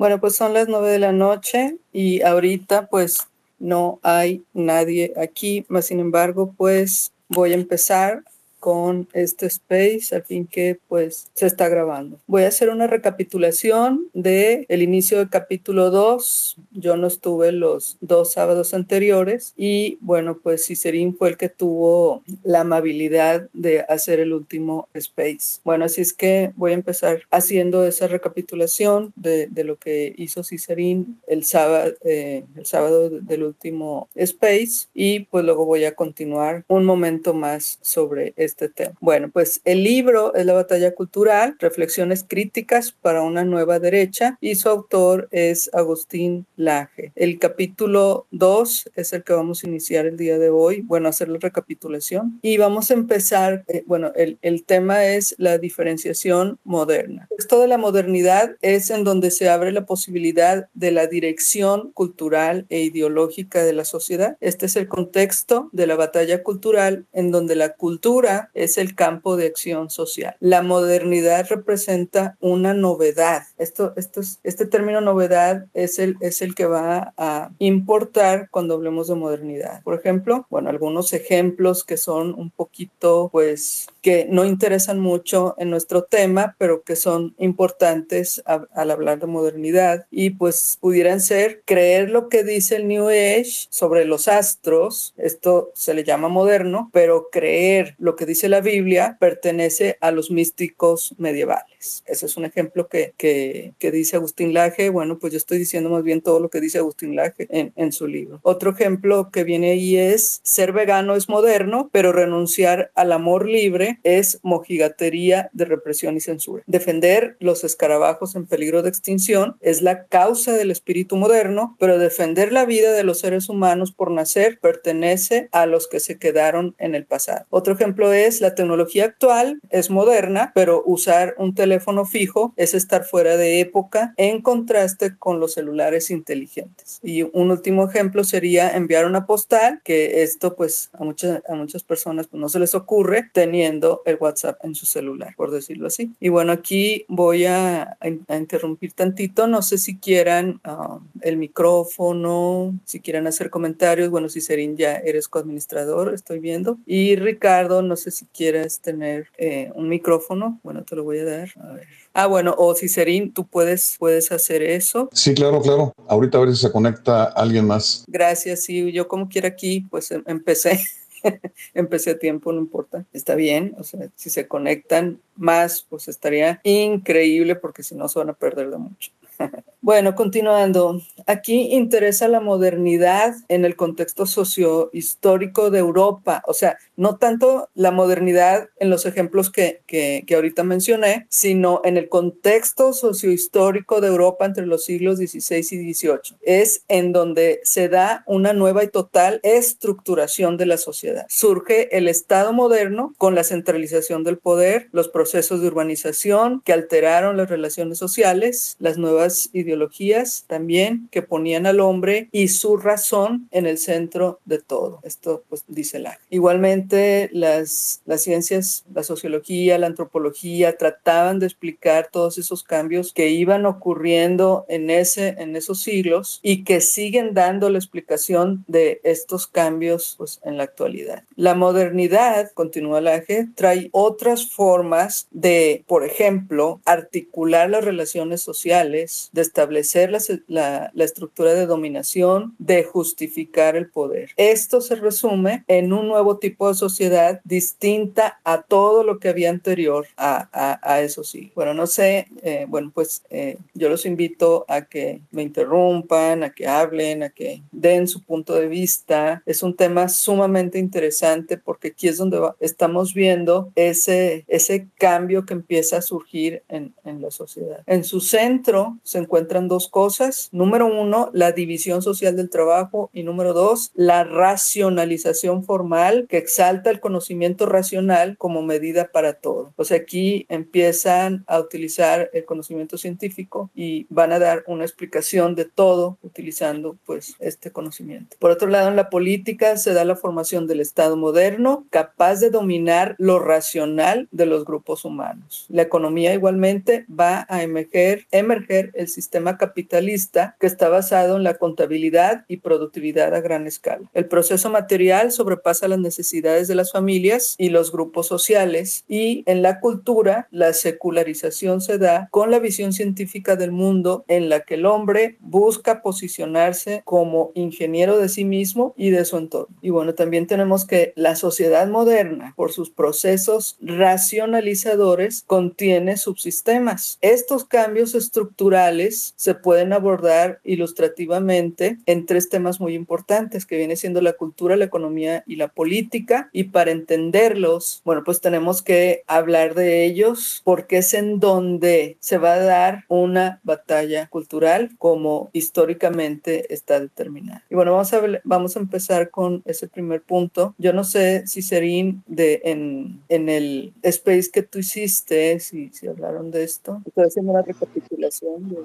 Bueno, pues son las nueve de la noche y ahorita pues no hay nadie aquí, más sin embargo pues voy a empezar con este space al fin que pues se está grabando. Voy a hacer una recapitulación de el inicio del capítulo 2. Yo no estuve los dos sábados anteriores y bueno, pues Cicerín fue el que tuvo la amabilidad de hacer el último space. Bueno, así es que voy a empezar haciendo esa recapitulación de, de lo que hizo Cicerín el sábado, eh, el sábado del último space y pues luego voy a continuar un momento más sobre tema. Bueno, pues el libro es La batalla cultural, reflexiones críticas para una nueva derecha y su autor es Agustín Laje. El capítulo 2 es el que vamos a iniciar el día de hoy, bueno, hacer la recapitulación y vamos a empezar, eh, bueno, el, el tema es la diferenciación moderna. Esto de la modernidad es en donde se abre la posibilidad de la dirección cultural e ideológica de la sociedad. Este es el contexto de la batalla cultural en donde la cultura es el campo de acción social. La modernidad representa una novedad. Esto, esto es, este término novedad es el, es el que va a importar cuando hablemos de modernidad. Por ejemplo, bueno, algunos ejemplos que son un poquito, pues, que no interesan mucho en nuestro tema, pero que son importantes al hablar de modernidad y pues pudieran ser creer lo que dice el New Age sobre los astros, esto se le llama moderno, pero creer lo que dice la Biblia pertenece a los místicos medievales. Ese es un ejemplo que, que, que dice Agustín Laje. Bueno, pues yo estoy diciendo más bien todo lo que dice Agustín Laje en, en su libro. Otro ejemplo que viene ahí es ser vegano es moderno, pero renunciar al amor libre es mojigatería de represión y censura. Defender los escarabajos en peligro de extinción es la causa del espíritu moderno, pero defender la vida de los seres humanos por nacer pertenece a los que se quedaron en el pasado. Otro ejemplo es la tecnología actual es moderna, pero usar un teléfono fijo es estar fuera de época en contraste con los celulares inteligentes. Y un último ejemplo sería enviar una postal, que esto pues a muchas, a muchas personas pues, no se les ocurre teniendo el WhatsApp en su celular, por decirlo así. Y bueno, aquí voy a, a, interrumpir tantito, no sé si quieran uh, el micrófono, si quieran hacer comentarios, bueno, si Serín ya eres coadministrador, estoy viendo. Y Ricardo, no sé si quieres tener eh, un micrófono. Bueno, te lo voy a dar. A ver. Ah, bueno, o Cicerín, tú puedes, puedes hacer eso. Sí, claro, claro. Ahorita a ver si se conecta alguien más. Gracias. Sí, yo como quiera aquí, pues em, empecé. empecé a tiempo, no importa, está bien, o sea, si se conectan más, pues estaría increíble porque si no se van a perder de mucho. Bueno, continuando, aquí interesa la modernidad en el contexto sociohistórico de Europa, o sea, no tanto la modernidad en los ejemplos que, que, que ahorita mencioné, sino en el contexto sociohistórico de Europa entre los siglos XVI y XVIII. Es en donde se da una nueva y total estructuración de la sociedad. Surge el Estado moderno con la centralización del poder, los procesos de urbanización que alteraron las relaciones sociales, las nuevas ideologías también que ponían al hombre y su razón en el centro de todo. Esto pues dice la. Igualmente las, las ciencias, la sociología, la antropología trataban de explicar todos esos cambios que iban ocurriendo en, ese, en esos siglos y que siguen dando la explicación de estos cambios pues, en la actualidad. La modernidad, continúa Laje, trae otras formas de, por ejemplo, articular las relaciones sociales, de establecer la, la, la, estructura de dominación, de justificar el poder. Esto se resume en un nuevo tipo de sociedad distinta a todo lo que había anterior a, a, a eso sí. Bueno, no sé, eh, bueno, pues eh, yo los invito a que me interrumpan, a que hablen, a que den su punto de vista. Es un tema sumamente interesante porque aquí es donde va, estamos viendo ese, ese cambio que empieza a surgir en, en la sociedad. En su centro se encuentra encuentran dos cosas. Número uno, la división social del trabajo y número dos, la racionalización formal que exalta el conocimiento racional como medida para todo. O sea, aquí empiezan a utilizar el conocimiento científico y van a dar una explicación de todo utilizando pues este conocimiento. Por otro lado, en la política se da la formación del Estado moderno capaz de dominar lo racional de los grupos humanos. La economía igualmente va a emerger, emerger el sistema capitalista que está basado en la contabilidad y productividad a gran escala. El proceso material sobrepasa las necesidades de las familias y los grupos sociales y en la cultura la secularización se da con la visión científica del mundo en la que el hombre busca posicionarse como ingeniero de sí mismo y de su entorno. Y bueno, también tenemos que la sociedad moderna, por sus procesos racionalizadores, contiene subsistemas. Estos cambios estructurales se pueden abordar ilustrativamente en tres temas muy importantes, que viene siendo la cultura, la economía y la política. Y para entenderlos, bueno, pues tenemos que hablar de ellos porque es en donde se va a dar una batalla cultural como históricamente está determinada. Y bueno, vamos a, vamos a empezar con ese primer punto. Yo no sé si Serín de, en, en el space que tú hiciste, si, si hablaron de esto. Estoy haciendo una recapitulación.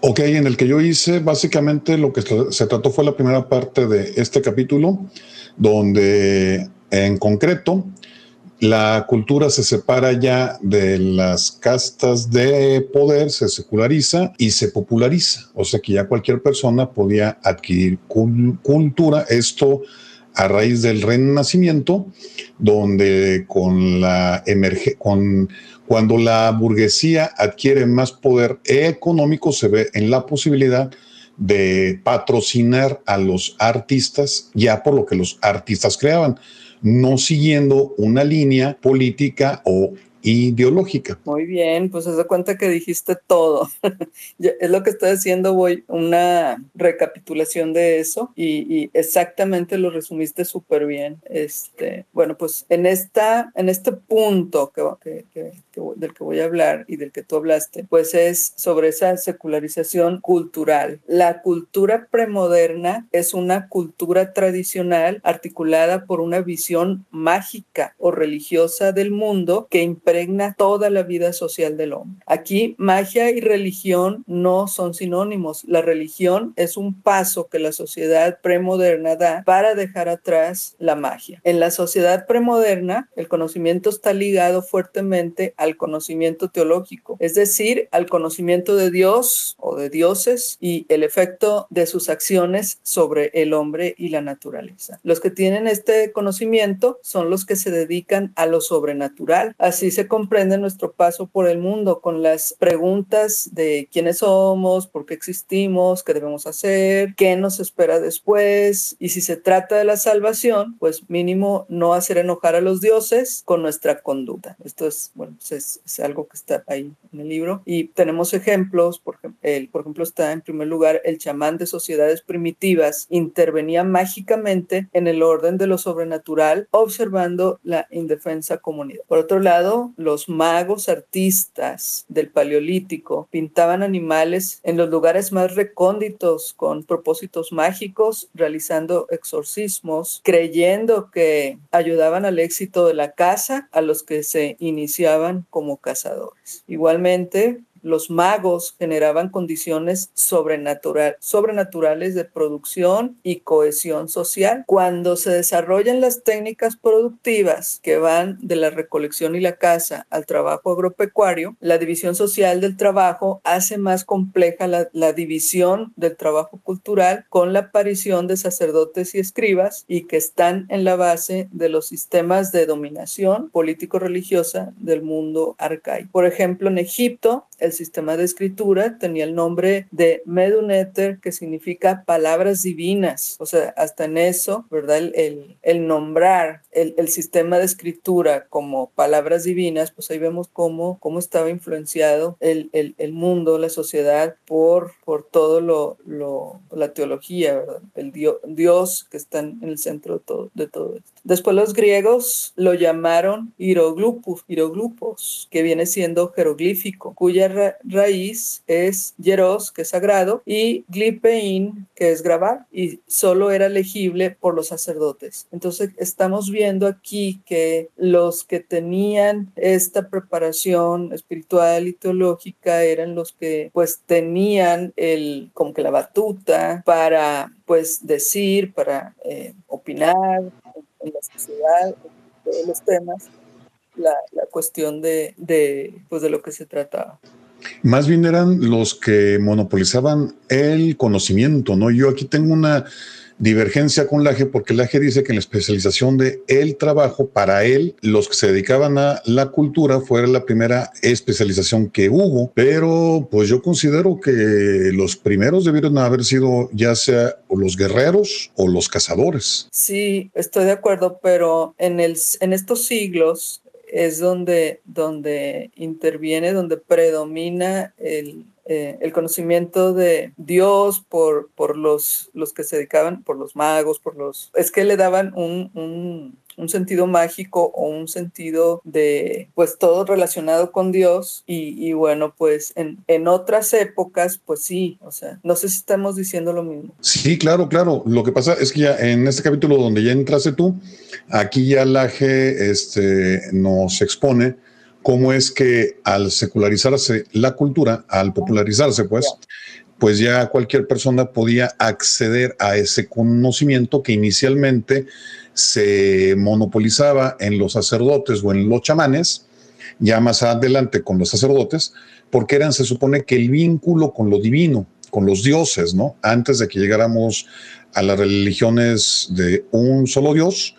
Ok, en el que yo hice, básicamente lo que se trató fue la primera parte de este capítulo, donde en concreto la cultura se separa ya de las castas de poder, se seculariza y se populariza. O sea que ya cualquier persona podía adquirir cultura. Esto a raíz del renacimiento, donde con la emerge, con, cuando la burguesía adquiere más poder económico, se ve en la posibilidad de patrocinar a los artistas ya por lo que los artistas creaban no siguiendo una línea política o ideológica. Muy bien, pues se da cuenta que dijiste todo. es lo que estoy haciendo, voy una recapitulación de eso y, exactamente lo resumiste súper bien. Este, bueno, pues en esta, en este punto que, del que voy a hablar y del que tú hablaste, pues es sobre esa secularización cultural. La cultura premoderna es una cultura tradicional articulada por una visión mágica o religiosa del mundo que impregna toda la vida social del hombre. Aquí magia y religión no son sinónimos. La religión es un paso que la sociedad premoderna da para dejar atrás la magia. En la sociedad premoderna, el conocimiento está ligado fuertemente al conocimiento teológico, es decir, al conocimiento de Dios o de dioses y el efecto de sus acciones sobre el hombre y la naturaleza. Los que tienen este conocimiento son los que se dedican a lo sobrenatural. Así se comprende nuestro paso por el mundo con las preguntas de quiénes somos, por qué existimos, qué debemos hacer, qué nos espera después y si se trata de la salvación, pues mínimo no hacer enojar a los dioses con nuestra conducta. Esto es, bueno, pues es, algo que está ahí en el libro y tenemos ejemplos, por, el, por ejemplo está en primer lugar el chamán de sociedades primitivas intervenía mágicamente en el orden de lo sobrenatural observando la indefensa comunidad. Por otro lado, los magos artistas del Paleolítico pintaban animales en los lugares más recónditos con propósitos mágicos, realizando exorcismos, creyendo que ayudaban al éxito de la casa a los que se iniciaban como cazadores. Igualmente, los magos generaban condiciones sobrenatural, sobrenaturales de producción y cohesión social. Cuando se desarrollan las técnicas productivas que van de la recolección y la caza al trabajo agropecuario, la división social del trabajo hace más compleja la, la división del trabajo cultural con la aparición de sacerdotes y escribas y que están en la base de los sistemas de dominación político-religiosa del mundo arcaico. Por ejemplo, en Egipto, el sistema de escritura tenía el nombre de Meduneter, que significa palabras divinas. O sea, hasta en eso, ¿verdad? El, el, nombrar el, el, sistema de escritura como palabras divinas, pues ahí vemos cómo, cómo estaba influenciado el, el mundo, la sociedad, por, por todo lo, lo, la teología, ¿verdad? El Dios, Dios que está en el centro de todo, de todo esto. Después los griegos lo llamaron hieroglupos, hieroglupos que viene siendo jeroglífico, cuya raíz es hieros, que es sagrado, y glipein, que es grabar, y solo era legible por los sacerdotes. Entonces estamos viendo aquí que los que tenían esta preparación espiritual y teológica eran los que pues tenían el como que la batuta para pues decir, para eh, opinar en la sociedad, de los temas, la, la cuestión de, de, pues de lo que se trataba. Más bien eran los que monopolizaban el conocimiento, ¿no? Yo aquí tengo una divergencia con Laje porque Laje dice que en la especialización de el trabajo, para él, los que se dedicaban a la cultura fue la primera especialización que hubo, pero pues yo considero que los primeros debieron haber sido ya sea los guerreros o los cazadores. Sí, estoy de acuerdo, pero en, el, en estos siglos es donde, donde interviene, donde predomina el, eh, el conocimiento de Dios por, por los, los que se dedicaban, por los magos, por los... Es que le daban un, un, sentido mágico o un sentido de pues todo relacionado con Dios y, y bueno pues en, en, otras épocas pues sí, o sea, no sé si estamos diciendo lo mismo. Sí, claro, claro. Lo que pasa es que ya en este capítulo donde ya entraste tú, aquí ya Laje este, nos expone cómo es que al secularizarse la cultura, al popularizarse, pues, pues ya cualquier persona podía acceder a ese conocimiento que inicialmente se monopolizaba en los sacerdotes o en los chamanes, ya más adelante con los sacerdotes, porque eran, se supone que el vínculo con lo divino, con los dioses, ¿no? Antes de que llegáramos a las religiones de un solo Dios,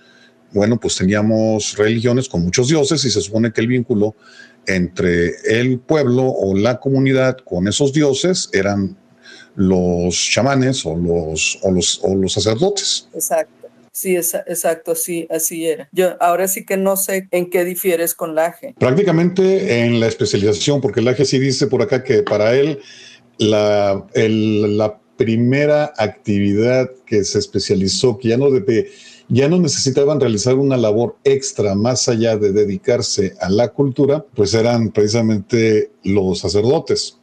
bueno, pues teníamos religiones con muchos dioses y se supone que el vínculo entre el pueblo o la comunidad con esos dioses eran los chamanes o los, o los, o los sacerdotes. Exacto. Sí, exacto, sí, así era. Yo ahora sí que no sé en qué difieres con Laje. Prácticamente en la especialización, porque Laje sí dice por acá que para él la, el, la primera actividad que se especializó, que ya no de, ya no necesitaban realizar una labor extra más allá de dedicarse a la cultura, pues eran precisamente los sacerdotes.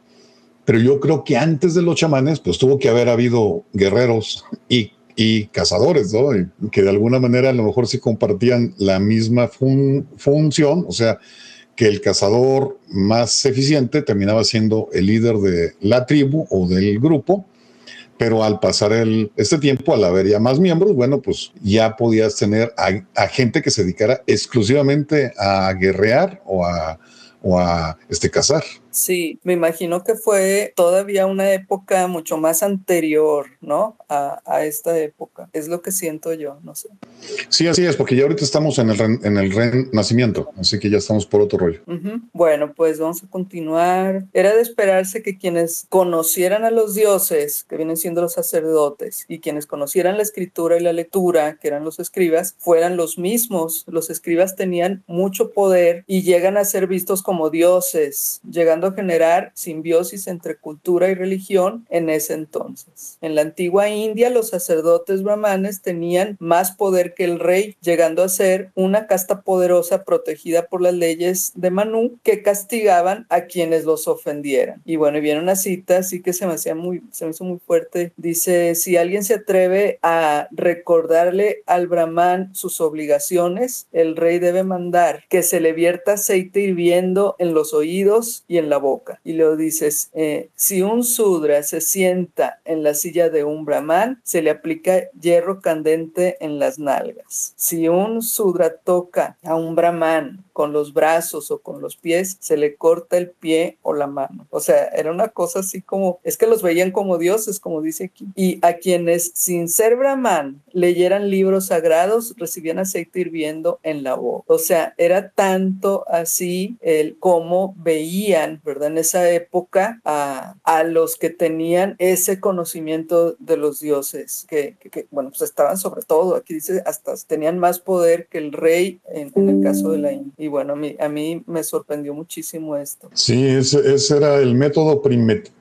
Pero yo creo que antes de los chamanes, pues tuvo que haber habido guerreros y, cazadores, ¿no? Que de alguna manera a lo mejor sí compartían la misma fun función, o sea, que el cazador más eficiente terminaba siendo el líder de la tribu o del grupo pero al pasar el, este tiempo, al haber ya más miembros, bueno, pues ya podías tener a, gente que se dedicara exclusivamente a guerrear o a, o a este, cazar. Sí, me imagino que fue todavía una época mucho más anterior, ¿no? A, a, esta época. Es lo que siento yo, no sé. Sí, así es, porque ya ahorita estamos en el, en el renacimiento, así que ya estamos por otro rollo. Uh -huh. Bueno, pues vamos a continuar. Era de esperarse que quienes conocieran a los dioses, que vienen siendo los sacerdotes, y quienes conocieran la escritura y la lectura, que eran los escribas, fueran los mismos. Los escribas tenían mucho poder y llegan a ser vistos como dioses, llegando generar simbiosis entre cultura y religión en ese entonces. En la antigua India, los sacerdotes brahmanes tenían más poder que el rey, llegando a ser una casta poderosa protegida por las leyes de Manu que castigaban a quienes los ofendieran. Y bueno, y viene una cita así que se me hacía muy, se me hizo muy fuerte. Dice, si alguien se atreve a recordarle al brahman sus obligaciones, el rey debe mandar que se le vierta aceite hirviendo en los oídos y en la boca. Y lo dices, eh, si un sudra se sienta en la silla de un brahman, se le aplica hierro candente en las nalgas. Si un sudra toca a un brahman con los brazos o con los pies, se le corta el pie o la mano. O sea, era una cosa así como, es que los veían como dioses, como dice aquí. Y a quienes sin ser brahman leyeran libros sagrados, recibían aceite hirviendo en la boca. O sea, era tanto así el cómo veían ¿verdad? En esa época a, a, los que tenían ese conocimiento de los dioses, que, que, bueno, pues estaban sobre todo, aquí dice, hasta tenían más poder que el rey en, en el caso de la India. Y bueno, a mí, a mí me sorprendió muchísimo esto. Sí, ese, ese era el método primitivo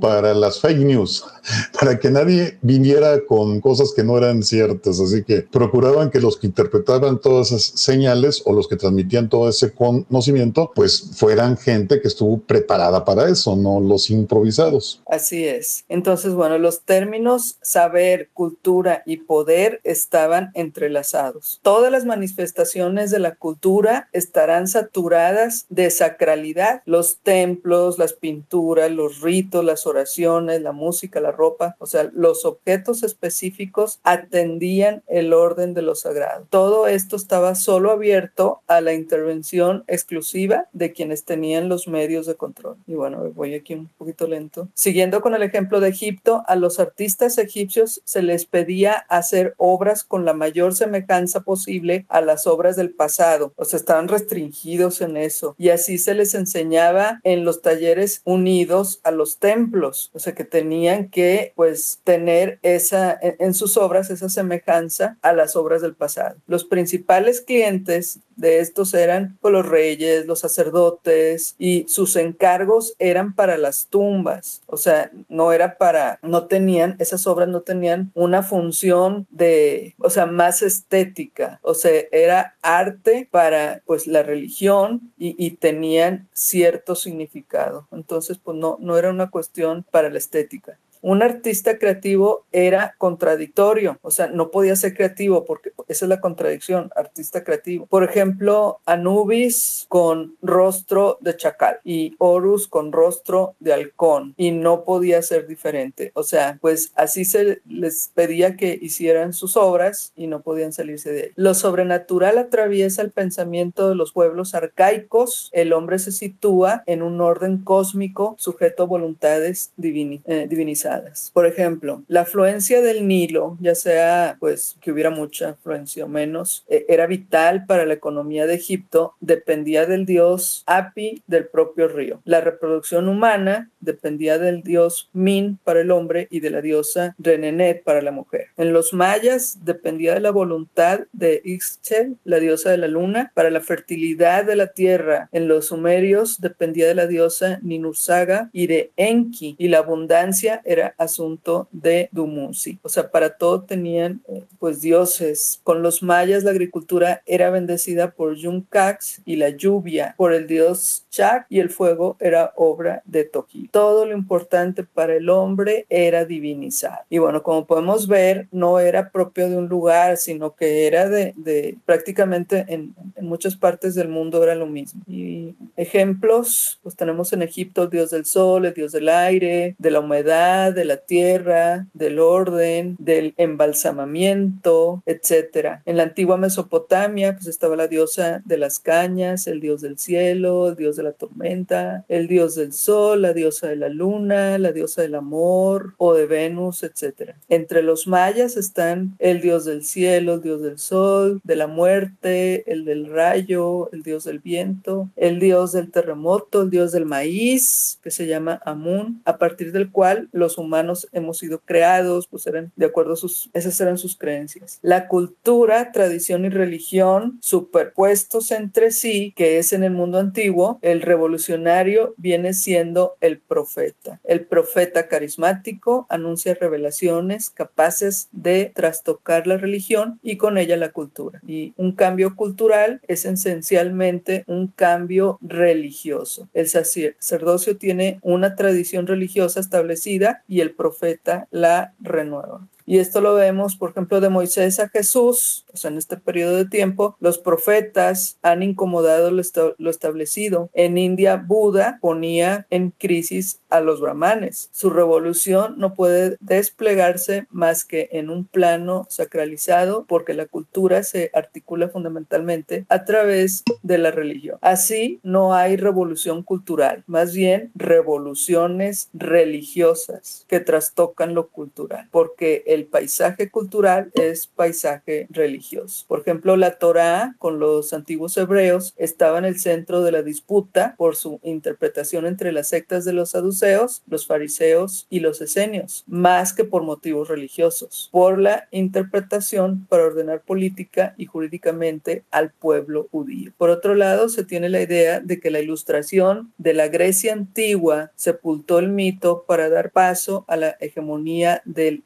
para las fake news, para que nadie viniera con cosas que no eran ciertas. Así que procuraban que los que interpretaban todas esas señales o los que transmitían todo ese conocimiento, pues fueran gente que estuvo preparada para eso, no los improvisados. Así es. Entonces, bueno, los términos saber, cultura y poder estaban entrelazados. Todas las manifestaciones de la cultura estarán saturadas de sacralidad. Los templos, las pinturas, los ritos, las oraciones, la música, la ropa, o sea, los objetos específicos atendían el orden de lo sagrado. Todo esto estaba solo abierto a la intervención exclusiva de quienes tenían los medios de control. Y bueno, voy aquí un poquito lento. Siguiendo con el ejemplo de Egipto, a los artistas egipcios se les pedía hacer obras con la mayor semejanza posible a las obras del pasado. O sea, estaban restringidos en eso. Y así se les enseñaba en los talleres unidos a los templos. O sea, que tenían que, pues, tener esa, en sus obras, esa semejanza a las obras del pasado. Los principales clientes de estos eran pues, los reyes, los sacerdotes y sus encargos eran para las tumbas, o sea, no era para, no tenían, esas obras no tenían una función de, o sea, más estética, o sea, era arte para pues la religión y, y tenían cierto significado. Entonces, pues no, no era una cuestión para la estética un artista creativo era contradictorio, o sea, no podía ser creativo porque esa es la contradicción, artista creativo. Por ejemplo, Anubis con rostro de chacal y Horus con rostro de halcón y no podía ser diferente. O sea, pues así se les pedía que hicieran sus obras y no podían salirse de ahí. Lo sobrenatural atraviesa el pensamiento de los pueblos arcaicos. El hombre se sitúa en un orden cósmico sujeto a voluntades eh, divinizadas. Por ejemplo, la afluencia del Nilo, ya sea pues que hubiera mucha afluencia o menos, eh, era vital para la economía de Egipto, dependía del dios Api del propio río. La reproducción humana dependía del dios Min para el hombre y de la diosa Renenet para la mujer. En los mayas dependía de la voluntad de Ixchel, la diosa de la luna, para la fertilidad de la tierra. En los sumerios dependía de la diosa Ninursaga y de Enki y la abundancia era asunto de Dumuzi. O sea, para todo tenían eh, pues dioses. Con los mayas la agricultura era bendecida por Yuncax y la lluvia por el dios Chak y el fuego era obra de Toki. Todo lo importante para el hombre era divinizar. Y bueno, como podemos ver, no era propio de un lugar, sino que era de, de prácticamente en, en muchas partes del mundo era lo mismo. Y ejemplos, pues tenemos en Egipto el dios del sol, el dios del aire, de la humedad, de la tierra, del orden, del embalsamamiento, etc. En la antigua Mesopotamia, pues estaba la diosa de las cañas, el dios del cielo, el dios de la tormenta, el dios del sol, la diosa de la luna, la diosa del amor o de Venus, etc. Entre los mayas están el dios del cielo, el dios del sol, de la muerte, el del rayo, el dios del viento, el dios del terremoto, el dios del maíz, que se llama Amun, a partir del cual los humanos hemos sido creados, pues eran de acuerdo a sus, esas eran sus creencias. La cultura, tradición y religión superpuestos entre sí, que es en el mundo antiguo, el revolucionario viene siendo el profeta. El profeta carismático anuncia revelaciones capaces de trastocar la religión y con ella la cultura. Y un cambio cultural es esencialmente un cambio religioso. El sacerdocio tiene una tradición religiosa establecida y el profeta la renueva. Y esto lo vemos, por ejemplo, de Moisés a Jesús, o sea, en este periodo de tiempo, los profetas han incomodado lo, establecido. En India, Buda ponía en crisis a los brahmanes. Su revolución no puede desplegarse más que en un plano sacralizado porque la cultura se articula fundamentalmente a través de la religión. Así no hay revolución cultural, más bien revoluciones religiosas que trastocan lo cultural, porque el paisaje cultural es paisaje religioso. Por ejemplo, la Torá con los antiguos hebreos estaba en el centro de la disputa por su interpretación entre las sectas de los saduceos, los fariseos y los esenios, más que por motivos religiosos, por la interpretación para ordenar política y jurídicamente al pueblo judío. Por otro lado, se tiene la idea de que la ilustración de la Grecia antigua sepultó el mito para dar paso a la hegemonía del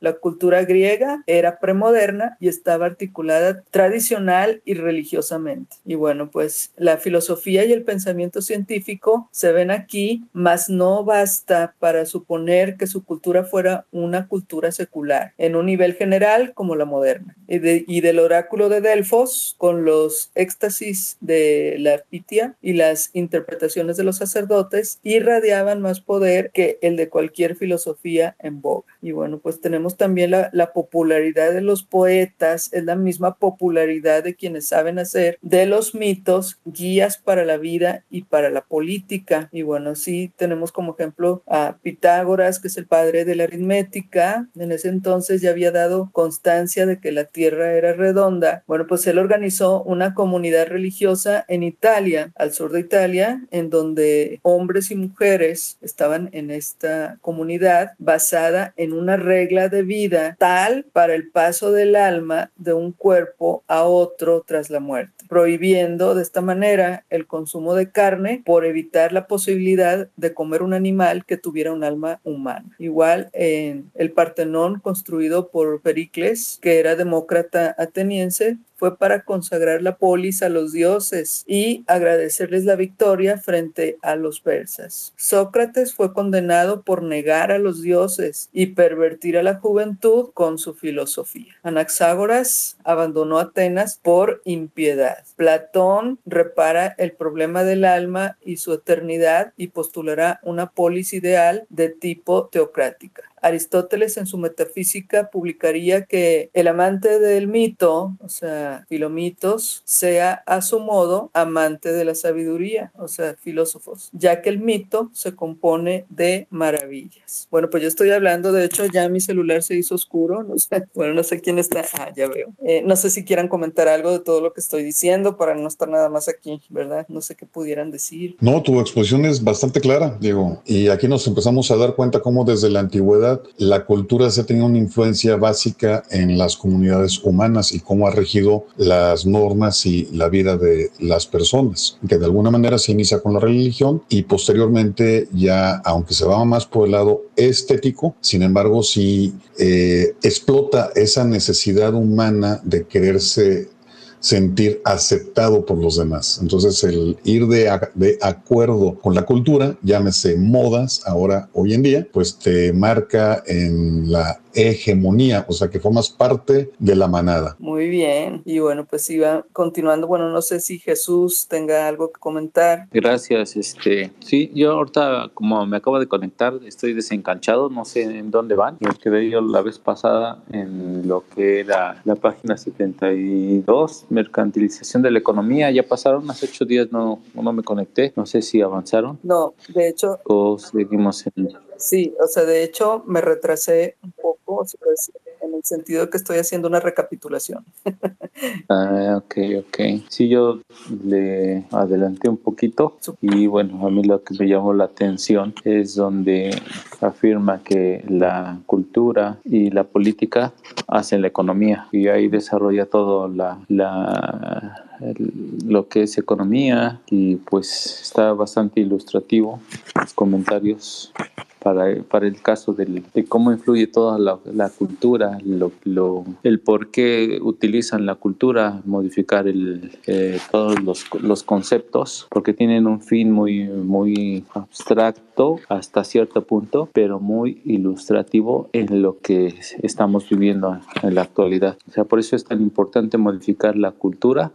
La cultura griega era premoderna y estaba articulada tradicional y religiosamente. Y bueno, pues la filosofía y el pensamiento científico se ven aquí, mas no basta para suponer que su cultura fuera una cultura secular, en un nivel general como la moderna. Y, del oráculo de Delfos, con los éxtasis de la Pitia y las interpretaciones de los sacerdotes, irradiaban más poder que el de cualquier filosofía en boga. Y bueno, pues tenemos también la, la popularidad de los poetas, es la misma popularidad de quienes saben hacer de los mitos guías para la vida y para la política. Y bueno, sí tenemos como ejemplo a Pitágoras, que es el padre de la aritmética. En ese entonces ya había dado constancia de que la Tierra era redonda. Bueno, pues él organizó una comunidad religiosa en Italia, al sur de Italia, en donde hombres y mujeres estaban en esta comunidad basada en una regla de vida tal para el paso del alma de un cuerpo a otro tras la muerte, prohibiendo de esta manera el consumo de carne por evitar la posibilidad de comer un animal que tuviera un alma humana. Igual en el Partenón construido por Pericles, que era demócrata ateniense, fue para consagrar la polis a los dioses y agradecerles la victoria frente a los persas. Sócrates fue condenado por negar a los dioses y pervertir a la juventud con su filosofía. Anaxágoras abandonó Atenas por impiedad. Platón repara el problema del alma y su eternidad y postulará una polis ideal de tipo teocrática. Aristóteles en su metafísica publicaría que el amante del mito, o sea, filomitos, sea a su modo amante de la sabiduría, o sea, filósofos, ya que el mito se compone de maravillas. Bueno, pues yo estoy hablando, de hecho ya mi celular se hizo oscuro, no sé, bueno, no sé quién está, ah, ya veo. Eh, no sé si quieran comentar algo de todo lo que estoy diciendo para no estar nada más aquí, ¿verdad? No sé qué pudieran decir. No, tu exposición es bastante clara, Diego, y aquí nos empezamos a dar cuenta cómo desde la antigüedad la cultura se ha tenido una influencia básica en las comunidades humanas y cómo ha regido las normas y la vida de las personas, que de alguna manera se inicia con la religión y posteriormente ya, aunque se va más por el lado estético, sin embargo, sí eh, explota esa necesidad humana de quererse sentir aceptado por los demás. Entonces, el ir de, de, acuerdo con la cultura, llámese modas ahora, hoy en día, pues te marca en la hegemonía, o sea que formas parte de la manada. Muy bien, y bueno, pues iba continuando, bueno, no sé si Jesús tenga algo que comentar. Gracias, este, sí, yo ahorita como me acabo de conectar, estoy desencanchado, no sé en dónde van, me quedé yo la vez pasada en lo que era la página 72, mercantilización de la economía, ya pasaron unos ocho días, no, no me conecté, no sé si avanzaron. No, de hecho. O seguimos en... Sí, o sea, de hecho me retrasé un poco, en el sentido que estoy haciendo una recapitulación. ah, ok, ok. Sí, yo le adelanté un poquito y bueno, a mí lo que me llamó la atención es donde afirma que la cultura y la política hacen la economía y ahí desarrolla todo la, la lo que es economía y pues está bastante ilustrativo los comentarios para, para el caso del, de cómo influye toda la, la cultura, lo, lo, el por qué utilizan la cultura, modificar el, eh, todos los, los, conceptos, porque tienen un fin muy, muy abstracto hasta cierto punto, pero muy ilustrativo en lo que estamos viviendo en la actualidad. O sea, por eso es tan importante modificar la cultura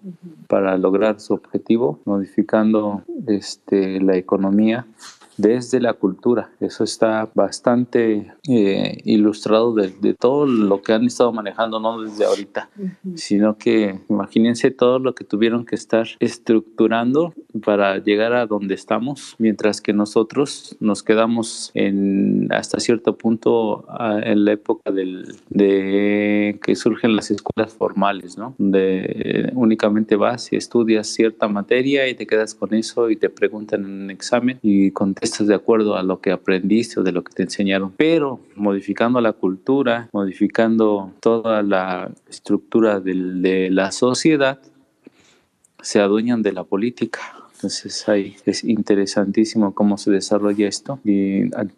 para lograr su objetivo, modificando este, la economía desde la cultura. Eso está bastante eh, ilustrado de, todo lo que han estado manejando, no desde ahorita, sino que imagínense todo lo que tuvieron que estar estructurando para llegar a donde estamos, mientras que nosotros nos quedamos en hasta cierto punto en la época del, de que surgen las escuelas formales, ¿no? Donde únicamente vas y estudias cierta materia y te quedas con eso y te preguntan en un examen y contestas de acuerdo a lo que aprendiste o de lo que te enseñaron. Pero modificando la cultura, modificando toda la estructura de la sociedad, se adueñan de la política entonces ahí es interesantísimo cómo se desarrolla esto y al,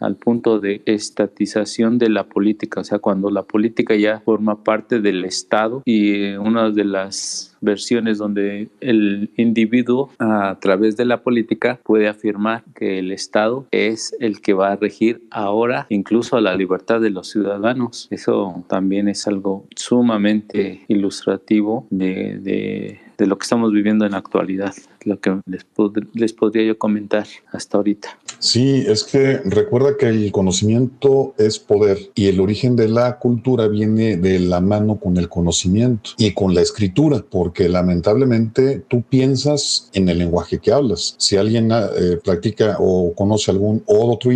al punto de estatización de la política, o sea, cuando la política ya forma parte del Estado y una de las versiones donde el individuo a través de la política puede afirmar que el Estado es el que va a regir ahora incluso a la libertad de los ciudadanos. Eso también es algo sumamente ilustrativo de de lo que estamos viviendo en la actualidad, lo que les, les podría yo comentar hasta ahorita. Sí, es que recuerda que el conocimiento es poder y el origen de la cultura viene de la mano con el conocimiento y con la escritura, porque lamentablemente tú piensas en el lenguaje que hablas. Si alguien eh, practica o conoce algún otro,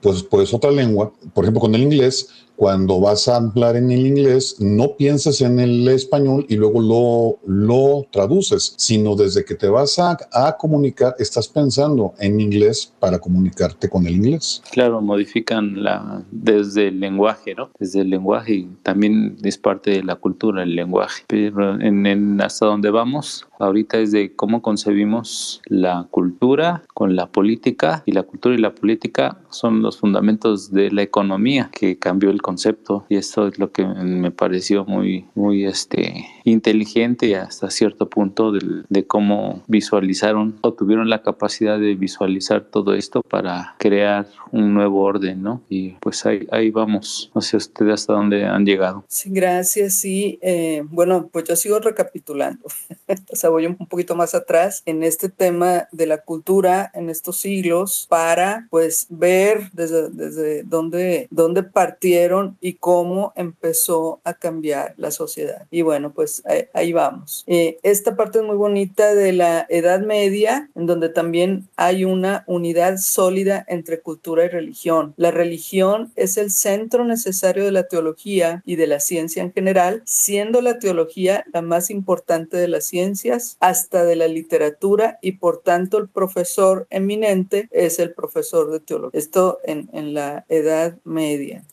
pues, pues otra lengua, por ejemplo con el inglés, cuando vas a hablar en el inglés, no piensas en el español y luego lo, lo traduces, sino desde que te vas a, a, comunicar, estás pensando en inglés para comunicarte con el inglés. Claro, modifican la, desde el lenguaje, ¿no? Desde el lenguaje y también es parte de la cultura, el lenguaje. Hasta donde vamos, ahorita es de cómo concebimos la cultura con la política y la cultura y la política son los fundamentos de la economía que cambió el concepto y esto es lo que me pareció muy muy este inteligente hasta cierto punto de, de cómo visualizaron o tuvieron la capacidad de visualizar todo esto para crear un nuevo orden, ¿no? Y pues ahí, ahí vamos. No sé ustedes hasta dónde han llegado. Sí, gracias. Sí, eh, bueno, pues yo sigo recapitulando. voy un poquito más atrás en este tema de la cultura en estos siglos para pues ver desde, desde dónde, dónde partieron y cómo empezó a cambiar la sociedad. Y bueno, pues ahí, vamos. Eh, esta parte es muy bonita de la Edad Media, en donde también hay una unidad sólida entre cultura y religión. La religión es el centro necesario de la teología y de la ciencia en general, siendo la teología la más importante de las hasta de la literatura y por tanto el profesor eminente es el profesor de teología. Esto en, en la Edad Media.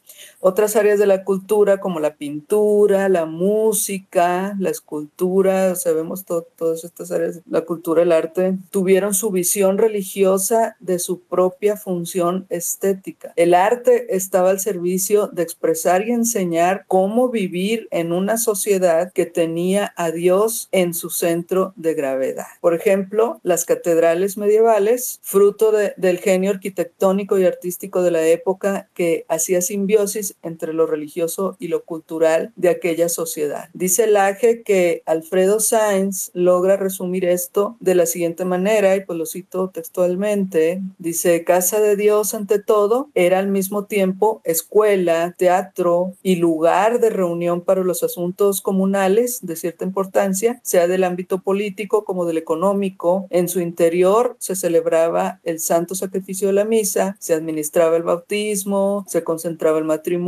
Otras áreas de la cultura como la pintura, la música, la escultura, sabemos todas estas áreas, la cultura, el arte, tuvieron su visión religiosa de su propia función estética. El arte estaba al servicio de expresar y enseñar cómo vivir en una sociedad que tenía a Dios en su centro de gravedad. Por ejemplo, las catedrales medievales, fruto del genio arquitectónico y artístico de la época que hacía simbiosis entre lo religioso y lo cultural de aquella sociedad. Dice Laje que Alfredo Sainz logra resumir esto de la siguiente manera, y pues lo cito textualmente, dice, Casa de Dios ante todo era al mismo tiempo escuela, teatro y lugar de reunión para los asuntos comunales de cierta importancia, sea del ámbito político como del económico. En su interior se celebraba el santo sacrificio de la misa, se administraba el bautismo, se concentraba el matrimonio,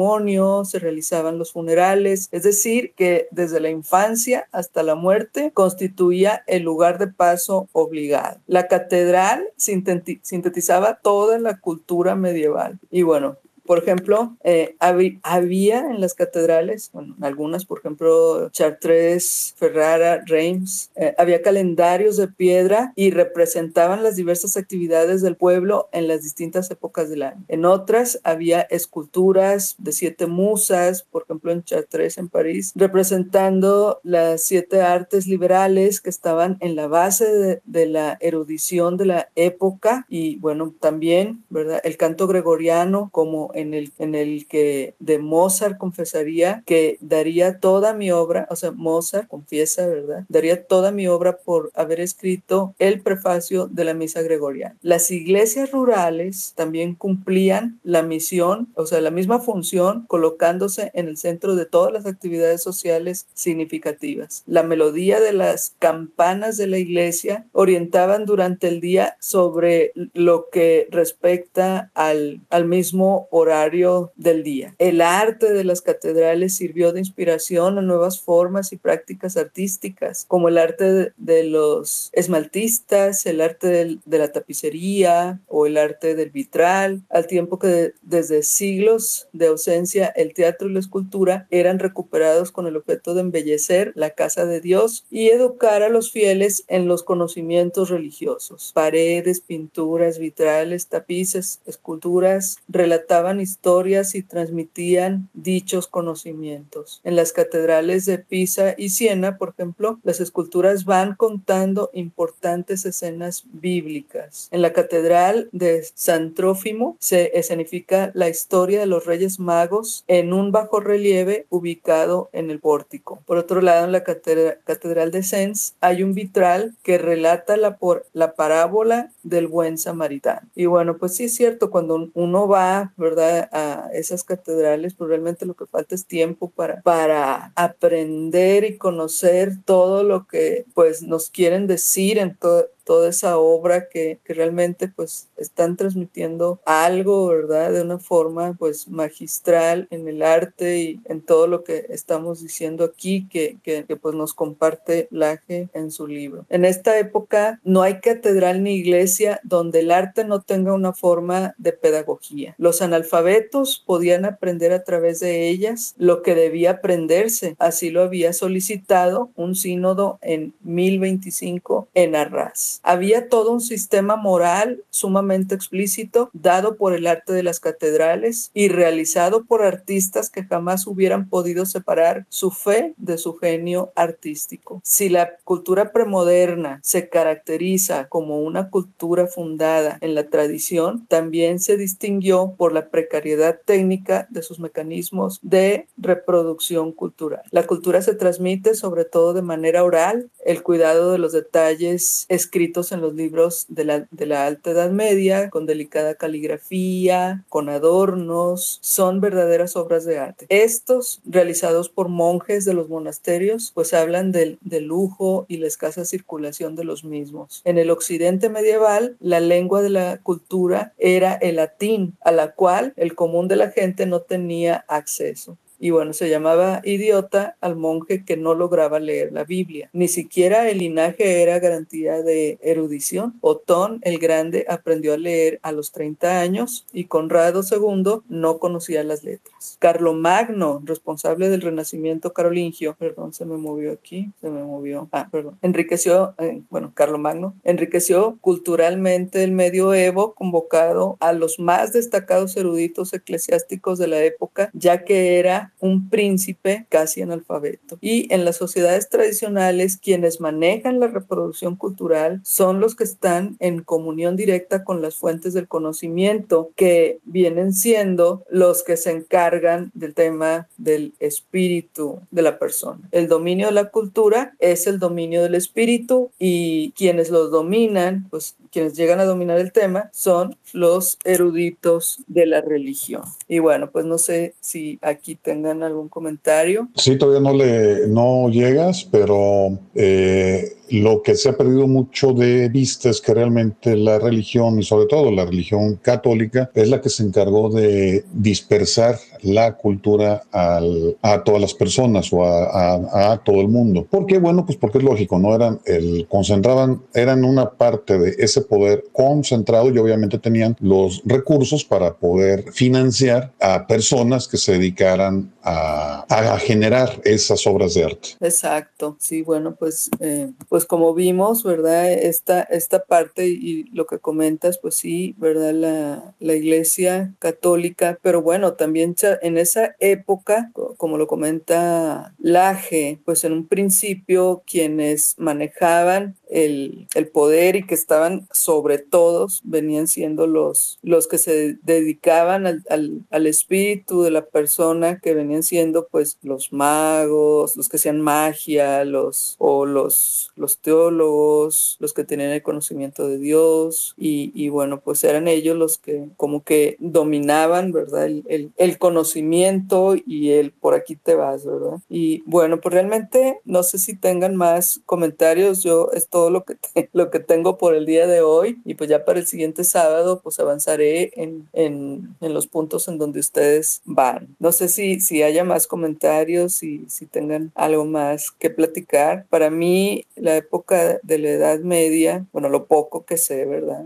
se realizaban los funerales, es decir, que desde la infancia hasta la muerte constituía el lugar de paso obligado. La catedral sintetizaba toda la cultura medieval. Y bueno, por ejemplo, eh, había en las catedrales, bueno, algunas, por ejemplo, Chartres, Ferrara, Reims, eh, había calendarios de piedra y representaban las diversas actividades del pueblo en las distintas épocas del año. En otras había esculturas de siete musas, por ejemplo, en Chartres, en París, representando las siete artes liberales que estaban en la base de, de la erudición de la época y, bueno, también, ¿verdad? El canto gregoriano como en el, en el que de Mozart confesaría que daría toda mi obra, o sea, Mozart confiesa, ¿verdad? Daría toda mi obra por haber escrito el prefacio de la misa gregoriana. Las iglesias rurales también cumplían la misión, o sea, la misma función, colocándose en el centro de todas las actividades sociales significativas. La melodía de las campanas de la iglesia orientaban durante el día sobre lo que respecta al, al mismo horario del día. El arte de las catedrales sirvió de inspiración a nuevas formas y prácticas artísticas, como el arte de, los esmaltistas, el arte de la tapicería o el arte del vitral, al tiempo que desde siglos de ausencia el teatro y la escultura eran recuperados con el objeto de embellecer la casa de Dios y educar a los fieles en los conocimientos religiosos. Paredes, pinturas, vitrales, tapices, esculturas relataban historias y transmitían dichos conocimientos. En las catedrales de Pisa y Siena, por ejemplo, las esculturas van contando importantes escenas bíblicas. En la catedral de San Trófimo se escenifica la historia de los Reyes Magos en un bajo relieve ubicado en el pórtico. Por otro lado, en la catedral de Sens hay un vitral que relata la, la parábola del buen samaritano. Y bueno, pues sí es cierto, cuando uno va, ¿verdad?, a esas catedrales, pues realmente lo que falta es tiempo para, para aprender y conocer todo lo que pues nos quieren decir en todo toda esa obra que, que, realmente pues están transmitiendo algo, ¿verdad? De una forma pues magistral en el arte y en todo lo que estamos diciendo aquí que, que, pues nos comparte Laje en su libro. En esta época no hay catedral ni iglesia donde el arte no tenga una forma de pedagogía. Los analfabetos podían aprender a través de ellas lo que debía aprenderse. Así lo había solicitado un sínodo en 1025 en Arras. Había todo un sistema moral sumamente explícito dado por el arte de las catedrales y realizado por artistas que jamás hubieran podido separar su fe de su genio artístico. Si la cultura premoderna se caracteriza como una cultura fundada en la tradición, también se distinguió por la precariedad técnica de sus mecanismos de reproducción cultural. La cultura se transmite sobre todo de manera oral, el cuidado de los detalles escritos en los libros de la, de la Alta Edad Media, con delicada caligrafía, con adornos, son verdaderas obras de arte. Estos, realizados por monjes de los monasterios, pues hablan del, del lujo y la escasa circulación de los mismos. En el occidente medieval, la lengua de la cultura era el latín, a la cual el común de la gente no tenía acceso y bueno, se llamaba idiota al monje que no lograba leer la Biblia. Ni siquiera el linaje era garantía de erudición. Otón el Grande aprendió a leer a los 30 años y Conrado II no conocía las letras. Carlomagno, responsable del renacimiento carolingio, perdón, se me movió aquí, se me movió, ah, perdón, enriqueció, eh, bueno, Carlomagno, enriqueció culturalmente el medioevo convocado a los más destacados eruditos eclesiásticos de la época, ya que era un príncipe casi analfabeto. Y en las sociedades tradicionales, quienes manejan la reproducción cultural son los que están en comunión directa con las fuentes del conocimiento, que vienen siendo los que se encargan del tema del espíritu de la persona. El dominio de la cultura es el dominio del espíritu y quienes los dominan, pues quienes llegan a dominar el tema son los eruditos de la religión. Y bueno, pues no sé si aquí tengan algún comentario. Sí, todavía no le no llegas, pero eh, lo que se ha perdido mucho de vista es que realmente la religión, y sobre todo la religión católica, es la que se encargó de dispersar la cultura a todas las personas o a, todo el mundo. ¿Por qué? Bueno, pues porque es lógico, ¿no? Eran, el, concentraban, eran una parte de ese poder concentrado y obviamente tenían los recursos para poder financiar a personas que se dedicaran a, generar esas obras de arte. Exacto, sí, bueno, pues, eh, pues como vimos, ¿verdad? Esta, esta parte y lo que comentas, pues sí, ¿verdad? La, la iglesia católica, pero bueno, también en esa época, como lo comenta Laje, pues en un principio quienes manejaban el, poder y que estaban sobre todos, venían siendo los, los que se dedicaban al, al, espíritu de la persona, que venían siendo pues los magos, los que hacían magia, los, o los, los teólogos, los que tenían el conocimiento de Dios, y, y bueno, pues eran ellos los que como que dominaban, ¿verdad? El, el, el conocimiento y el por aquí te vas, ¿verdad? Y bueno, pues realmente no sé si tengan más comentarios, yo es todo lo que, te, lo que tengo por el día de hoy y pues ya para el siguiente sábado pues avanzaré en, en, en los puntos en donde ustedes van. No sé si, si haya más comentarios y si tengan algo más que platicar. Para mí la época de la Edad Media, bueno, lo poco que sé, ¿verdad?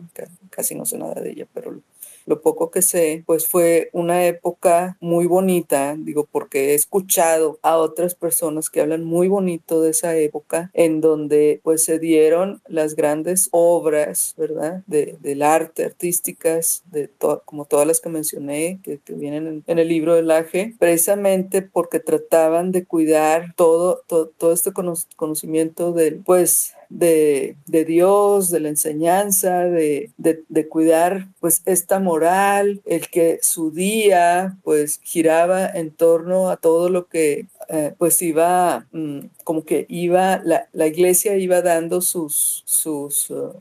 Casi no sé nada de ella, pero lo poco que sé, pues fue una época muy bonita, digo, porque he escuchado a otras personas que hablan muy bonito de esa época, en donde pues se dieron las grandes obras, ¿verdad? De, del arte, artísticas, de to como todas las que mencioné, que, vienen en, en, el libro del Aje, precisamente porque trataban de cuidar todo, todo, todo este conocimiento del, pues, de, de, Dios, de la enseñanza, de, de, cuidar pues esta moral, el que su día pues giraba en torno a todo lo que eh, pues iba, mmm, como que iba, la, la, iglesia iba dando sus, sus uh,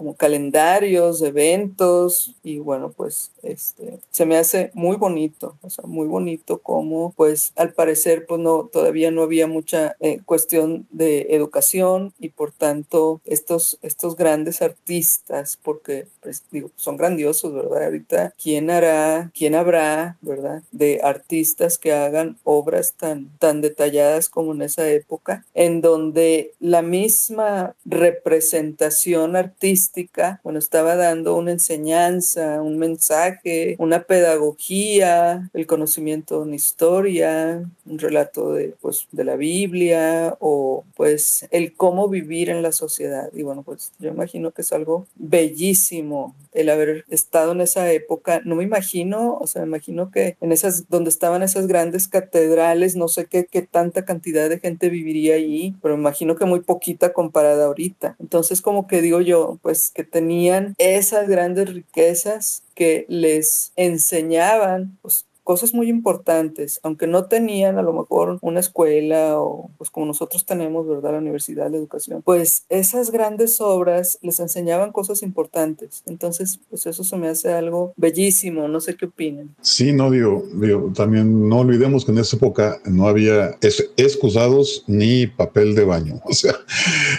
como calendarios, eventos y bueno, pues este, se me hace muy bonito, o sea, muy bonito como pues al parecer pues no, todavía no había mucha eh, cuestión de educación y por tanto estos, estos grandes artistas, porque pues digo, son grandiosos, ¿verdad? Ahorita, ¿quién hará, quién habrá, ¿verdad? De artistas que hagan obras tan, tan detalladas como en esa época, en donde la misma representación artística bueno, estaba dando una enseñanza, un mensaje, una pedagogía, el conocimiento de una historia, un relato de, pues, de la Biblia o pues el cómo vivir en la sociedad. Y bueno, pues yo imagino que es algo bellísimo el haber estado en esa época. No me imagino, o sea, me imagino que en esas, donde estaban esas grandes catedrales, no sé qué, qué tanta cantidad de gente viviría allí, pero me imagino que muy poquita comparada ahorita. Entonces, como que digo yo, pues que tenían esas grandes riquezas que les enseñaban pues, cosas muy importantes, aunque no tenían a lo mejor una escuela o pues como nosotros tenemos, ¿verdad? La universidad, la educación, pues esas grandes obras les enseñaban cosas importantes. Entonces, pues eso se me hace algo bellísimo, no sé qué opinan. Sí, no, digo, digo también no olvidemos que en esa época no había excusados ni papel de baño, o sea,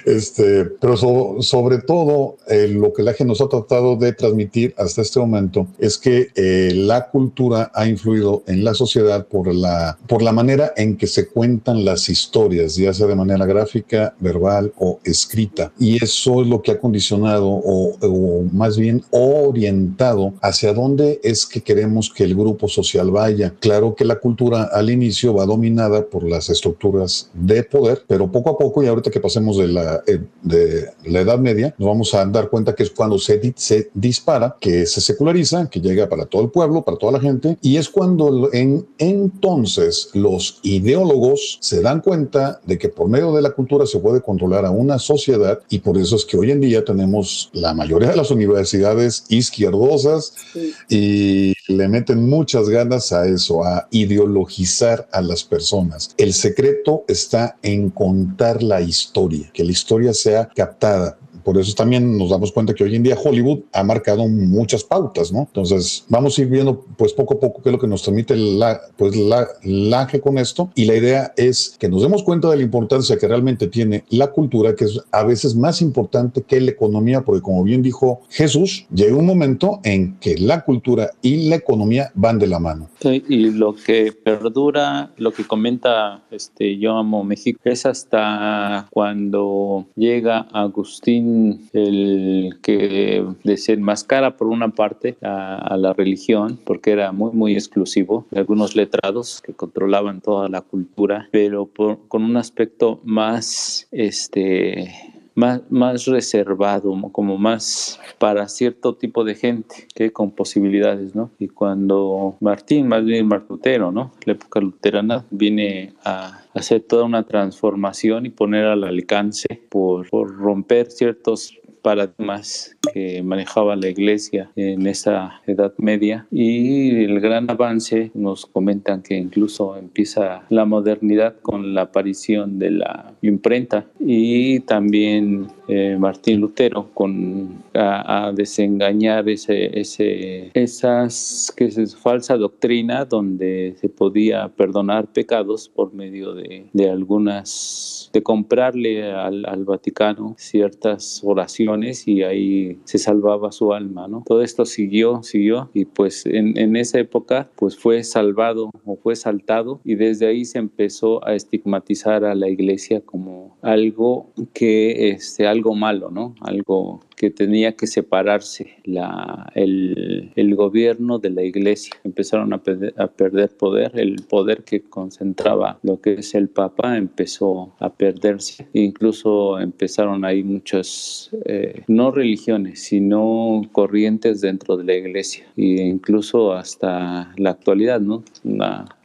este, pero so, sobre todo eh, lo que la gente nos ha tratado de transmitir hasta este momento es que eh, la cultura ha influido en la sociedad por la, por la manera en que se cuentan las historias, ya sea de manera gráfica, verbal o escrita. Y eso es lo que ha condicionado o, o más bien orientado hacia dónde es que queremos que el grupo social vaya. Claro que la cultura al inicio va dominada por las estructuras de poder, pero poco a poco, y ahorita que pasemos de la, eh, de la Edad Media, nos vamos a dar cuenta que es cuando se, se dispara, que se seculariza, que llega para todo el pueblo, para toda la gente, y es cuando cuando en, entonces los ideólogos se dan cuenta de que por medio de la cultura se puede controlar a una sociedad y por eso es que hoy en día tenemos la mayoría de las universidades izquierdosas sí. y le meten muchas ganas a eso, a ideologizar a las personas. El secreto está en contar la historia, que la historia sea captada por eso también nos damos cuenta que hoy en día Hollywood ha marcado muchas pautas, ¿no? Entonces, vamos a ir viendo, pues, poco a poco qué es lo que nos transmite la, pues, la, la con esto. Y la idea es que nos demos cuenta de la importancia que realmente tiene la cultura, que es a veces más importante que la economía, porque como bien dijo Jesús, llega un momento en que la cultura y la economía van de la mano. Sí, y lo que perdura, lo que comenta este Yo Amo México, es hasta cuando llega Agustín el que desenmascara por una parte a, la religión, porque era muy, muy exclusivo, algunos letrados que controlaban toda la cultura, pero por, con un aspecto más, este, más, más reservado, como más para cierto tipo de gente que con posibilidades, ¿no? Y cuando Martín, más bien Martutero, ¿no? La época luterana viene a hacer toda una transformación y poner al alcance por romper ciertos paradigmas que manejaba la iglesia en esa edad media. Y el gran avance nos comentan que incluso empieza la modernidad con la aparición de la imprenta. Y también eh, Martín Lutero con a, desengañar ese, ese esas que es falsa doctrina donde se podía perdonar pecados por medio de, de algunas de comprarle al, al Vaticano ciertas oraciones y ahí se salvaba su alma, ¿no? Todo esto siguió, siguió y pues en, en esa época pues fue salvado o fue saltado y desde ahí se empezó a estigmatizar a la iglesia como algo que, este, algo malo, ¿no? Algo que tenía que separarse la, el, el, gobierno de la iglesia. Empezaron a, perder, a perder poder, el poder que concentraba lo que es el Papa empezó a perderse. Incluso empezaron ahí muchas, eh, no religiones, sino corrientes dentro de la iglesia. E incluso hasta la actualidad, ¿no?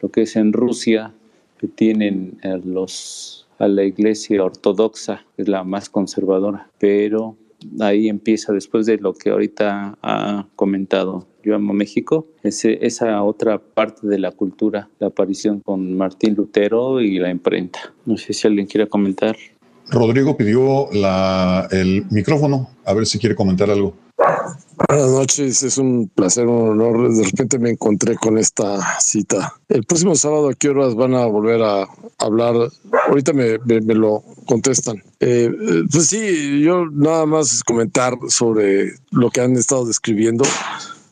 Lo que es en Rusia, que tienen eh, los a la iglesia ortodoxa, es la más conservadora, pero ahí empieza después de lo que ahorita ha comentado Yo amo México, esa otra parte de la cultura, la aparición con Martín Lutero y la imprenta. No sé si alguien quiere comentar. Rodrigo pidió el micrófono, a ver si quiere comentar algo. Buenas noches, es un placer, un honor. De repente me encontré con esta cita. El próximo sábado, ¿a qué horas van a volver a hablar? Ahorita me, lo contestan. Eh, pues sí, yo nada más comentar sobre lo que han estado describiendo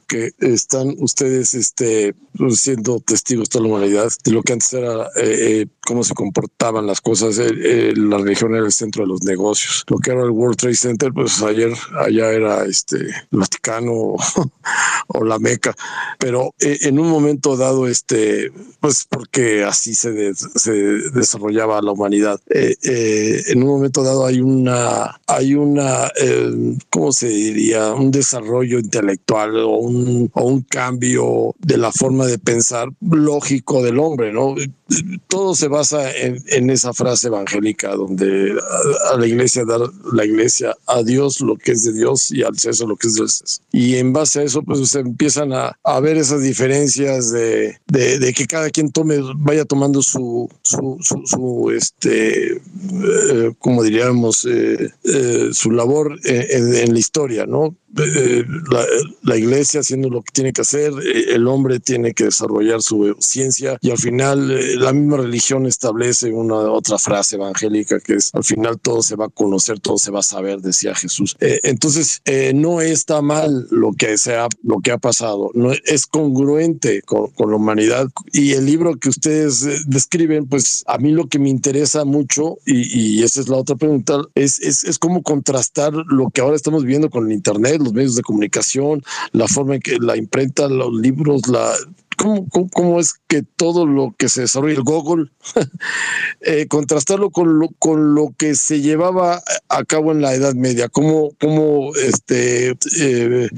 que están ustedes este, siendo testigos toda la humanidad de lo que antes era eh, eh, cómo se comportaban las cosas. Eh, la religión era el centro de los negocios. Lo que era el World Trade Center, pues ayer allá era este el Vaticano o, la Meca. Pero en un momento dado, este, pues porque así se, se desarrollaba la humanidad. en un momento dado hay una, hay una, ¿cómo se diría? Un desarrollo intelectual o un o un cambio de la forma de pensar lógico del hombre, ¿no? Todo se basa en, esa frase evangélica donde a, la iglesia dar la iglesia a Dios lo que es de Dios y al César lo que es de César. Y en base a eso, pues se empiezan a, a ver esas diferencias de, de, que cada quien tome, vaya tomando su, su, su, su este, eh, como diríamos, eh, eh, su labor en, en, la historia, ¿no? Eh, la, iglesia haciendo lo que tiene que hacer, el hombre tiene que desarrollar su ciencia y al final eh, la misma religión establece una otra frase evangélica que es al final todo se va a conocer, todo se va a saber, decía Jesús. Eh, entonces no está mal lo que sea, lo que ha pasado, no es congruente con, la humanidad y el libro que ustedes describen, pues a mí lo que me interesa mucho y, y esa es la otra pregunta es, es, es cómo contrastar lo que ahora estamos viviendo con el internet los medios de comunicación, la forma en que la imprenta, los libros, la ¿Cómo, cómo, cómo, es que todo lo que se desarrolla el Google, eh, contrastarlo con lo, con lo que se llevaba a cabo en la Edad Media? ¿Cómo, cómo este, eh,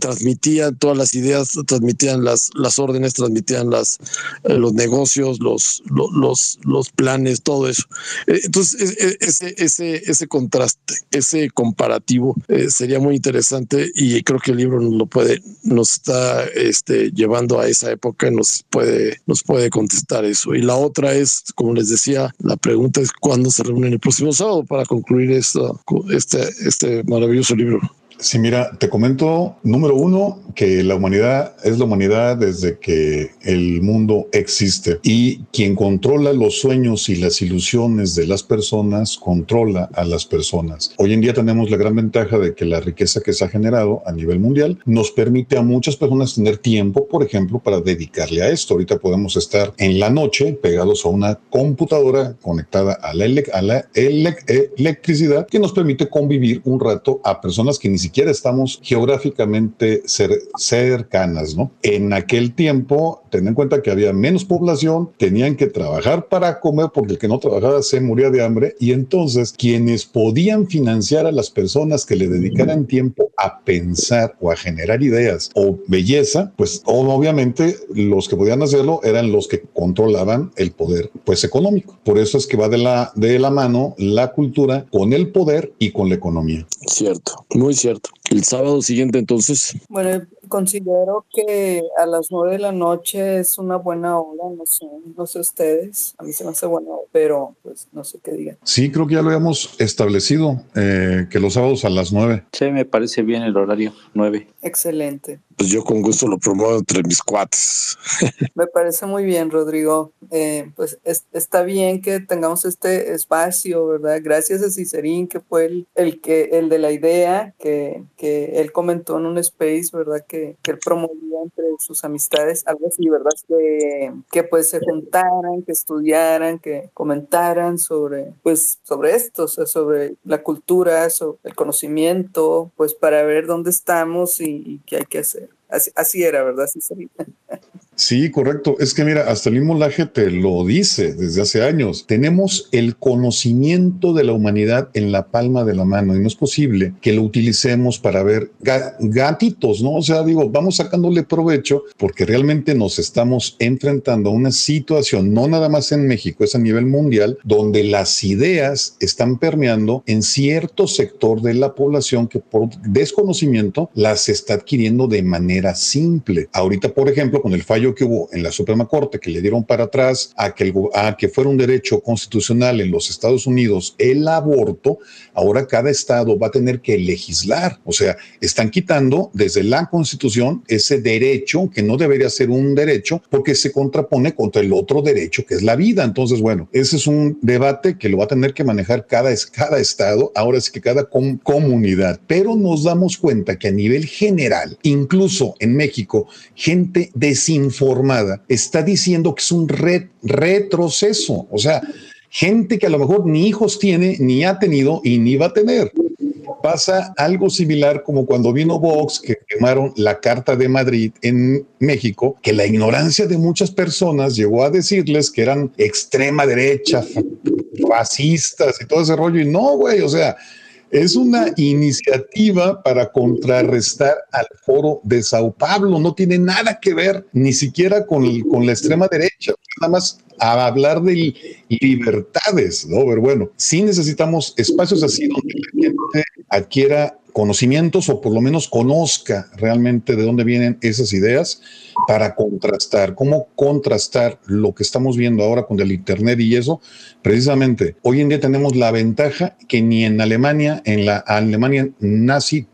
transmitían todas las ideas, transmitían las, las órdenes, transmitían las, eh, los negocios, los, los, los planes, todo eso. Eh, entonces, ese, ese, ese contraste, ese comparativo eh, sería muy interesante y creo que el libro nos lo puede, nos está este, llevando a esa época nos puede, nos puede contestar eso. Y la otra es, como les decía, la pregunta es cuándo se reúnen el próximo sábado para concluir esto, este, este maravilloso libro. Sí, mira, te comento, número uno, que la humanidad es la humanidad desde que el mundo existe y quien controla los sueños y las ilusiones de las personas controla a las personas. Hoy en día tenemos la gran ventaja de que la riqueza que se ha generado a nivel mundial nos permite a muchas personas tener tiempo, por ejemplo, para dedicarle a esto. Ahorita podemos estar en la noche pegados a una computadora conectada a la, ele a la ele electricidad que nos permite convivir un rato a personas que ni siquiera estamos geográficamente cercanas, ¿no? En aquel tiempo, ten en cuenta que había menos población, tenían que trabajar para comer porque el que no trabajaba se moría de hambre y entonces quienes podían financiar a las personas que le dedicaran tiempo a pensar o a generar ideas o belleza, pues obviamente los que podían hacerlo eran los que controlaban el poder pues económico. Por eso es que va de la, de la mano la cultura con el poder y con la economía. Cierto, muy cierto. El sábado siguiente entonces. Bueno, considero que a las nueve de la noche es una buena hora, no sé, no sé ustedes, a mí se me hace buena hora, pero pues no sé qué digan. Sí, creo que ya lo habíamos establecido, eh, que los sábados a las nueve. Sí, me parece bien el horario, nueve. Excelente. Pues yo con gusto lo promuevo entre mis cuates. me parece muy bien, Rodrigo. Eh, pues está bien que tengamos este espacio, ¿verdad? Gracias a Cicerín, que fue el, el, que, el de la idea, que, que él comentó en un space, ¿verdad? Que que, él promovía entre sus amistades, algo así, ¿verdad? Que, que pues se juntaran, que estudiaran, que comentaran sobre, pues, sobre esto, o sea, sobre la cultura, sobre el conocimiento, pues para ver dónde estamos y, qué hay que hacer. Así, así era, ¿verdad? Así sería. Sí, correcto. Es que mira, hasta el mismo Laje te lo dice desde hace años. Tenemos el conocimiento de la humanidad en la palma de la mano y no es posible que lo utilicemos para ver gatitos, ¿no? O sea, digo, vamos sacándole provecho porque realmente nos estamos enfrentando a una situación, no nada más en México, es a nivel mundial, donde las ideas están permeando en cierto sector de la población que por desconocimiento las está adquiriendo de manera simple. Ahorita, por ejemplo, con el fallo que hubo en la Suprema Corte que le dieron para atrás a que, a que fuera un derecho constitucional en los Estados Unidos el aborto, ahora cada estado va a tener que legislar. O sea, están quitando desde la Constitución ese derecho que no debería ser un derecho porque se contrapone contra el otro derecho que es la vida. Entonces, bueno, ese es un debate que lo va a tener que manejar cada, cada estado, ahora sí que cada comunidad. Pero nos damos cuenta que a nivel general, incluso en México, gente desinformada informada está diciendo que es un retroceso. O sea, gente que a lo mejor ni hijos tiene, ni ha tenido y ni va a tener. Pasa algo similar como cuando vino Vox, que quemaron la Carta de Madrid en México, que la ignorancia de muchas personas llegó a decirles que eran extrema derecha, fascistas y todo ese rollo. Y no, güey, o sea, es una iniciativa para contrarrestar al foro de Sao Paulo. No tiene nada que ver ni siquiera con, con la extrema derecha. Nada más a hablar de libertades, ¿no? Pero bueno, sí necesitamos espacios así donde la gente adquiera conocimientos o por lo menos conozca realmente de dónde vienen esas ideas para contrastar. ¿Cómo contrastar lo que estamos viendo ahora con el Internet y eso? Precisamente, hoy en día tenemos la ventaja que ni en Alemania, en la Alemania nazi,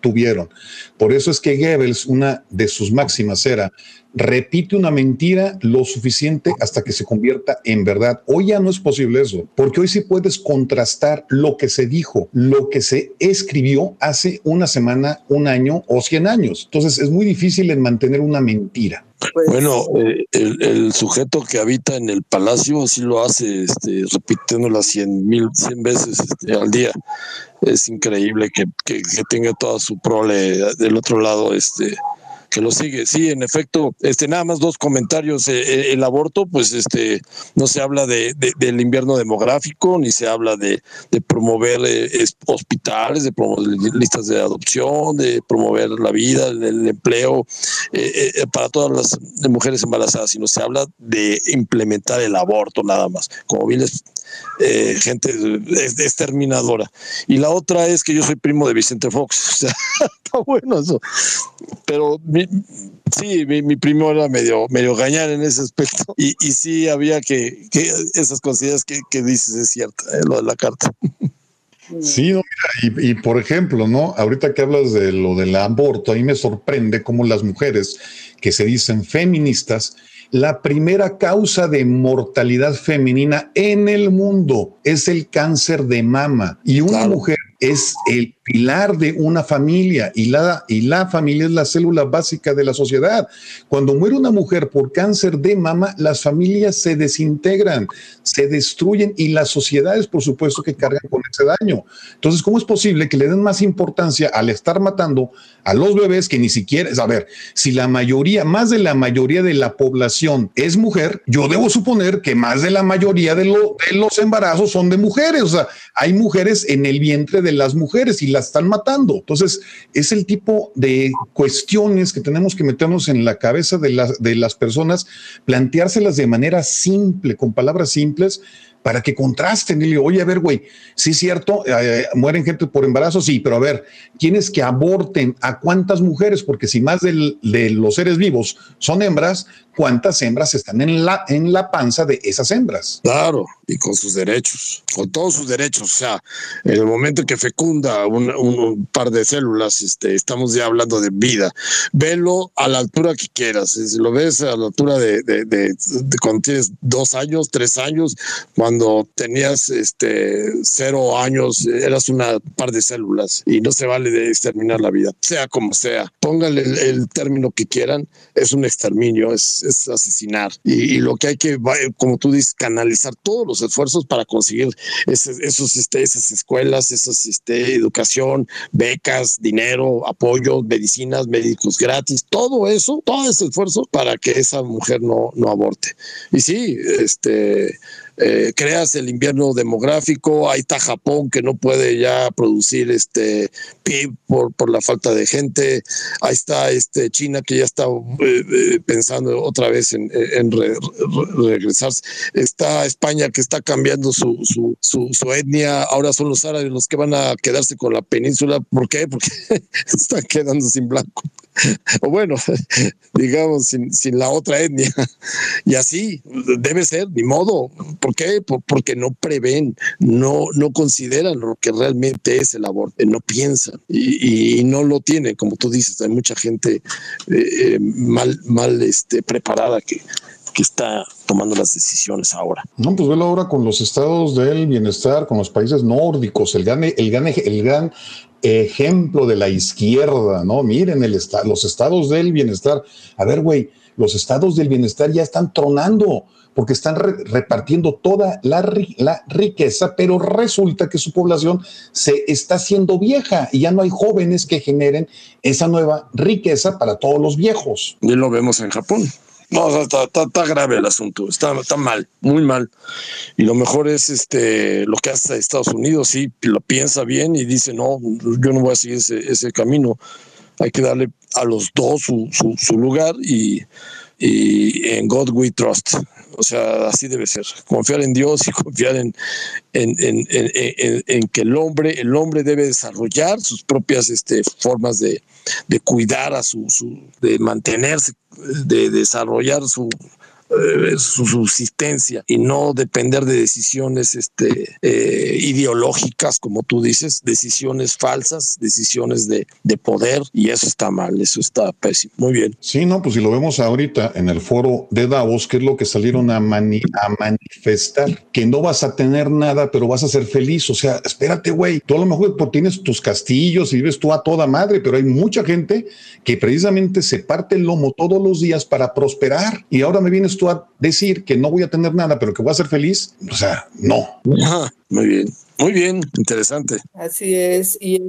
tuvieron. Por eso es que Goebbels, una de sus máximas era, repite una mentira lo suficiente hasta que se convierta en verdad. Hoy ya no es posible eso, porque hoy sí puedes contrastar lo que se dijo, lo que se escribió hace una semana, un año o cien años. Entonces es muy difícil en mantener una mentira. Pues, bueno, eh, el, sujeto que habita en el palacio así lo hace, este, repitiéndola cien mil, cien veces este, al día. Es increíble que, que, que tenga toda su prole del otro lado, este, que lo sigue. Sí, en efecto, este, nada más dos comentarios. Eh, eh, el aborto, pues este, no se habla de, del invierno demográfico, ni se habla de, promover eh, hospitales, de promover listas de adopción, de promover la vida, el, empleo para todas las mujeres embarazadas, sino se habla de implementar el aborto nada más. Como bien les eh, gente exterminadora. Y la otra es que yo soy primo de Vicente Fox. O sea, está bueno eso. Pero sí, mi, primo era medio, medio gañar en ese aspecto. Y, y sí había que, que esas cosillas que, que dices es cierta, eh, lo de la carta. Sí, y, y, por ejemplo, ¿no? Ahorita que hablas de lo del aborto, a mí me sorprende cómo las mujeres que se dicen feministas la primera causa de mortalidad femenina en el mundo es el cáncer de mama. Y una mujer es el pilar de una familia y la, y la familia es la célula básica de la sociedad. Cuando muere una mujer por cáncer de mama, las familias se desintegran, se destruyen y las sociedades, por supuesto, que cargan con ese daño. Entonces, ¿cómo es posible que le den más importancia al estar matando a los bebés que ni siquiera, a ver, si la mayoría, más de la mayoría de la población es mujer, yo debo suponer que más de la mayoría de, de los embarazos son de mujeres, o sea, hay mujeres en el vientre de las mujeres y las están matando. Entonces, es el tipo de cuestiones que tenemos que meternos en la cabeza de, las de las personas, planteárselas de manera simple, con palabras simples, para que contrasten y le oye, a ver, güey, sí es cierto, eh, mueren gente por embarazo, sí, pero a ver, ¿quiénes que aborten? ¿A cuántas mujeres? Porque si más de los seres vivos son hembras, ¿cuántas hembras están en la, en la panza de esas hembras? Claro, y con sus derechos, con todos sus derechos. O sea, en el momento que fecunda un, par de células, este, estamos ya hablando de vida. Velo a la altura que quieras. Si lo ves a la altura de, de, de cuando tienes dos años, tres años, cuando tenías este cero años, eras una par de células y no se vale de exterminar la vida, sea como sea. Póngale el, término que quieran, es un exterminio, es, asesinar. Y, lo que hay que, como tú dices, canalizar todos los esfuerzos para conseguir esos, este, esas escuelas, esas este, educación, becas, dinero, apoyo, medicinas, médicos gratis, todo eso, todo ese esfuerzo para que esa mujer no, no aborte. Y sí, este eh, creas el invierno demográfico, ahí está Japón que no puede ya producir este PIB por, por la falta de gente, ahí está este China que ya está eh, eh, pensando otra vez en, en regresar, está España que está cambiando su, su, su, etnia, ahora son los árabes los que van a quedarse con la península, ¿por qué? Porque están quedando sin blanco o bueno, digamos, sin, sin, la otra etnia. Y así debe ser, ni modo. ¿Por qué? porque no prevén, no, no consideran lo que realmente es el aborto, no piensan y, no lo tienen, como tú dices, hay mucha gente eh, eh, mal, mal este, preparada que, que está tomando las decisiones ahora. No, pues velo ahora con los estados del bienestar, con los países nórdicos, el gran, el gran, el gran ejemplo de la izquierda, ¿no? Miren el los estados del bienestar. A ver, güey, los estados del bienestar ya están tronando porque están repartiendo toda la, la, riqueza, pero resulta que su población se está haciendo vieja y ya no hay jóvenes que generen esa nueva riqueza para todos los viejos. Y lo vemos en Japón. No, está, grave el asunto, está, está mal, muy mal. Y lo mejor es este lo que hace Estados Unidos, sí, lo piensa bien y dice, no, yo no voy a seguir ese, camino. Hay que darle a los dos su, lugar y, y en God we trust. O sea, así debe ser. Confiar en Dios y confiar en, en, en, en que el hombre, el hombre debe desarrollar sus propias este, formas de, de cuidar a su, su, de mantenerse, de desarrollar su, su subsistencia y no depender de decisiones este, eh, ideológicas, como tú dices, decisiones falsas, decisiones de, de, poder, y eso está mal, eso está pésimo. Muy bien. Sí, no, pues si lo vemos ahorita en el foro de Davos, que es lo que salieron a, mani a manifestar, que no vas a tener nada, pero vas a ser feliz. O sea, espérate, güey, tú a lo mejor tienes tus castillos y vives tú a toda madre, pero hay mucha gente que precisamente se parte el lomo todos los días para prosperar. Y ahora me vienes tú a decir que no voy a tener nada, pero que voy a ser feliz, o sea, no. muy bien. Muy bien, interesante. Así es, y,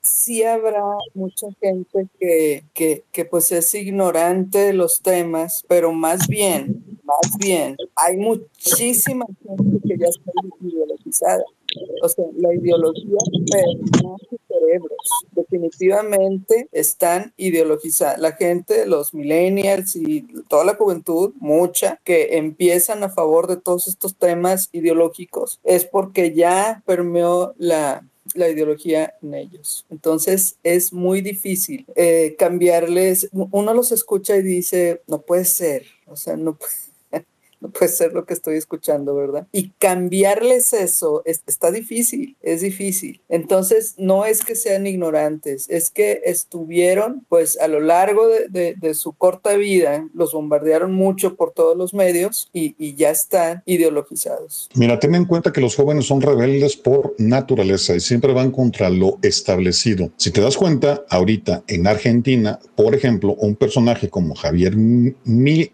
sí habrá mucha gente que, que, que, pues es ignorante de los temas, pero más bien, más bien, hay muchísima gente que ya está ideologizada. O sea, la ideología sus cerebros. Definitivamente están ideologizadas. La gente, los millennials y toda la juventud, mucha, que empiezan a favor de todos estos temas ideológicos, es porque ya permeó la, la ideología en ellos. Entonces es muy difícil eh, cambiarles. Uno los escucha y dice, no puede ser, o sea, no puede no puede ser lo que estoy escuchando, ¿verdad? Y cambiarles eso está difícil, es difícil. Entonces, no es que sean ignorantes, es que estuvieron, pues a lo largo de, su corta vida, los bombardearon mucho por todos los medios y, ya están ideologizados. Mira, ten en cuenta que los jóvenes son rebeldes por naturaleza y siempre van contra lo establecido. Si te das cuenta, ahorita en Argentina, por ejemplo, un personaje como Javier Mi,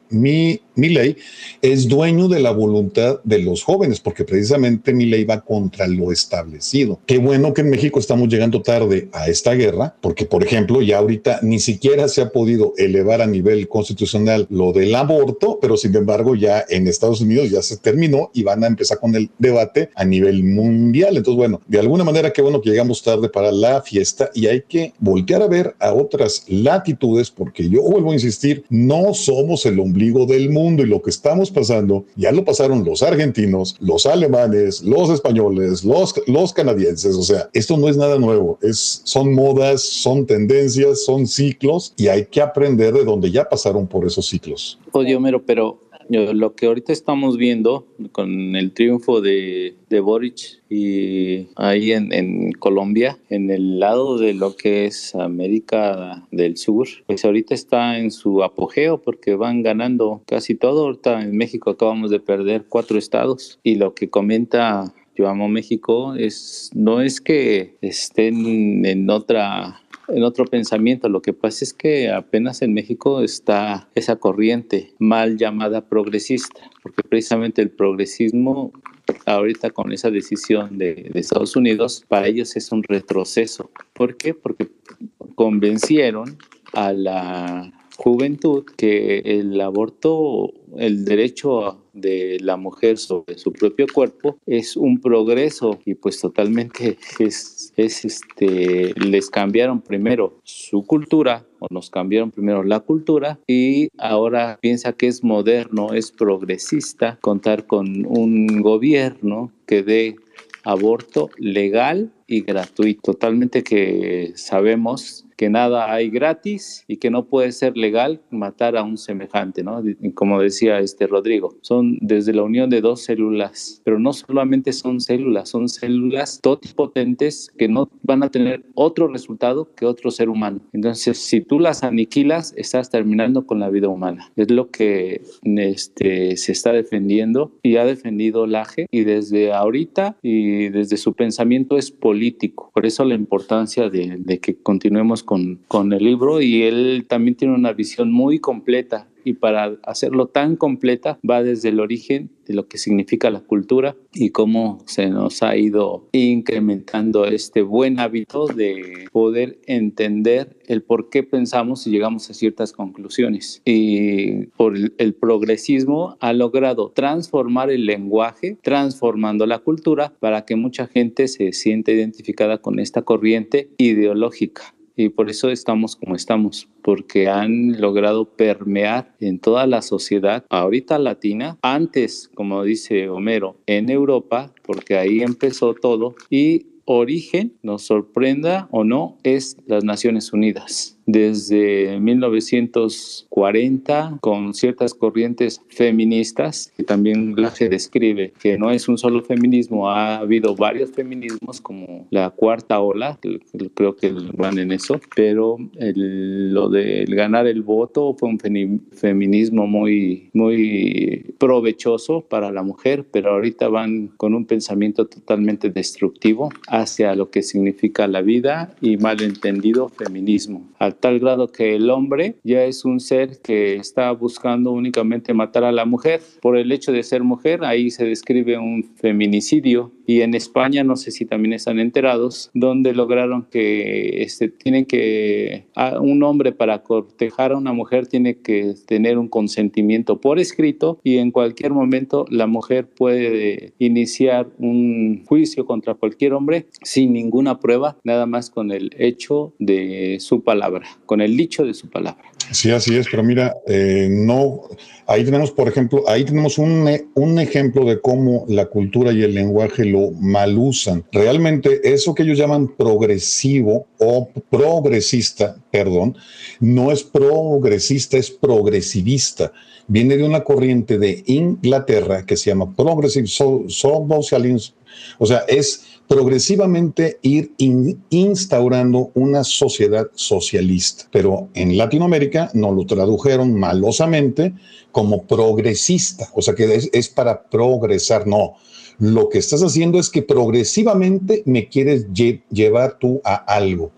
Mi, Milei es dueño de la voluntad de los jóvenes, porque precisamente Milei va contra lo establecido. Qué bueno que en México estamos llegando tarde a esta guerra, porque por ejemplo, ya ahorita ni siquiera se ha podido elevar a nivel constitucional lo del aborto, pero sin embargo ya en Estados Unidos ya se terminó y van a empezar con el debate a nivel mundial. Entonces, bueno, de alguna manera qué bueno que llegamos tarde para la fiesta y hay que voltear a ver a otras latitudes, porque yo vuelvo a insistir, no somos el ombligo del mundo y lo que estamos pasando, ya lo pasaron los argentinos, los alemanes, los españoles, los, los canadienses. O sea, esto no es nada nuevo. Es, son modas, son tendencias, son ciclos y hay que aprender de donde ya pasaron por esos ciclos. Oye, Homero, pero lo que ahorita estamos viendo con el triunfo de, de Boric y ahí en, en, Colombia, en el lado de lo que es América del Sur, pues ahorita está en su apogeo porque van ganando casi todo. Ahorita en México acabamos de perder cuatro estados y lo que comenta Yo Amo México es no es que estén en otra en otro pensamiento. Lo que pasa es que apenas en México está esa corriente mal llamada progresista, porque precisamente el progresismo ahorita con esa decisión de, Estados Unidos, para ellos es un retroceso. ¿Por qué? Porque convencieron a la juventud que el aborto, el derecho de la mujer sobre su propio cuerpo es un progreso y pues totalmente es, es este, les cambiaron primero su cultura o nos cambiaron primero la cultura y ahora piensa que es moderno, es progresista contar con un gobierno que dé aborto legal y gratuito. Totalmente que sabemos que nada hay gratis y que no puede ser legal matar a un semejante, ¿no? Como decía este Rodrigo, son desde la unión de dos células, pero no solamente son células, son células totipotentes que no van a tener otro resultado que otro ser humano. Entonces, si tú las aniquilas, estás terminando con la vida humana. Es lo que este, se está defendiendo y ha defendido Laje y desde ahorita y desde su pensamiento es político. Por eso la importancia de, de que continuemos con con, el libro y él también tiene una visión muy completa y para hacerlo tan completa va desde el origen de lo que significa la cultura y cómo se nos ha ido incrementando este buen hábito de poder entender el por qué pensamos y llegamos a ciertas conclusiones. Y por el progresismo ha logrado transformar el lenguaje, transformando la cultura para que mucha gente se sienta identificada con esta corriente ideológica y por eso estamos como estamos, porque han logrado permear en toda la sociedad, ahorita latina, antes, como dice Homero, en Europa, porque ahí empezó todo, y origen, nos sorprenda o no, es las Naciones Unidas desde 1940 con ciertas corrientes feministas que también se describe que no es un solo feminismo, ha habido varios feminismos como la cuarta ola, creo que van en eso, pero lo de ganar el voto fue un feminismo muy, muy provechoso para la mujer, pero ahorita van con un pensamiento totalmente destructivo hacia lo que significa la vida y malentendido feminismo tal grado que el hombre ya es un ser que está buscando únicamente matar a la mujer. Por el hecho de ser mujer, ahí se describe un feminicidio. Y en España, no sé si también están enterados, donde lograron que este, tienen que, un hombre para cortejar a una mujer tiene que tener un consentimiento por escrito y en cualquier momento la mujer puede iniciar un juicio contra cualquier hombre sin ninguna prueba, nada más con el hecho de su palabra con el dicho de su palabra. Sí, así es, pero mira, eh, no, ahí tenemos, por ejemplo, ahí tenemos un, un, ejemplo de cómo la cultura y el lenguaje lo malusan. Realmente eso que ellos llaman progresivo o progresista perdón, no es progresista, es progresivista. Viene de una corriente de Inglaterra que se llama Progressive Socialism, o sea, es progresivamente ir instaurando una sociedad socialista. Pero en Latinoamérica no lo tradujeron malosamente como progresista, o sea que es, para progresar, no. Lo que estás haciendo es que progresivamente me quieres llevar tú a algo.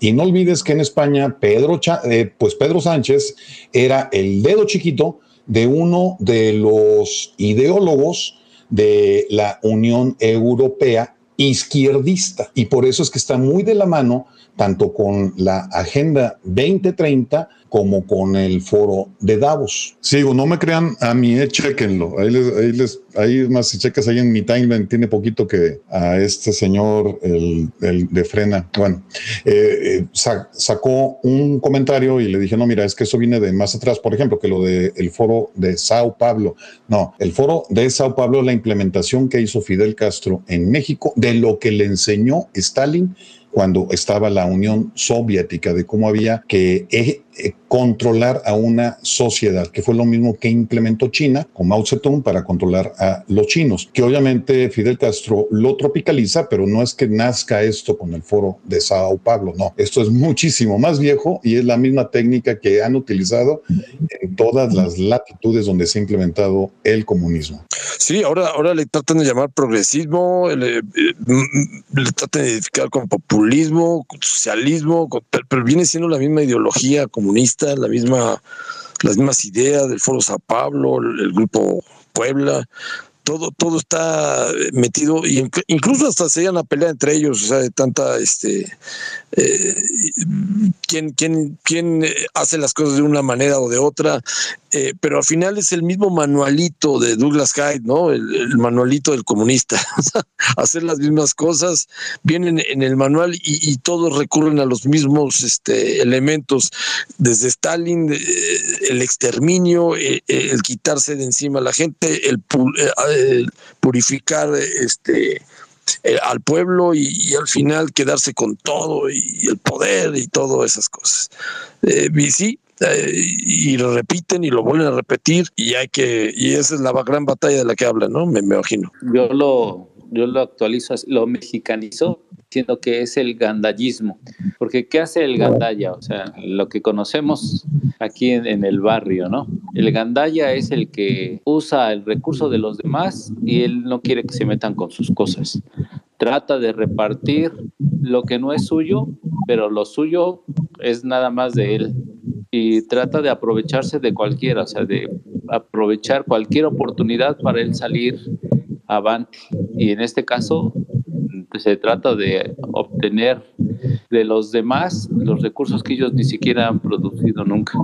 Y no olvides que en España Pedro, eh, pues Pedro Sánchez era el dedo chiquito de uno de los ideólogos de la Unión Europea izquierdista. Y por eso es que está muy de la mano tanto con la Agenda 2030 como con el foro de Davos. Sigo, no me crean a mí, eh, chequenlo. Ahí les, ahí les, ahí más si checas ahí en mi timeline, tiene poquito que a este señor, el, de Frena, bueno, eh, eh, sacó un comentario y le dije, no, mira, es que eso viene de más atrás, por ejemplo, que lo del foro de Sao Paulo. No, el foro de Sao Paulo, la implementación que hizo Fidel Castro en México de lo que le enseñó Stalin cuando estaba la Unión Soviética, de cómo había que eh, controlar a una sociedad, que fue lo mismo que implementó China con Mao Zedong para controlar a los chinos, que obviamente Fidel Castro lo tropicaliza, pero no es que nazca esto con el foro de Sao Paulo, no, esto es muchísimo más viejo y es la misma técnica que han utilizado en todas las latitudes donde se ha implementado el comunismo. Sí, ahora, ahora le tratan de llamar progresismo, le, eh, le tratan de identificar con populismo, con socialismo, pero, viene siendo la misma ideología comunista, la misma, las mismas ideas del Foro Sao Pablo, el, grupo Puebla, todo, todo está metido, y incluso hasta se iban a pelear entre ellos, o sea, de tanta este eh, quién, quién, quién hace las cosas de una manera o de otra, eh, pero al final es el mismo manualito de Douglas Hyde, ¿no? El, manualito del comunista. hacer las mismas cosas, vienen en el manual y, todos recurren a los mismos este, elementos, desde Stalin, eh, el exterminio, eh, el quitarse de encima a la gente, el, purificar este, al pueblo y, al final quedarse con todo y el poder y todas esas cosas. y sí, y lo repiten y lo vuelven a repetir y hay que y esa es la gran batalla de la que hablan, ¿no? Me, imagino. Yo lo yo lo actualizo, lo mexicanizo diciendo que es el gandallismo, porque ¿qué hace el gandalla? O sea, lo que conocemos aquí en, en, el barrio, ¿no? El gandalla es el que usa el recurso de los demás y él no quiere que se metan con sus cosas. Trata de repartir lo que no es suyo, pero lo suyo es nada más de él y trata de aprovecharse de cualquiera, o sea, de aprovechar cualquier oportunidad para él salir avante. Y en este caso se trata de obtener de los demás los recursos que ellos ni siquiera han producido nunca.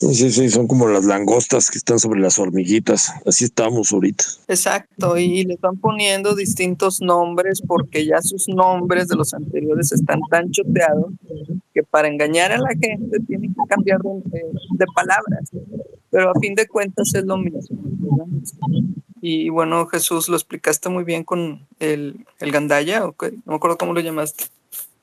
Sí, sí, son como las langostas que están sobre las hormiguitas. Así estamos ahorita. Exacto, y le están poniendo distintos nombres porque ya sus nombres de los anteriores están tan choteados que para engañar a la gente tienen que cambiar de, palabras. Pero a fin de cuentas es lo mismo. Y bueno, Jesús, lo explicaste muy bien con el, el gandaya, no me acuerdo cómo lo llamaste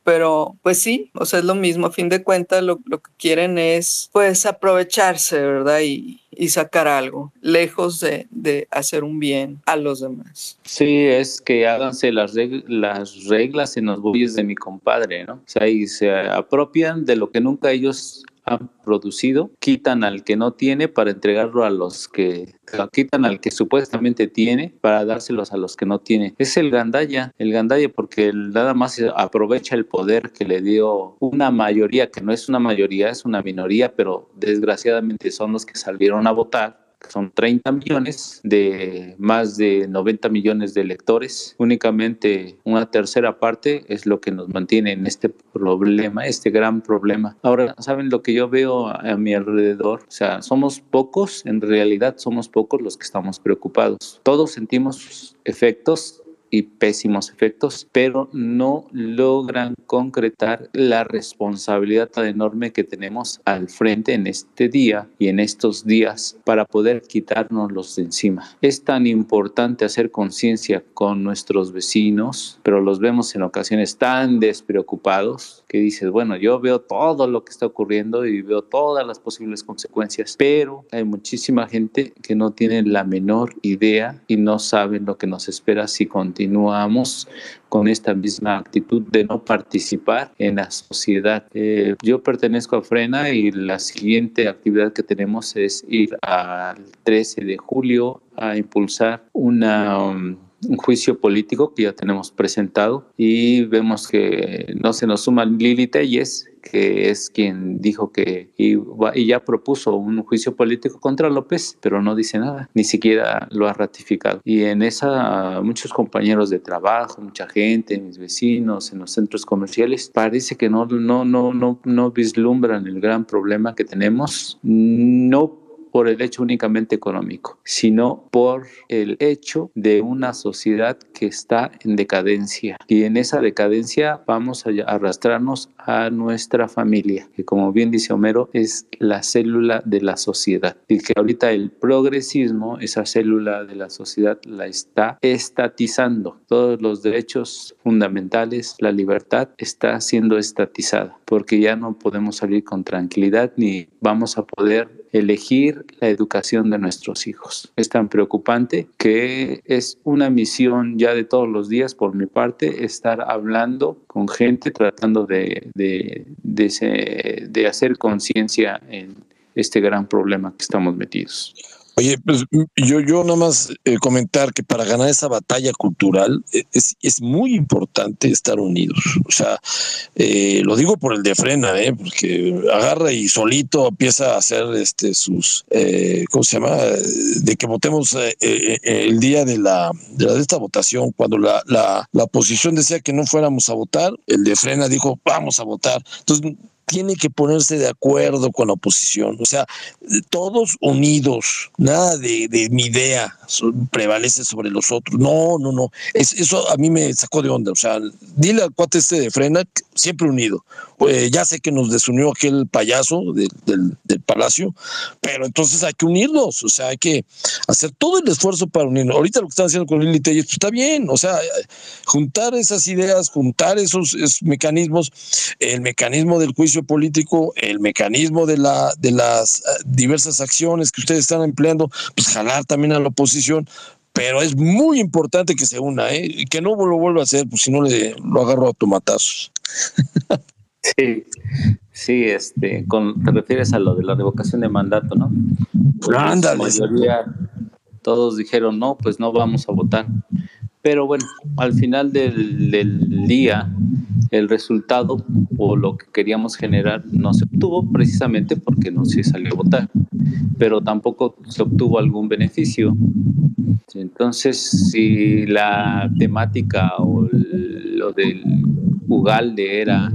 pero pues sí, o sea, es lo mismo, a fin de cuentas lo, que quieren es pues aprovecharse, ¿verdad? Y, y sacar algo, lejos de, de, hacer un bien a los demás. Sí, es que háganse las, las reglas en los bueyes de mi compadre, ¿no? O sea, y se apropian de lo que nunca ellos han producido, quitan al que no tiene para entregarlo a los que quitan al que supuestamente tiene para dárselos a los que no tiene. Es el gandaya, el gandaya porque nada más aprovecha el poder que le dio una mayoría, que no es una mayoría, es una minoría, pero desgraciadamente son los que salieron a votar son 30 millones de más de 90 millones de electores. Únicamente una tercera parte es lo que nos mantiene en este problema, este gran problema. Ahora, ¿saben lo que yo veo a mi alrededor? O sea, somos pocos, en realidad somos pocos los que estamos preocupados. Todos sentimos efectos y pésimos efectos, pero no logran concretar la responsabilidad tan enorme que tenemos al frente en este día y en estos días para poder quitarnos los de encima. Es tan importante hacer conciencia con nuestros vecinos, pero los vemos en ocasiones tan despreocupados que dices, bueno, yo veo todo lo que está ocurriendo y veo todas las posibles consecuencias, pero hay muchísima gente que no tiene la menor idea y no saben lo que nos espera si continuamos con esta misma actitud de no participar en la sociedad. Eh, yo pertenezco a Frena y la siguiente actividad que tenemos es ir al 13 de julio a impulsar una... Um, un juicio político que ya tenemos presentado y vemos que no se nos suma Lili Telles, que es quien dijo que y, ya propuso un juicio político contra López, pero no dice nada, ni siquiera lo ha ratificado. Y en esa muchos compañeros de trabajo, mucha gente, mis vecinos, en los centros comerciales, parece que no, no, no, no, no vislumbran el gran problema que tenemos. No por el hecho únicamente económico, sino por el hecho de una sociedad que está en decadencia. Y en esa decadencia vamos a arrastrarnos a nuestra familia, que como bien dice Homero, es la célula de la sociedad. Y que ahorita el progresismo, esa célula de la sociedad, la está estatizando. Todos los derechos fundamentales, la libertad, está siendo estatizada, porque ya no podemos salir con tranquilidad ni vamos a poder elegir la educación de nuestros hijos. Es tan preocupante que es una misión ya de todos los días por mi parte estar hablando con gente tratando de, de, de hacer conciencia en este gran problema que estamos metidos. Oye, pues yo, yo nada más eh, comentar que para ganar esa batalla cultural eh, es, es muy importante estar unidos. O sea, eh, lo digo por el de frena, ¿eh? porque agarra y solito empieza a hacer este sus, ¿cómo se llama? De que votemos el día de la, de la de esta votación, cuando la, la, la oposición decía que no fuéramos a votar, el de frena dijo, vamos a votar. Entonces, tiene que ponerse de acuerdo con la oposición. O sea, todos unidos, nada de, de mi idea prevalece sobre los otros. No, no, no. Es, eso a mí me sacó de onda. O sea, dile al cuate este de frena, siempre unido. Pues ya sé que nos desunió aquel payaso del, del, palacio, pero entonces hay que unirnos. O sea, hay que hacer todo el esfuerzo para unirnos. Ahorita lo que están haciendo con Lili Telles, pues está bien. O sea, juntar esas ideas, juntar esos, mecanismos, el mecanismo del juicio político, el mecanismo de, la, de las eh, diversas acciones que ustedes están empleando, pues jalar también a la oposición, pero es muy importante que se una, ¿eh? que no lo vuelva a hacer, pues si no le lo agarro a tomatazos. Sí, sí, este, con, te refieres a lo de la revocación de mandato, ¿no? Pues Ándale. mayoría, todos dijeron, no, pues no vamos a votar. Pero bueno, al final del, día, el resultado o lo que queríamos generar no se obtuvo precisamente porque no se salió a votar, pero tampoco se obtuvo algún beneficio. Entonces, si la temática o lo del Ugalde era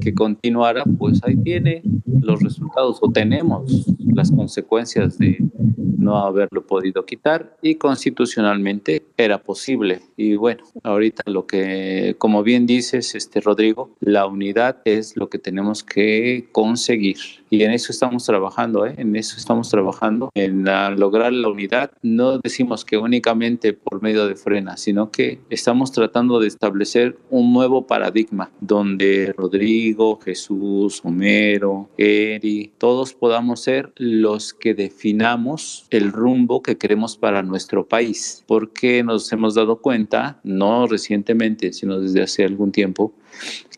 que continuara, pues ahí tiene los resultados o tenemos las consecuencias de no haberlo podido quitar y constitucionalmente era posible. Y bueno, ahorita lo que, como bien dices, este Rodrigo, la unidad es lo que tenemos que conseguir. Y en eso estamos trabajando, ¿eh? en eso estamos trabajando, en lograr la unidad. No decimos que únicamente por medio de frena, sino que estamos tratando de establecer un nuevo paradigma donde Rodrigo, Jesús, Homero, Eri, todos podamos ser los que definamos el rumbo que queremos para nuestro país, porque nos hemos dado cuenta, no recientemente, sino desde hace algún tiempo,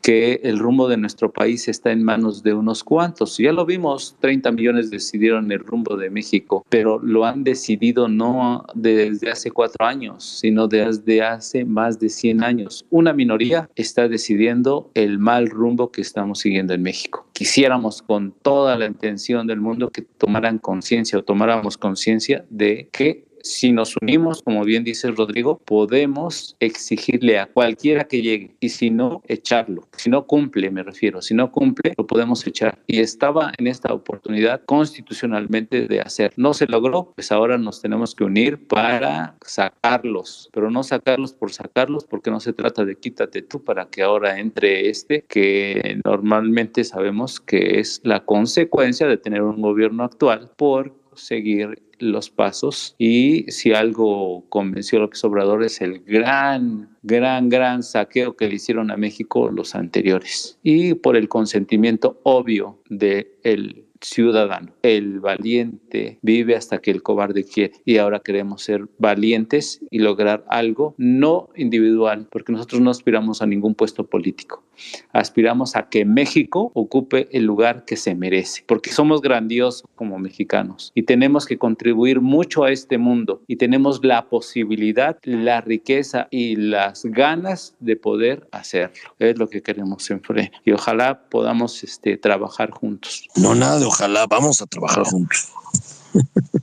que el rumbo de nuestro país está en manos de unos cuantos. Ya lo vimos, 30 millones decidieron el rumbo de México, pero lo han decidido no desde hace cuatro años, sino desde hace más de 100 años. Una minoría está decidiendo el mal rumbo que estamos siguiendo en México. Quisiéramos con toda la intención del mundo que tomaran conciencia o tomáramos conciencia de que si nos unimos, como bien dice Rodrigo, podemos exigirle a cualquiera que llegue y si no, echarlo. Si no cumple, me refiero, si no cumple, lo podemos echar. Y estaba en esta oportunidad constitucionalmente de hacer. No se logró, pues ahora nos tenemos que unir para sacarlos, pero no sacarlos por sacarlos porque no se trata de quítate tú para que ahora entre este, que normalmente sabemos que es la consecuencia de tener un gobierno actual por seguir los pasos y si algo convenció a López Obrador es el gran, gran, gran saqueo que le hicieron a México los anteriores y por el consentimiento obvio del el ciudadano. El valiente vive hasta que el cobarde quiere. Y ahora queremos ser valientes y lograr algo no individual, porque nosotros no aspiramos a ningún puesto político. Aspiramos a que México ocupe el lugar que se merece, porque somos grandiosos como mexicanos y tenemos que contribuir mucho a este mundo y tenemos la posibilidad, la riqueza y las ganas de poder hacerlo. Es lo que queremos en Fre. Y ojalá podamos este, trabajar juntos. No, nada ojalá, vamos a trabajar juntos.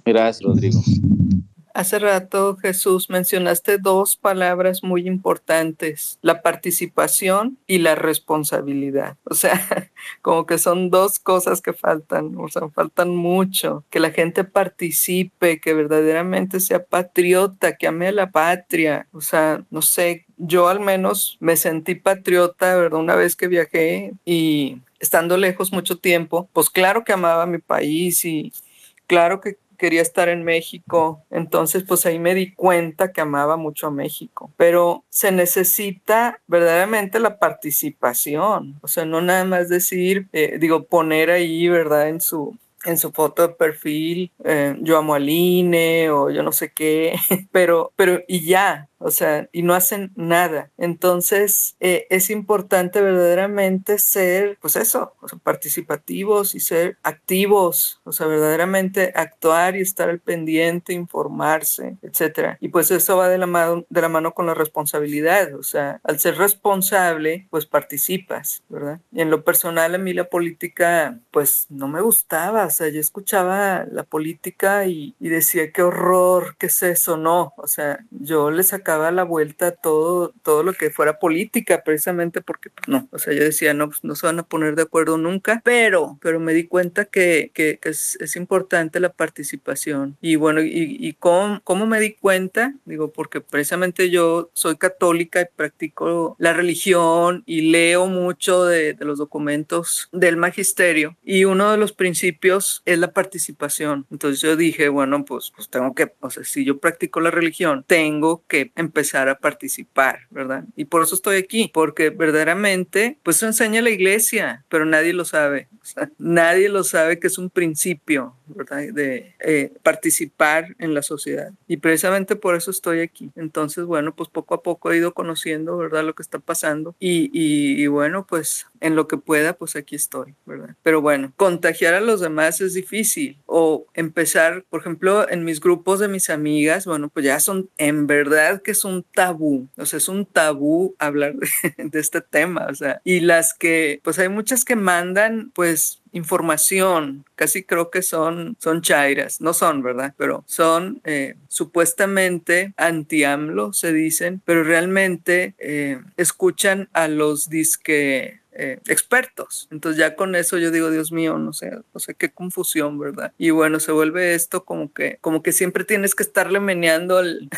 Gracias, Rodrigo. Hace rato, Jesús, mencionaste dos palabras muy importantes, la participación y la responsabilidad. O sea, como que son dos cosas que faltan, o sea, faltan mucho, que la gente participe, que verdaderamente sea patriota, que ame a la patria. O sea, no sé, yo al menos me sentí patriota, ¿verdad? Una vez que viajé y estando lejos mucho tiempo, pues claro que amaba mi país y claro que quería estar en México, entonces pues ahí me di cuenta que amaba mucho a México, pero se necesita verdaderamente la participación, o sea, no nada más decir, eh, digo, poner ahí, ¿verdad? En su, en su foto de perfil, eh, yo amo al INE o yo no sé qué, pero, pero y ya, o sea, y no hacen nada. Entonces, eh, es importante verdaderamente ser, pues eso, participativos y ser activos, o sea, verdaderamente actuar y estar al pendiente, informarse, etcétera. Y pues eso va de la, mano, de la mano con la responsabilidad, o sea, al ser responsable, pues participas, ¿verdad? Y en lo personal, a mí la política, pues no me gustaba, o sea, yo escuchaba la política y, y decía, qué horror, qué es eso, no, o sea, yo le sacaba la vuelta todo, todo lo que fuera política, precisamente porque pues, no, o sea, yo decía, no, pues no se van a poner de acuerdo nunca, pero, pero me di cuenta que, que, es, es, importante la participación. Y bueno, y, y cómo, cómo, me di cuenta, digo, porque precisamente yo soy católica y practico la religión y leo mucho de, de los documentos del magisterio y uno de los principios es la participación. Entonces yo dije, bueno, pues, pues tengo que, o sea, si yo practico la religión, tengo que empezar a participar, ¿verdad? Y por eso estoy aquí, porque verdaderamente, pues eso enseña la iglesia, pero nadie lo sabe. nadie lo sabe que es un principio, ¿verdad? De eh, participar en la sociedad. Y precisamente por eso estoy aquí. Entonces, bueno, pues poco a poco he ido conociendo, ¿verdad? Lo que está pasando. Y, y, y bueno, pues en lo que pueda, pues aquí estoy, ¿verdad? Pero bueno, contagiar a los demás es difícil. O empezar, por ejemplo, en mis grupos de mis amigas, bueno, pues ya son en verdad que es un tabú, o sea, es un tabú hablar de, de este tema, o sea, y las que, pues hay muchas que mandan, pues información, casi creo que son, son chairas, no son, ¿verdad? Pero son eh, supuestamente anti-AMLO, se dicen, pero realmente eh, escuchan a los disque eh, expertos. Entonces ya con eso yo digo, Dios mío, no sé, no sé qué confusión, ¿verdad? Y bueno, se vuelve esto como que, como que siempre tienes que estarle meneando al,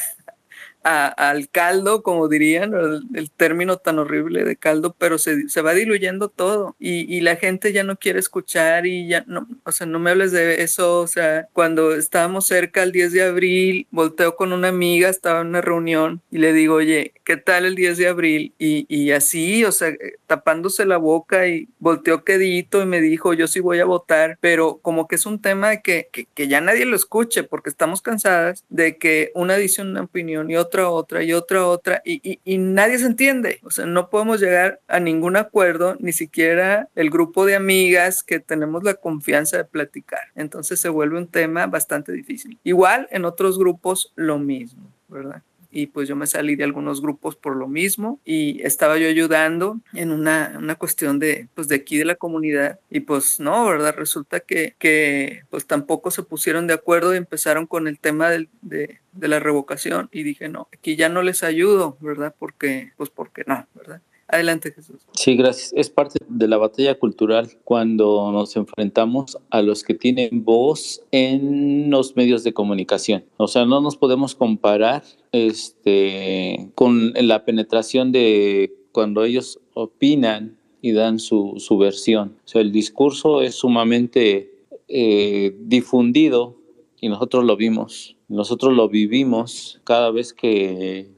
al caldo, como dirían, el, término tan horrible de caldo, pero se, se va diluyendo todo y, y, la gente ya no quiere escuchar y ya no, o sea, no me hables de eso, o sea, cuando estábamos cerca el 10 de abril, volteo con una amiga, estaba en una reunión y le digo, oye, ¿qué tal el 10 de abril? Y, y así, o sea, eh, tapándose la boca y volteó quedito y me dijo, yo sí voy a votar, pero como que es un tema de que, que, que ya nadie lo escuche porque estamos cansadas de que una dice una opinión y otra otra, y otra, otra, y, y, nadie se entiende. O sea, no podemos llegar a ningún acuerdo, ni siquiera el grupo de amigas que tenemos la confianza de platicar. Entonces se vuelve un tema bastante difícil. Igual en otros grupos lo mismo, ¿verdad? Y pues yo me salí de algunos grupos por lo mismo y estaba yo ayudando en una, una cuestión de, pues de aquí de la comunidad y pues no, ¿verdad? Resulta que, que pues tampoco se pusieron de acuerdo y empezaron con el tema de, de, la revocación y dije, no, aquí ya no les ayudo, ¿verdad? Porque, pues porque no, ¿verdad? Adelante, Jesús. Sí, gracias. Es parte de la batalla cultural cuando nos enfrentamos a los que tienen voz en los medios de comunicación. O sea, no nos podemos comparar este, con la penetración de cuando ellos opinan y dan su, su versión. O sea, el discurso es sumamente eh, difundido y nosotros lo vimos. Nosotros lo vivimos cada vez que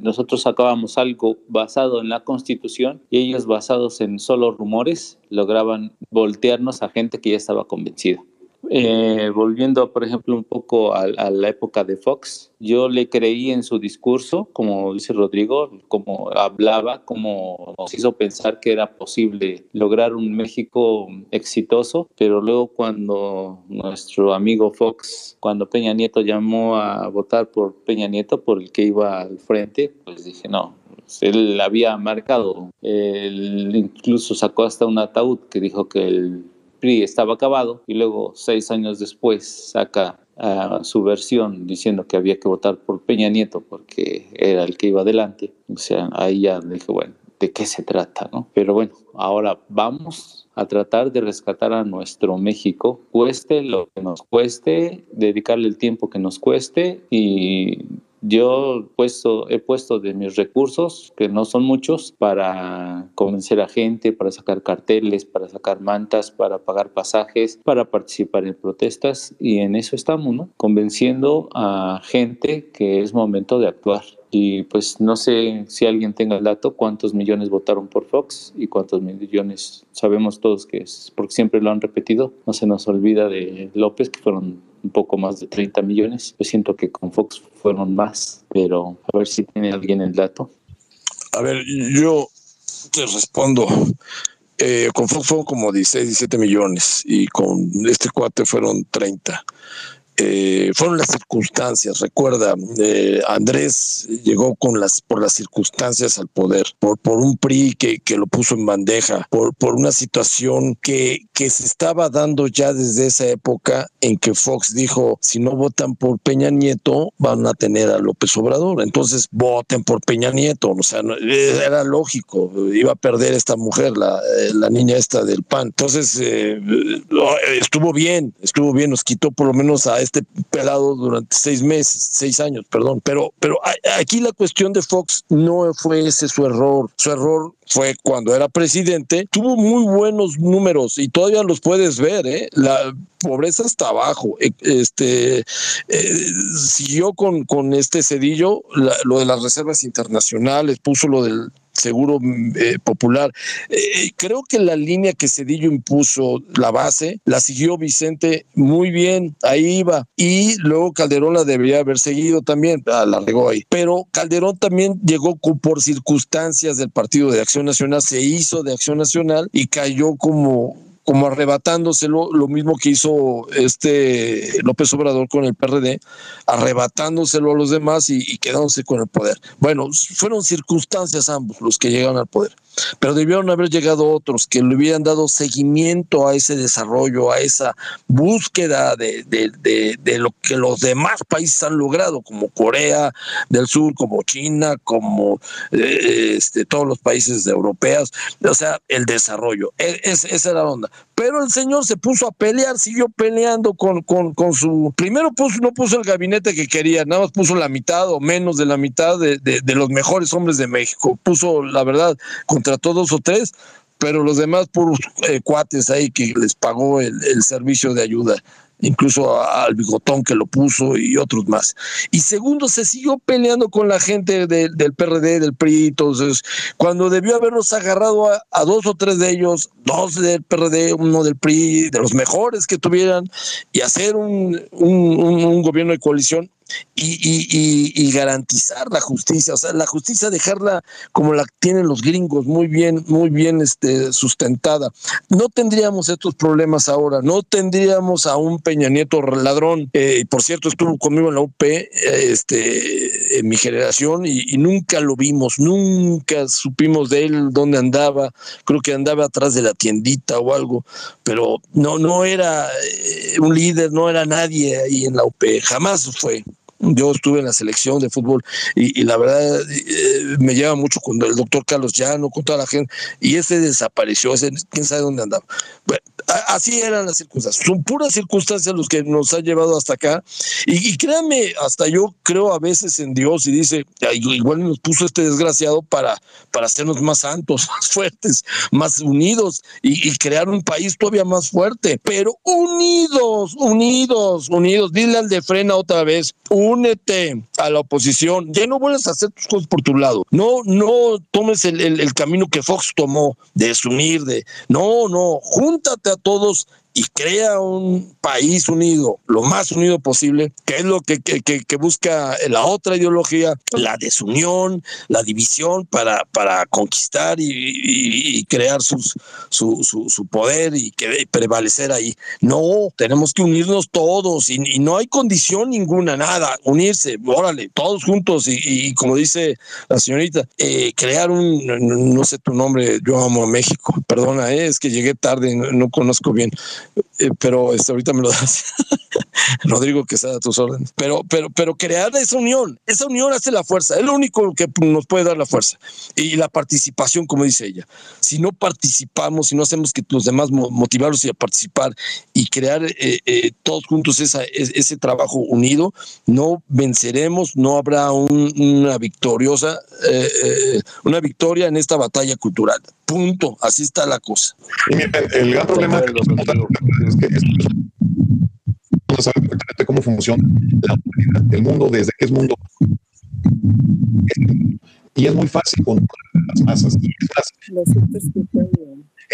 nosotros sacábamos algo basado en la Constitución y ellos basados en solo rumores lograban voltearnos a gente que ya estaba convencida. Eh, volviendo, por ejemplo, un poco a, la época de Fox, yo le creí en su discurso, como dice Rodrigo, como hablaba, como nos hizo pensar que era posible lograr un México exitoso, pero luego cuando nuestro amigo Fox, cuando Peña Nieto llamó a votar por Peña Nieto, por el que iba al frente, pues dije, no, él había marcado, él incluso sacó hasta un ataúd que dijo que el estaba acabado y luego seis años después saca su versión diciendo que había que votar por Peña Nieto porque era el que iba adelante. O sea, ahí ya dije, bueno, ¿de qué se trata? No? Pero bueno, ahora vamos a tratar de rescatar a nuestro México, cueste lo que nos cueste, dedicarle el tiempo que nos cueste y yo puesto, he puesto de mis recursos, que no son muchos, para convencer a gente, para sacar carteles, para sacar mantas, para pagar pasajes, para participar en protestas y en eso estamos, ¿no? Convenciendo a gente que es momento de actuar. Y pues no sé si alguien tenga el dato, cuántos millones votaron por Fox y cuántos millones sabemos todos que es, porque siempre lo han repetido. No se nos olvida de López, que fueron un poco más de 30 millones. Yo siento que con Fox fueron más, pero a ver si tiene alguien el dato. A ver, yo te respondo. Eh, con Fox fueron como 16, 17 millones y con este cuate fueron 30. Eh, fueron las circunstancias. Recuerda, eh, Andrés llegó con las por las circunstancias al poder, por, por un PRI que, que lo puso en bandeja, por, por una situación que, que se estaba dando ya desde esa época en que Fox dijo, si no votan por Peña Nieto, van a tener a López Obrador. Entonces, voten por Peña Nieto. O sea, era lógico, iba a perder esta mujer, la, la niña esta del PAN. Entonces, eh, estuvo bien, estuvo bien, nos quitó por lo menos a este pelado durante seis meses, seis años, perdón. Pero, pero aquí la cuestión de Fox no fue ese su error. Su error fue cuando era presidente, tuvo muy buenos números y todavía los puedes ver, ¿eh? La pobreza está abajo. E, este eh, siguió con, con este cedillo lo de las reservas internacionales, puso lo del seguro eh, popular. Eh, creo que la línea que Cedillo impuso, la base, la siguió Vicente muy bien, ahí iba. Y luego Calderón la debería haber seguido también, ah, la regó ahí. Pero Calderón también llegó por circunstancias del Partido de Acción Nacional, se hizo de Acción Nacional y cayó como como arrebatándoselo, lo mismo que hizo este López Obrador con el PRD, arrebatándoselo a los demás y, quedándose con el poder. Bueno, fueron circunstancias ambos los que llegaron al poder pero debieron haber llegado otros que le hubieran dado seguimiento a ese desarrollo, a esa búsqueda de, lo que los demás países han logrado, como Corea del Sur, como China, como eh, este, todos los países europeos, o sea, el desarrollo. E, esa era la onda. Pero el señor se puso a pelear, siguió peleando con, con, con su... Primero puso, no puso el gabinete que quería, nada más puso la mitad o menos de la mitad de, de los mejores hombres de México. Puso, la verdad, contrató dos o tres, pero los demás puros eh, cuates ahí que les pagó el, el servicio de ayuda incluso al bigotón que lo puso y otros más. Y segundo, se siguió peleando con la gente del PRD, del PRI, entonces, cuando debió habernos agarrado a, dos o tres de ellos, dos del PRD, uno del PRI, de los mejores que tuvieran, y hacer un, un, un gobierno de coalición, y, garantizar la justicia, o sea, la justicia dejarla como la tienen los gringos, muy bien, muy bien este, sustentada. No tendríamos estos problemas ahora, no tendríamos a un Peña Nieto ladrón, eh, por cierto, estuvo conmigo en la UP, eh, este, en mi generación, y, nunca lo vimos, nunca supimos de él dónde andaba, creo que andaba atrás de la tiendita o algo, pero no, no era eh, un líder, no era nadie ahí en la UP, jamás fue. Yo estuve en la selección de fútbol y, la verdad eh, me lleva mucho con el doctor Carlos Llano, con toda la gente, y ese desapareció, ese quién sabe dónde andaba. Bueno, así eran las circunstancias, son puras circunstancias los que nos han llevado hasta acá. Y, créanme, hasta yo creo a veces en Dios y dice, igual nos puso este desgraciado para, para hacernos más santos, más fuertes, más unidos y, y crear un país todavía más fuerte, pero unidos, unidos, unidos. Dile al de frena otra vez, únete a la oposición, ya no vuelvas a hacer tus cosas por tu lado, no, no tomes el, el camino que Fox tomó de desunir, de, no, no, júntate todos y crea un país unido, lo más unido posible, que es lo que, que, busca la otra ideología, la desunión, la división para, para conquistar y, crear sus, su, su, poder y, que, prevalecer ahí. No, tenemos que unirnos todos y, no hay condición ninguna, nada, unirse, órale, todos juntos y, como dice la señorita, eh, crear un, no, sé tu nombre, yo amo a México, perdona, eh, es que llegué tarde, no conozco bien eh, pero este, ahorita me lo das. Rodrigo, que sea a tus órdenes. Pero, pero, pero crear esa unión, esa unión hace la fuerza, es lo único que nos puede dar la fuerza. Y la participación, como dice ella. Si no participamos, si no hacemos que los demás motivarlos a participar y crear eh, eh, todos juntos ese trabajo unido, no venceremos, no habrá una victoriosa, una victoria en esta batalla cultural. Punto. Así está la cosa. el gran problema es que no saben perfectamente cómo funciona la humanidad, el mundo desde que es mundo. Y es muy fácil controlar las masas.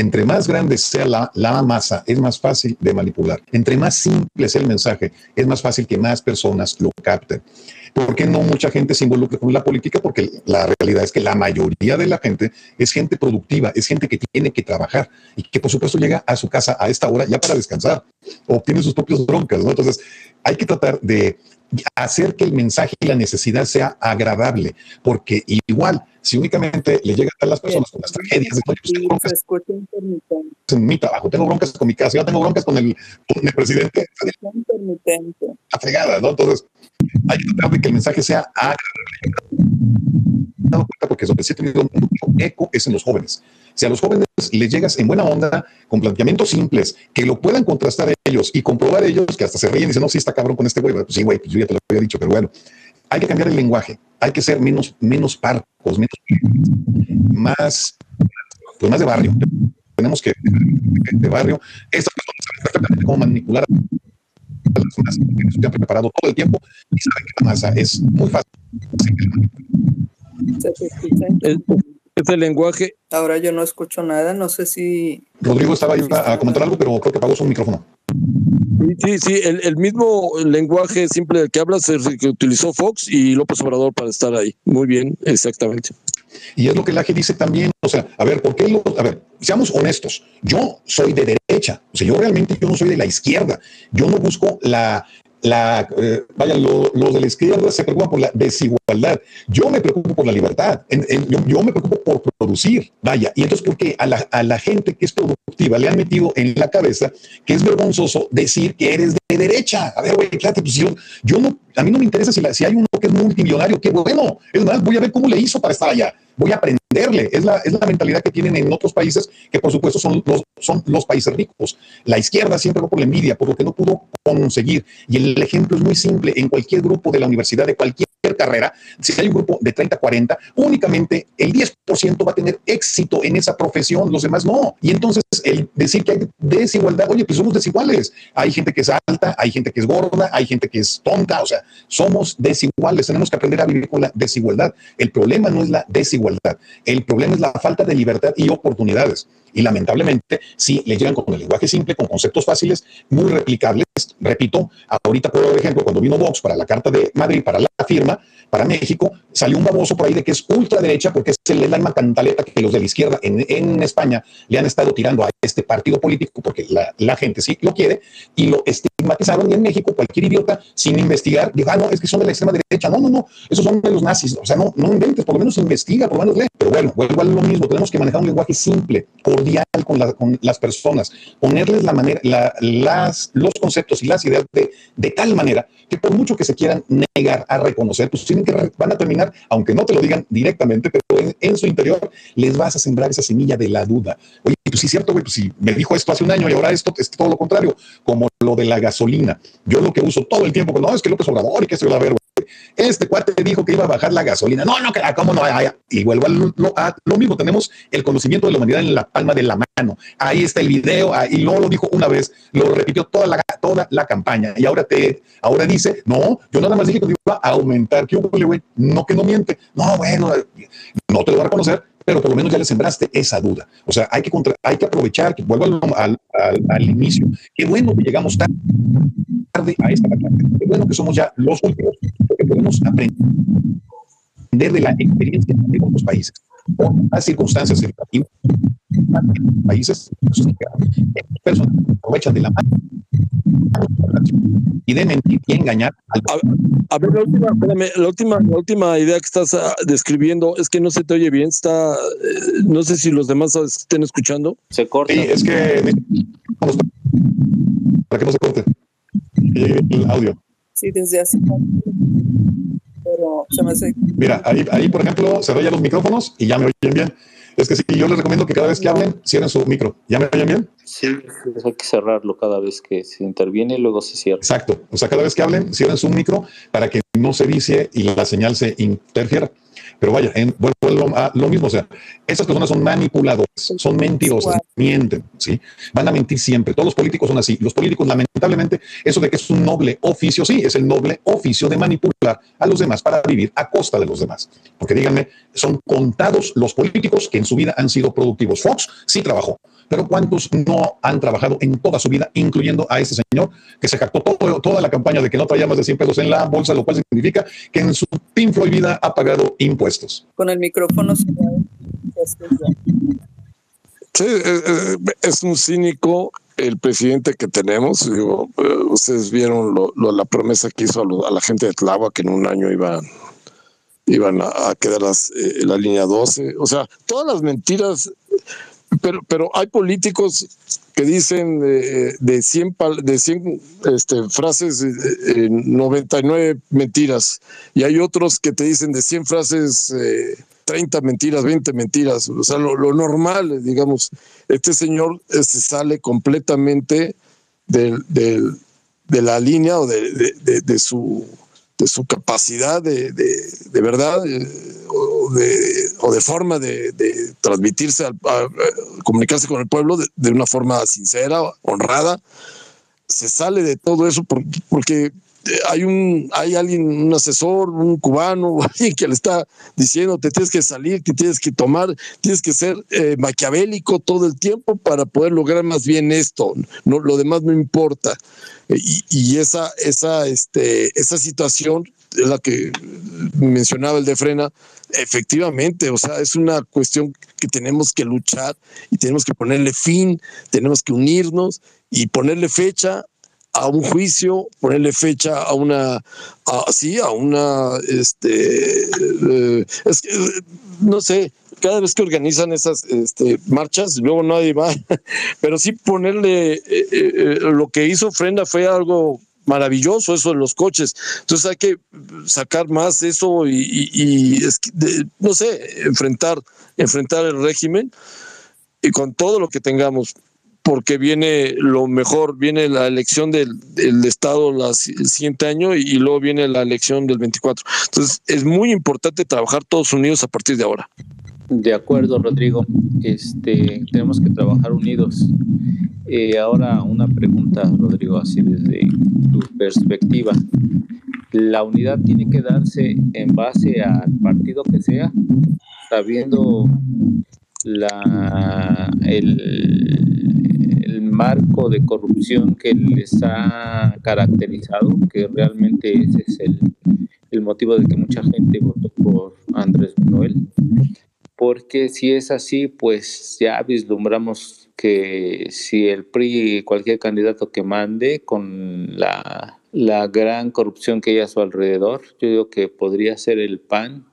Entre más grande sea la, masa, es más fácil de manipular. Entre más simple sea el mensaje, es más fácil que más personas lo capten. ¿Por qué no mucha gente se involucra con la política? Porque la realidad es que la mayoría de la gente es gente productiva, es gente que tiene que trabajar y que por supuesto llega a su casa a esta hora ya para descansar o tiene sus propios broncas. Entonces hay que tratar de hacer que el mensaje y la necesidad sea agradable, porque igual, si únicamente le llega a las personas con las tragedias, de, pues, tengo broncas en mi trabajo, tengo broncas con mi casa, ya tengo broncas con el, con el presidente. La fregada, ¿no? Entonces, hay que tratar de que el mensaje sea agradable. Porque donde sí ha tenido mucho eco es en los jóvenes. Si a los jóvenes les llegas en buena onda, con planteamientos simples, que lo puedan contrastar ellos y comprobar ellos, que hasta se ríen y dicen, no, sí está cabrón con este güey. Pues sí, güey, pues yo ya te lo había dicho, pero bueno, hay que cambiar el lenguaje, hay que ser menos, menos parcos, menos, más, pues más de barrio. Tenemos que, de, barrio, estas personas saben perfectamente cómo manipular a las masas, porque han preparado todo el tiempo y saben que la masa es muy fácil. Ese lenguaje. Ahora yo no escucho nada, no sé si. Rodrigo estaba ahí a comentar algo, pero creo que apagó su micrófono. Sí, sí, el, mismo lenguaje simple del que hablas es el que utilizó Fox y López Obrador para estar ahí. Muy bien, exactamente. Y es lo que la gente dice también, o sea, a ver, ¿por qué lo, a ver, seamos honestos, yo soy de derecha, o sea, yo realmente yo no soy de la izquierda, yo no busco la, la, eh, vaya, los de la izquierda se preocupan por la desigualdad. Yo me preocupo por la libertad. yo, me preocupo por producir. Vaya, y entonces, porque a la, gente que es productiva le han metido en la cabeza que es vergonzoso decir que eres de derecha? A ver, güey, pues yo, no, a mí no me interesa si, si hay uno que es multimillonario, qué bueno. Es más, voy a ver cómo le hizo para estar allá. Voy a aprenderle. Es la, es la mentalidad que tienen en otros países, que por supuesto son los, son los países ricos. La izquierda siempre va por la envidia, por lo que no pudo conseguir. Y el ejemplo es muy simple. En cualquier grupo de la universidad, de cualquier carrera, si hay un grupo de 30, 40, únicamente el 10% va a tener éxito en esa profesión, los demás no. Y entonces el decir que hay desigualdad, oye, pues somos desiguales. Hay gente que es alta, hay gente que es gorda, hay gente que es tonta, o sea, somos desiguales, tenemos que aprender a vivir con la desigualdad. El problema no es la desigualdad, el problema es la falta de libertad y oportunidades. Y lamentablemente, si le llegan con el lenguaje simple, con conceptos fáciles, muy replicables, repito, ahorita por ejemplo, cuando vino Vox para la Carta de Madrid, para la firma, para México, salió un baboso por ahí de que es ultraderecha porque es el alma cantaleta que los de la izquierda en, en, España le han estado tirando a este partido político porque la, la, gente sí lo quiere y lo estigmatizaron y en México cualquier idiota sin investigar dijo, ah, no, es que son de la extrema derecha. No, no, no, esos son de los nazis. O sea, no, no inventes, por lo menos investiga, por lo menos lee. Pero bueno, vuelvo a lo mismo, tenemos que manejar un lenguaje simple, cordial con, la, con las personas, ponerles la manera, la, las, los conceptos y las ideas de, de tal manera que por mucho que se quieran negar a reconocer, pues tienen que van a terminar, aunque no te lo digan directamente, pero en, su interior les vas a sembrar esa semilla de la duda. Oye, pues sí cierto, güey, pues sí, me dijo esto hace un año y ahora esto es todo lo contrario, como lo de la gasolina. Yo lo que uso todo el tiempo, pues no, es que López Obrador y que esto va a ver, este cuate dijo que iba a bajar la gasolina. No, no, ¿cómo no? Y vuelvo a lo, mismo, tenemos el conocimiento de la humanidad en la palma de la mano. Ahí está el video, y luego lo dijo una vez, lo repitió toda la, toda la campaña. Y ahora te, ahora dice, no, yo nada más dije que iba a aumentar. ¿Qué güey? No, que no miente. No, bueno, no te lo voy a reconocer, pero por lo menos ya le sembraste esa duda. O sea, hay que, hay que aprovechar, que vuelvo al, al, al, inicio. Qué bueno que llegamos tarde a esta clase. Qué bueno que somos ya los últimos, porque podemos aprender de la experiencia de otros países o las circunstancias educativas países personas aprovechan de la mano y de mentir y engañar a, ver la última, la última la última idea que estás ah, describiendo es que no se te oye bien está eh, no sé si los demás estén escuchando. Se corta. Sí, es que para que no se corte. El audio. Sí desde hace pero se me hace mira ahí, ahí por ejemplo se ya los micrófonos y ya me oyen bien es que sí, yo les recomiendo que cada vez que hablen, cierren su micro. ¿Ya me oyen bien? Sí, hay que cerrarlo cada vez que se interviene y luego se cierra. Exacto. O sea, cada vez que hablen, cierren su micro para que no se vicie y la señal se interfiera. Pero vaya, en, vuelvo a lo mismo, o sea, esas personas son manipuladoras, son mentirosas, mienten, ¿sí? Van a mentir siempre. Todos los políticos son así. Los políticos, lamentablemente, eso de que es un noble oficio, sí, es el noble oficio de manipular a los demás para vivir a costa de los demás. Porque díganme, son contados los políticos que en su vida han sido productivos. Fox sí trabajó, pero ¿cuántos no han trabajado en toda su vida, incluyendo a este señor que se jactó toda la campaña de que no traía más de 100 pesos en la bolsa, lo cual significa que en su Pink Floyd vida ha pagado impuestos? Con el micrófono. Sí, eh, eh, es un cínico el presidente que tenemos. Digo, eh, ustedes vieron la promesa que hizo a, la gente de Tlava que en un año iban iban a, quedar las, la línea 12. O sea, todas las mentiras pero, pero hay políticos que dicen de 100, de 100 este, frases, 99 mentiras, y hay otros que te dicen de 100 frases, 30 eh, mentiras, 20 mentiras, o sea, lo, normal, digamos, este señor se este, sale completamente de la línea o de su de su capacidad de, de, verdad eh, o, de, forma de, transmitirse, a, comunicarse con el pueblo de, una forma sincera, honrada, se sale de todo eso porque, porque hay un hay alguien un asesor un cubano que le está diciendo te tienes que salir que tienes que tomar tienes que ser eh, maquiavélico todo el tiempo para poder lograr más bien esto no lo demás no importa y, y esa esa este esa situación la que mencionaba el de frena efectivamente o sea es una cuestión que tenemos que luchar y tenemos que ponerle fin tenemos que unirnos y ponerle fecha a un juicio, ponerle fecha a una, así, a una, este, eh, es que, no sé, cada vez que organizan esas este, marchas, luego nadie va, pero sí ponerle, eh, eh, lo que hizo Frenda fue algo maravilloso eso de los coches. Entonces hay que sacar más eso y, no sé, enfrentar, enfrentar el régimen y con todo lo que tengamos porque viene lo mejor, viene la elección del, Estado el siguiente año y, luego viene la elección del 24. Entonces es muy importante trabajar todos unidos a partir de ahora. De acuerdo, Rodrigo. Este, tenemos que trabajar unidos. Eh, ahora una pregunta, Rodrigo, así desde tu perspectiva. ¿La unidad tiene que darse en base al partido que sea, sabiendo la, el, marco de corrupción que les ha caracterizado, que realmente ese es el, el motivo de que mucha gente votó por Andrés Manuel. Porque si es así, pues ya vislumbramos que si el PRI, cualquier candidato que mande, con la, la gran corrupción que hay a su alrededor, yo digo que podría ser el PAN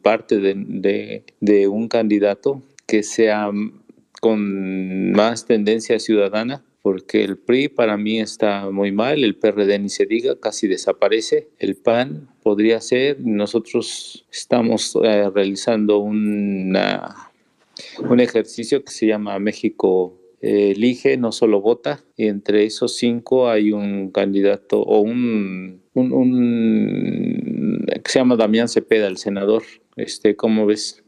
parte de, de, de un candidato que sea con más tendencia ciudadana, porque el PRI para mí está muy mal, el PRD ni se diga, casi desaparece, el PAN podría ser, nosotros estamos eh, realizando una, un ejercicio que se llama México eh, elige, no solo vota, y entre esos cinco hay un candidato o un, un, que se llama Damián Cepeda, el senador. Este, ¿Cómo ves?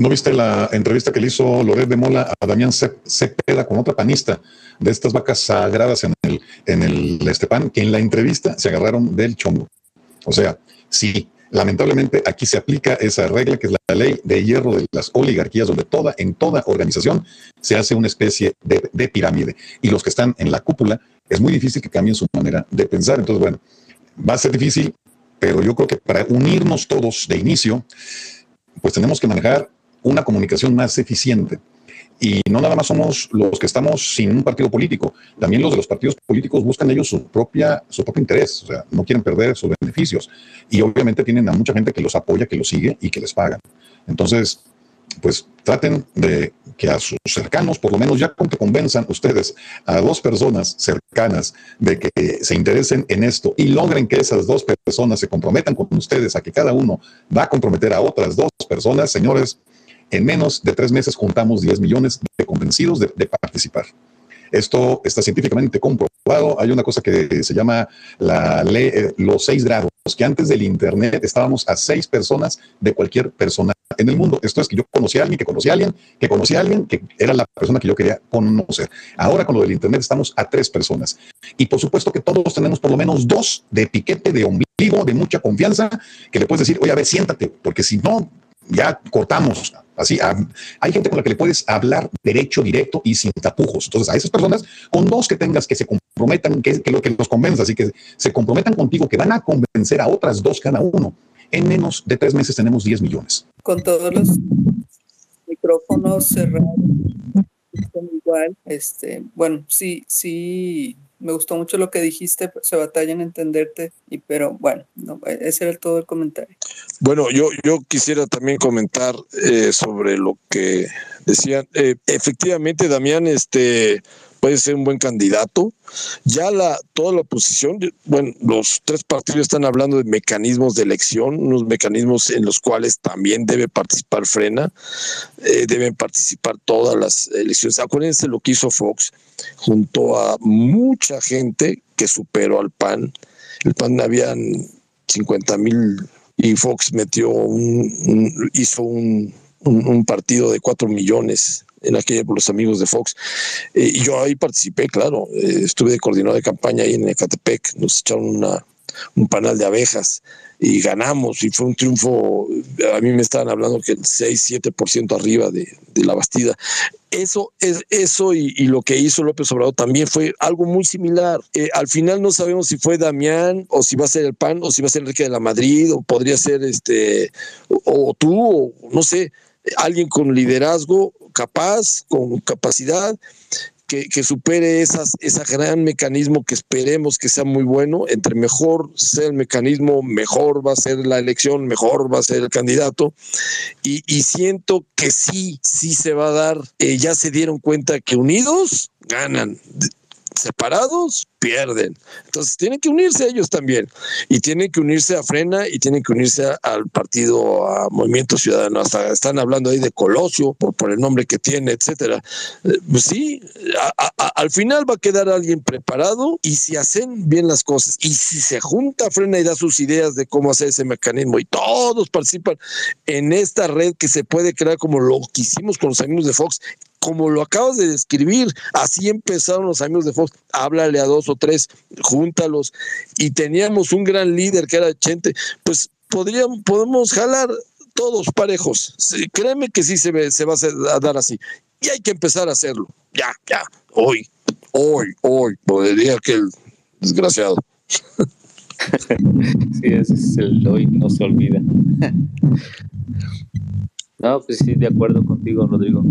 ¿No viste la entrevista que le hizo Loret de Mola a Damián Cepeda con otra panista de estas vacas sagradas en el, en el Estepan, que en la entrevista se agarraron del chongo? O sea, sí, lamentablemente aquí se aplica esa regla que es la ley de hierro de las oligarquías, donde toda, en toda organización se hace una especie de, de pirámide. Y los que están en la cúpula, es muy difícil que cambien su manera de pensar. Entonces, bueno, va a ser difícil, pero yo creo que para unirnos todos de inicio, pues tenemos que manejar una comunicación más eficiente. Y no nada más somos los que estamos sin un partido político, también los de los partidos políticos buscan ellos su, propia, su propio interés, o sea, no quieren perder sus beneficios. Y obviamente tienen a mucha gente que los apoya, que los sigue y que les pagan. Entonces, pues traten de que a sus cercanos, por lo menos ya con que convenzan ustedes a dos personas cercanas de que se interesen en esto y logren que esas dos personas se comprometan con ustedes a que cada uno va a comprometer a otras dos personas, señores, en menos de tres meses juntamos 10 millones de convencidos de, participar. Esto está científicamente comprobado. Hay una cosa que se llama la ley, eh, los seis grados, que antes del Internet estábamos a seis personas de cualquier persona en el mundo. Esto es que yo conocí a alguien, que conocí a alguien, que conocí a alguien, que era la persona que yo quería conocer. Ahora con lo del Internet estamos a tres personas. Y por supuesto que todos tenemos por lo menos dos de etiquete, de ombligo, de mucha confianza, que le puedes decir, oye, a ver, siéntate, porque si no, ya cortamos. Así, hay gente con la que le puedes hablar derecho, directo y sin tapujos. Entonces, a esas personas, con dos que tengas que se comprometan, que, que lo que los convenza, así que se comprometen contigo, que van a convencer a otras dos cada uno. En menos de tres meses tenemos 10 millones. Con todos los micrófonos cerrados, igual, este, bueno, sí, sí, me gustó mucho lo que dijiste, se batalla en entenderte, y, pero bueno, no, ese era todo el comentario. Bueno, yo, yo quisiera también comentar eh, sobre lo que decían. Eh, efectivamente, Damián, este puede ser un buen candidato. Ya la toda la oposición, bueno, los tres partidos están hablando de mecanismos de elección, unos mecanismos en los cuales también debe participar Frena, eh, deben participar todas las elecciones. Acuérdense lo que hizo Fox junto a mucha gente que superó al PAN. El PAN habían 50 mil y Fox metió un, hizo un, un, partido de 4 millones en aquella por los amigos de Fox. Eh, y yo ahí participé, claro, eh, estuve de coordinador de campaña ahí en Ecatepec, nos echaron una, un panal de abejas y ganamos y fue un triunfo, a mí me estaban hablando que el 6-7% arriba de, de, la Bastida. Eso, es, eso y, lo que hizo López Obrador también fue algo muy similar. Eh, al final no sabemos si fue Damián o si va a ser el PAN o si va a ser Enrique de la Madrid o podría ser este o, o tú o no sé, alguien con liderazgo capaz, con capacidad, que, que, supere esas, ese gran mecanismo que esperemos que sea muy bueno. Entre mejor sea el mecanismo, mejor va a ser la elección, mejor va a ser el candidato. Y, y siento que sí, sí se va a dar. Eh, ya se dieron cuenta que unidos ganan separados pierden. Entonces tienen que unirse ellos también y tienen que unirse a Frena y tienen que unirse al partido, a Movimiento Ciudadano. Hasta están hablando ahí de Colosio por, el nombre que tiene, etcétera. Eh, sí, al final va a quedar alguien preparado y si hacen bien las cosas y si se junta Frena y da sus ideas de cómo hacer ese mecanismo y todos participan en esta red que se puede crear como lo que hicimos con los amigos de Fox como lo acabas de describir, así empezaron los amigos de Fox, háblale a dos o tres, júntalos, y teníamos un gran líder que era Chente, pues podríamos, podemos jalar todos parejos, créeme que sí se, se va a dar así, y hay que empezar a hacerlo, ya, ya, hoy. hoy, hoy, podría que el desgraciado. sí, ese es el hoy, no se olvida. no, pues sí, de acuerdo contigo, Rodrigo.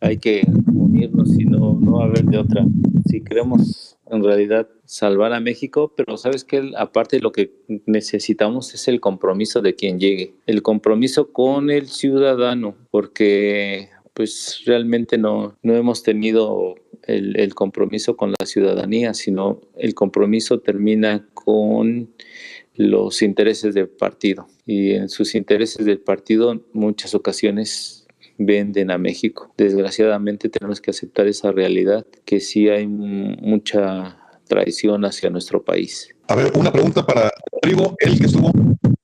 Hay que unirnos y no, haber de otra. Si queremos en realidad salvar a México, pero sabes que aparte lo que necesitamos es el compromiso de quien llegue, el compromiso con el ciudadano, porque pues realmente no, no hemos tenido el, el, compromiso con la ciudadanía, sino el compromiso termina con los intereses del partido. Y en sus intereses del partido, muchas ocasiones venden a México. Desgraciadamente tenemos que aceptar esa realidad, que sí hay mucha traición hacia nuestro país. A ver, una pregunta para Rodrigo, el que estuvo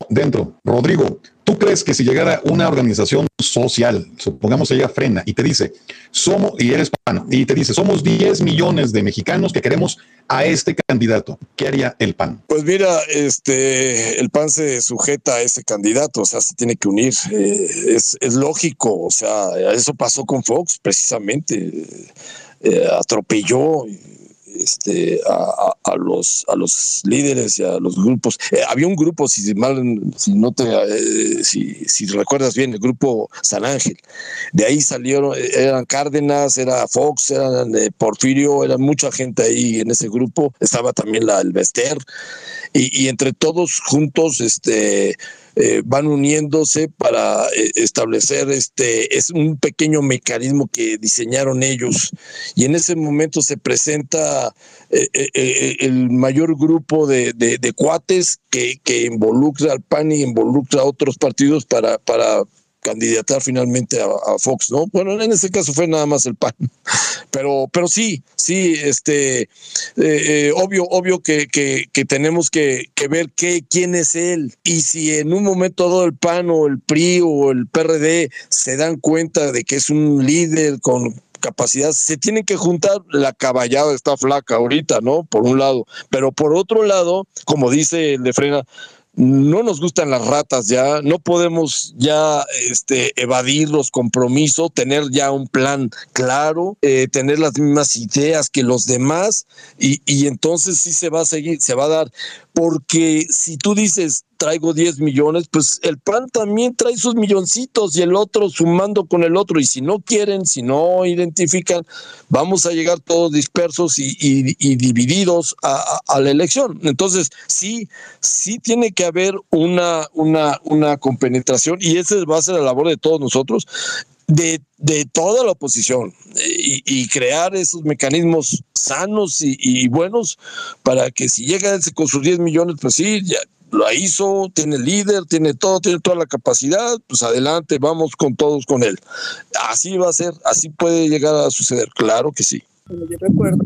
dentro. Rodrigo, ¿tú crees que si llegara una organización social, supongamos ella frena y te dice, somos, y eres PAN, y te dice, somos 10 millones de mexicanos que queremos a este candidato, ¿qué haría el PAN? Pues mira, este, el PAN se sujeta a ese candidato, o sea, se tiene que unir. Eh, es, es, lógico, o sea, eso pasó con Fox, precisamente. Eh, atropelló este, a, los, a los líderes y a los grupos. Eh, había un grupo, si mal, si no te, eh, si, recuerdas bien, el grupo San Ángel. De ahí salieron, eran Cárdenas, era Fox, eran eh, Porfirio, era mucha gente ahí en ese grupo. Estaba también la el. Y, y entre todos juntos, este, eh, van uniéndose para eh, establecer este es un pequeño mecanismo que diseñaron ellos. Y en ese momento se presenta eh, el mayor grupo de, de, cuates que, que, involucra al PAN y involucra a otros partidos para, para candidatar finalmente a, Fox, ¿no? Bueno, en ese caso fue nada más el PAN, pero, pero sí, sí, este, eh, eh, obvio, obvio que, que, tenemos que, ver qué, quién es él y si en un momento todo el PAN o el PRI o el PRD se dan cuenta de que es un líder con capacidad, se tienen que juntar, la caballada está flaca ahorita, ¿no? Por un lado, pero por otro lado, como dice el de Frena, no nos gustan las ratas ya, no podemos ya este, evadir los compromisos, tener ya un plan claro, eh, tener las mismas ideas que los demás y, y entonces sí se va a seguir, se va a dar, porque si tú dices traigo 10 millones, pues el PAN también trae sus milloncitos y el otro sumando con el otro. Y si no quieren, si no identifican, vamos a llegar todos dispersos y, y, divididos a, a, la elección. Entonces, sí, sí tiene que haber una, una, una compenetración y esa va a ser la labor de todos nosotros. De, de, toda la oposición y, y, crear esos mecanismos sanos y, buenos para que si llega ese con sus 10 millones, pues sí, ya, lo hizo, tiene líder, tiene todo, tiene toda la capacidad, pues adelante, vamos con todos con él. Así va a ser, así puede llegar a suceder, claro que sí. Yo recuerdo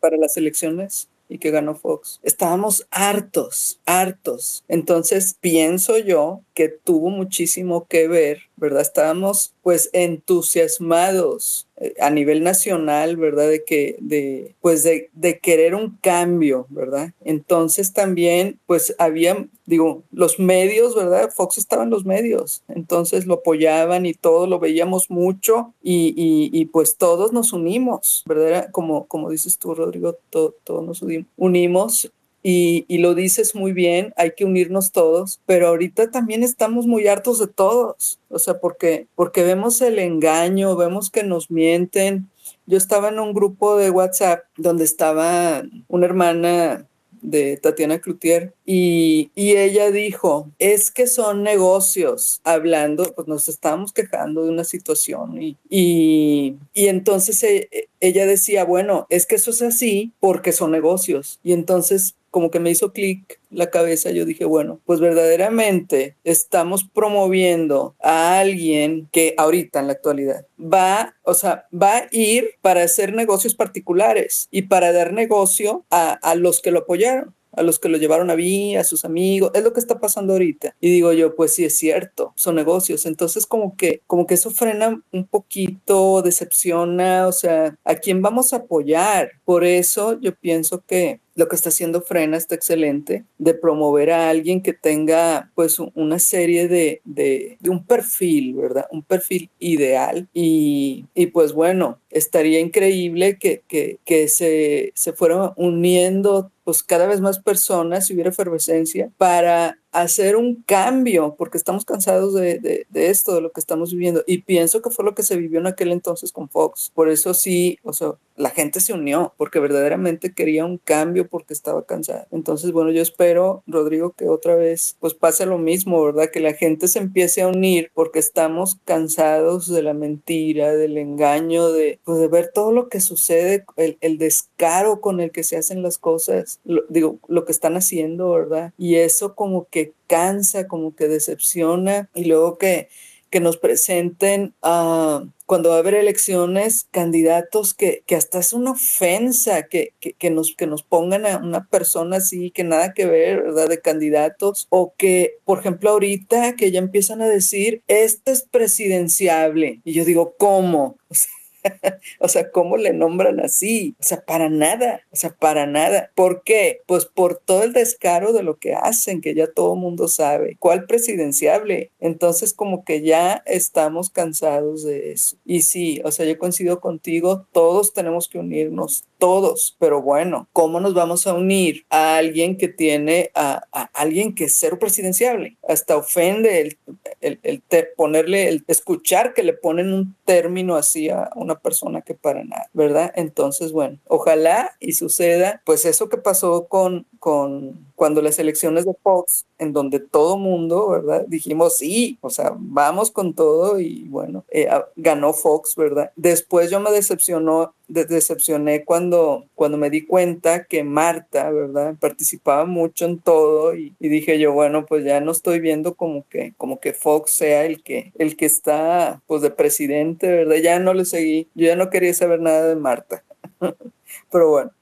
para las elecciones que ganó Fox. Estábamos hartos, hartos. Entonces pienso yo que tuvo muchísimo que ver, ¿verdad? Estábamos pues entusiasmados eh, a nivel nacional, ¿verdad? De que, de, pues de, querer un cambio, ¿verdad? Entonces también, pues había, digo, los medios, ¿verdad? Fox estaba en los medios, entonces lo apoyaban y todo, lo veíamos mucho y, y, y pues todos nos unimos, ¿verdad? como, como dices tú, Rodrigo, todos nos unimos y, y, lo dices muy bien, hay que unirnos todos, pero ahorita también estamos muy hartos de todos, o sea, porque, porque vemos el engaño, vemos que nos mienten. Yo estaba en un grupo de WhatsApp donde estaba una hermana de Tatiana Cloutier y, y, ella dijo, es que son negocios, hablando, pues nos estábamos quejando de una situación y, y, y entonces e, ella decía, bueno, es que eso es así porque son negocios y entonces como que me hizo clic la cabeza, yo dije, bueno, pues verdaderamente estamos promoviendo a alguien que ahorita en la actualidad va, o sea, va a ir para hacer negocios particulares y para dar negocio a, a los que lo apoyaron a los que lo llevaron a mí, a sus amigos, es lo que está pasando ahorita. Y digo yo, pues sí es cierto, son negocios. Entonces como que, como que eso frena un poquito, decepciona, o sea, ¿a quién vamos a apoyar? Por eso yo pienso que, lo que está haciendo Frena está excelente, de promover a alguien que tenga pues una serie de, de, un perfil, ¿verdad? Un perfil ideal y, y pues bueno, estaría increíble que, que, que se, se fueran uniendo pues cada vez más personas, si hubiera efervescencia, para hacer un cambio, porque estamos cansados de, de, de, esto, de lo que estamos viviendo. Y pienso que fue lo que se vivió en aquel entonces con Fox. Por eso sí, o sea, la gente se unió, porque verdaderamente quería un cambio, porque estaba cansada. Entonces, bueno, yo espero, Rodrigo, que otra vez pues pase lo mismo, ¿verdad? Que la gente se empiece a unir, porque estamos cansados de la mentira, del engaño, de, pues, de ver todo lo que sucede, el, el descaro con el que se hacen las cosas, lo, digo, lo que están haciendo, ¿verdad? Y eso como que cansa, como que decepciona y luego que, que nos presenten uh, cuando va a haber elecciones candidatos que, que hasta es una ofensa que, que, nos, que nos pongan a una persona así que nada que ver, ¿verdad? De candidatos o que, por ejemplo, ahorita que ya empiezan a decir, este es presidenciable. Y yo digo, ¿cómo? O sea, o sea, ¿cómo le nombran así? O sea, para nada, o sea, para nada. ¿Por qué? Pues por todo el descaro de lo que hacen, que ya todo mundo sabe. ¿Cuál presidenciable? Entonces, como que ya estamos cansados de eso. Y sí, o sea, yo coincido contigo, todos tenemos que unirnos, todos, pero bueno, ¿cómo nos vamos a unir a alguien que tiene, a, a alguien que es cero presidenciable? Hasta ofende el, el, el ponerle, el escuchar que le ponen un término así a una persona que para nada, ¿verdad? Entonces, bueno, ojalá y suceda, pues eso que pasó con, con cuando las elecciones de Fox, en donde todo mundo, ¿verdad? Dijimos sí, o sea, vamos con todo y bueno, eh, ganó Fox, ¿verdad? Después yo me decepcionó, de, decepcioné cuando, cuando me di cuenta que Marta, ¿verdad? Participaba mucho en todo y, y, dije yo, bueno, pues ya no estoy viendo como que, como que Fox sea el que, el que está, pues de presidente, ¿verdad? Ya no le seguí, yo ya no quería saber nada de Marta. Pero bueno.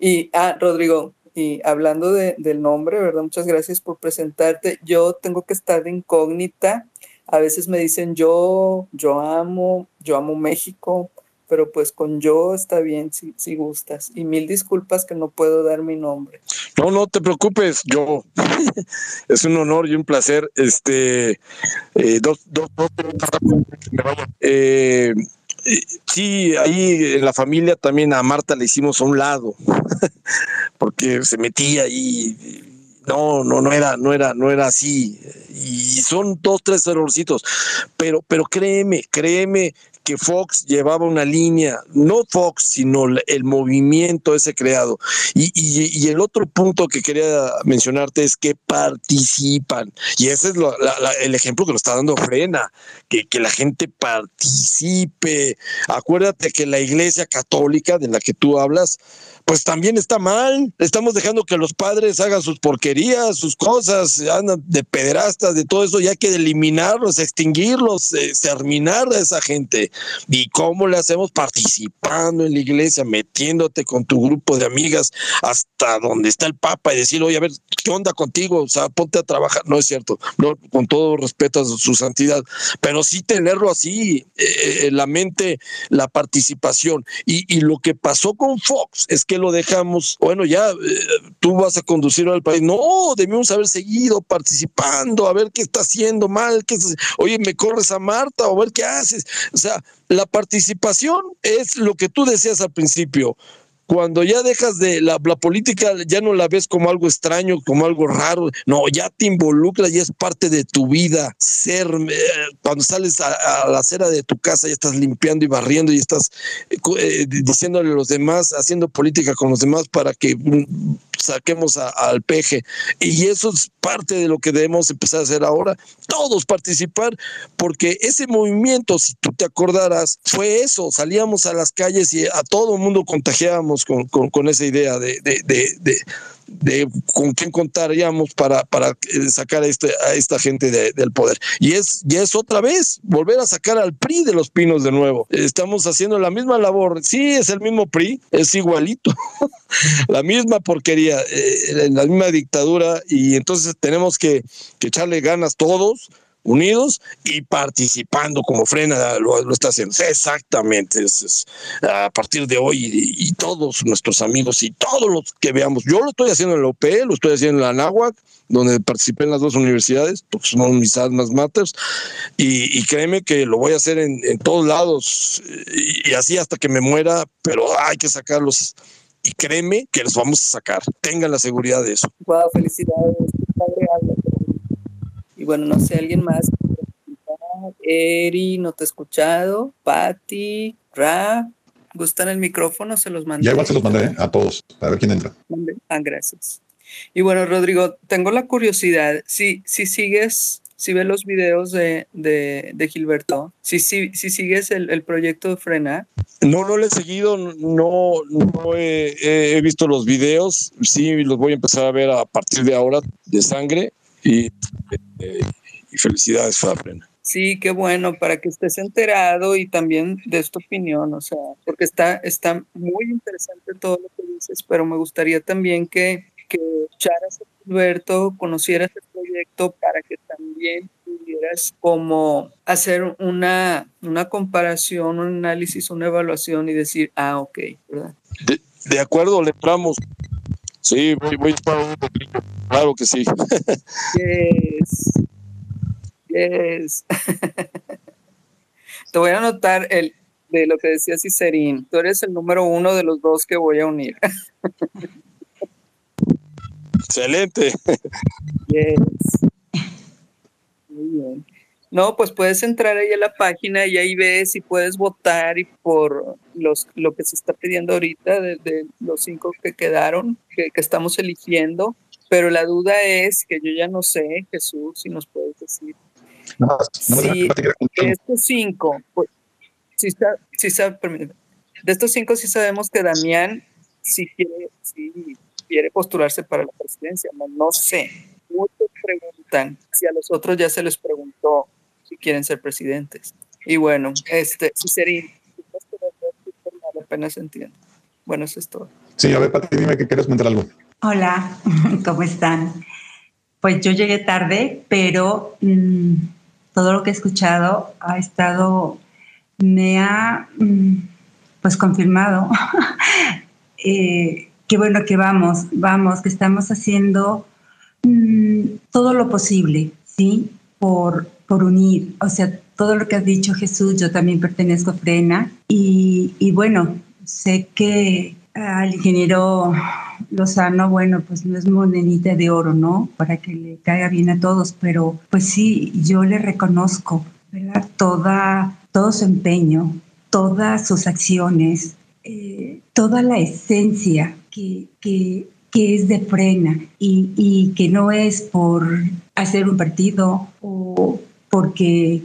Y, ah, Rodrigo, y hablando de, del nombre, ¿verdad? Muchas gracias por presentarte. Yo tengo que estar de incógnita. A veces me dicen yo, yo amo, yo amo México, pero pues con yo está bien si, si gustas. Y mil disculpas que no puedo dar mi nombre. No, no te preocupes, yo. es un honor y un placer. Este, eh, dos, dos, dos, eh, sí, ahí en la familia también a Marta le hicimos a un lado, porque se metía y no, no, no era, no era, no era así. Y son dos, tres errorcitos. Pero, pero créeme, créeme que Fox llevaba una línea, no Fox, sino el movimiento ese creado. Y, el otro punto que quería mencionarte es que participan. Y ese es el ejemplo que lo está dando Frena, que, que la gente participe. Acuérdate que la iglesia católica de la que tú hablas, pues también está mal. Estamos dejando que los padres hagan sus porquerías, sus cosas, andan de pederastas, de todo eso, y hay que eliminarlos, extinguirlos, eh, terminar a esa gente. ¿Y cómo le hacemos? Participando en la iglesia, metiéndote con tu grupo de amigas hasta donde está el Papa y decir, oye, a ver, ¿qué onda contigo? O sea, ponte a trabajar. No es cierto, no, con todo respeto a su santidad, pero sí tenerlo así, eh, en la mente, la participación. Y, y lo que pasó con Fox es que lo dejamos, bueno, ya eh, tú vas a conducir al país. No, debimos haber seguido participando, a ver qué está haciendo mal, qué está, oye, me corres a Marta, o a ver qué haces. O sea, la participación es lo que tú decías al principio. Cuando ya dejas de la, política, ya no la ves como algo extraño, como algo raro. No, ya te involucras, ya es parte de tu vida. Ser, eh, cuando sales a, la acera de tu casa, ya estás limpiando y barriendo y estás eh, diciéndole a los demás, haciendo política con los demás para que saquemos a, al peje. Y eso es parte de lo que debemos empezar a hacer ahora. Todos participar, porque ese movimiento, si tú te acordarás, fue eso. Salíamos a las calles y a todo el mundo contagiábamos con, con, esa idea de, de, de, con quién contaríamos para, para sacar a, este, a esta gente de, del poder. Y es, y es otra vez volver a sacar al PRI de los pinos de nuevo. Estamos haciendo la misma labor. Sí, es el mismo PRI, es igualito. la misma porquería, eh, la misma dictadura. Y entonces tenemos que, que echarle ganas todos unidos y participando como frena lo, está haciendo. Exactamente, a partir de hoy y, todos nuestros amigos y todos los que veamos. Yo lo estoy haciendo en la OP, lo estoy haciendo en la NAHUAC, donde participé en las dos universidades, porque son mis matters, y, créeme que lo voy a hacer en, todos lados y, así hasta que me muera, pero hay que sacarlos y créeme que los vamos a sacar. Tengan la seguridad de eso. Felicidades, Y bueno, no sé, alguien más. Eri, no te he escuchado. Patti, Ra, ¿gustan el micrófono? Se los mandé. Ya igual se los mandé a todos, a ver quién entra. Ah, gracias. Y bueno, Rodrigo, tengo la curiosidad, si, si sigues si ves los videos de, de, Gilberto, si, si, si sigues el, el, proyecto de Frena. No, no lo he seguido, no, no he, visto los videos, sí los voy a empezar a ver a partir de ahora de sangre y, eh, y felicidades, Frena. Sí, qué bueno, para que estés enterado y también de tu opinión, o sea, porque está, está muy interesante todo lo que dices, pero me gustaría también que, que echaras a Gilberto, conocieras el proyecto para que también pudieras como hacer una, una comparación, un análisis, una evaluación y decir, ah, ok, ¿verdad? De, acuerdo, le entramos. Sí, voy, voy para Claro que sí. Yes. Yes. Te voy a anotar el, de lo que decía Cicerín. Tú eres el número uno de los dos que voy a unir. Excelente. Muy bien. No, pues puedes entrar ahí a la página y ahí ves y puedes votar y por los, lo que se está pidiendo ahorita de, los cinco que quedaron, que, estamos eligiendo. Pero la duda es que yo ya no sé, Jesús, si nos puedes decir. No, si de estos cinco, pues, si está, si está, de estos cinco sí sabemos que Damián sí quiere, sí quiere postularse para la presidencia. No, sé. Muchos preguntan si a los otros ya se les preguntó si quieren ser presidentes. Y bueno, este, si sería, apenas entiendo. Bueno, eso es todo. Sí, a ver, Pati, dime que quieres comentar algo. Hola, ¿cómo están? Pues yo llegué tarde, pero mm, todo lo que he escuchado ha estado, me ha mm, pues confirmado eh, qué bueno que vamos, vamos, que estamos haciendo mm, todo lo posible, ¿sí? Por, por unir, o sea, todo lo que has dicho Jesús, yo también pertenezco a Frena y, y bueno, sé que al ingeniero Lozano, bueno, pues no es monedita de oro, ¿no? Para que le caiga bien a todos, pero pues sí, yo le reconozco, ¿verdad? Toda, todo su empeño, todas sus acciones, eh, toda la esencia que, es de frena y, que no es por hacer un partido o porque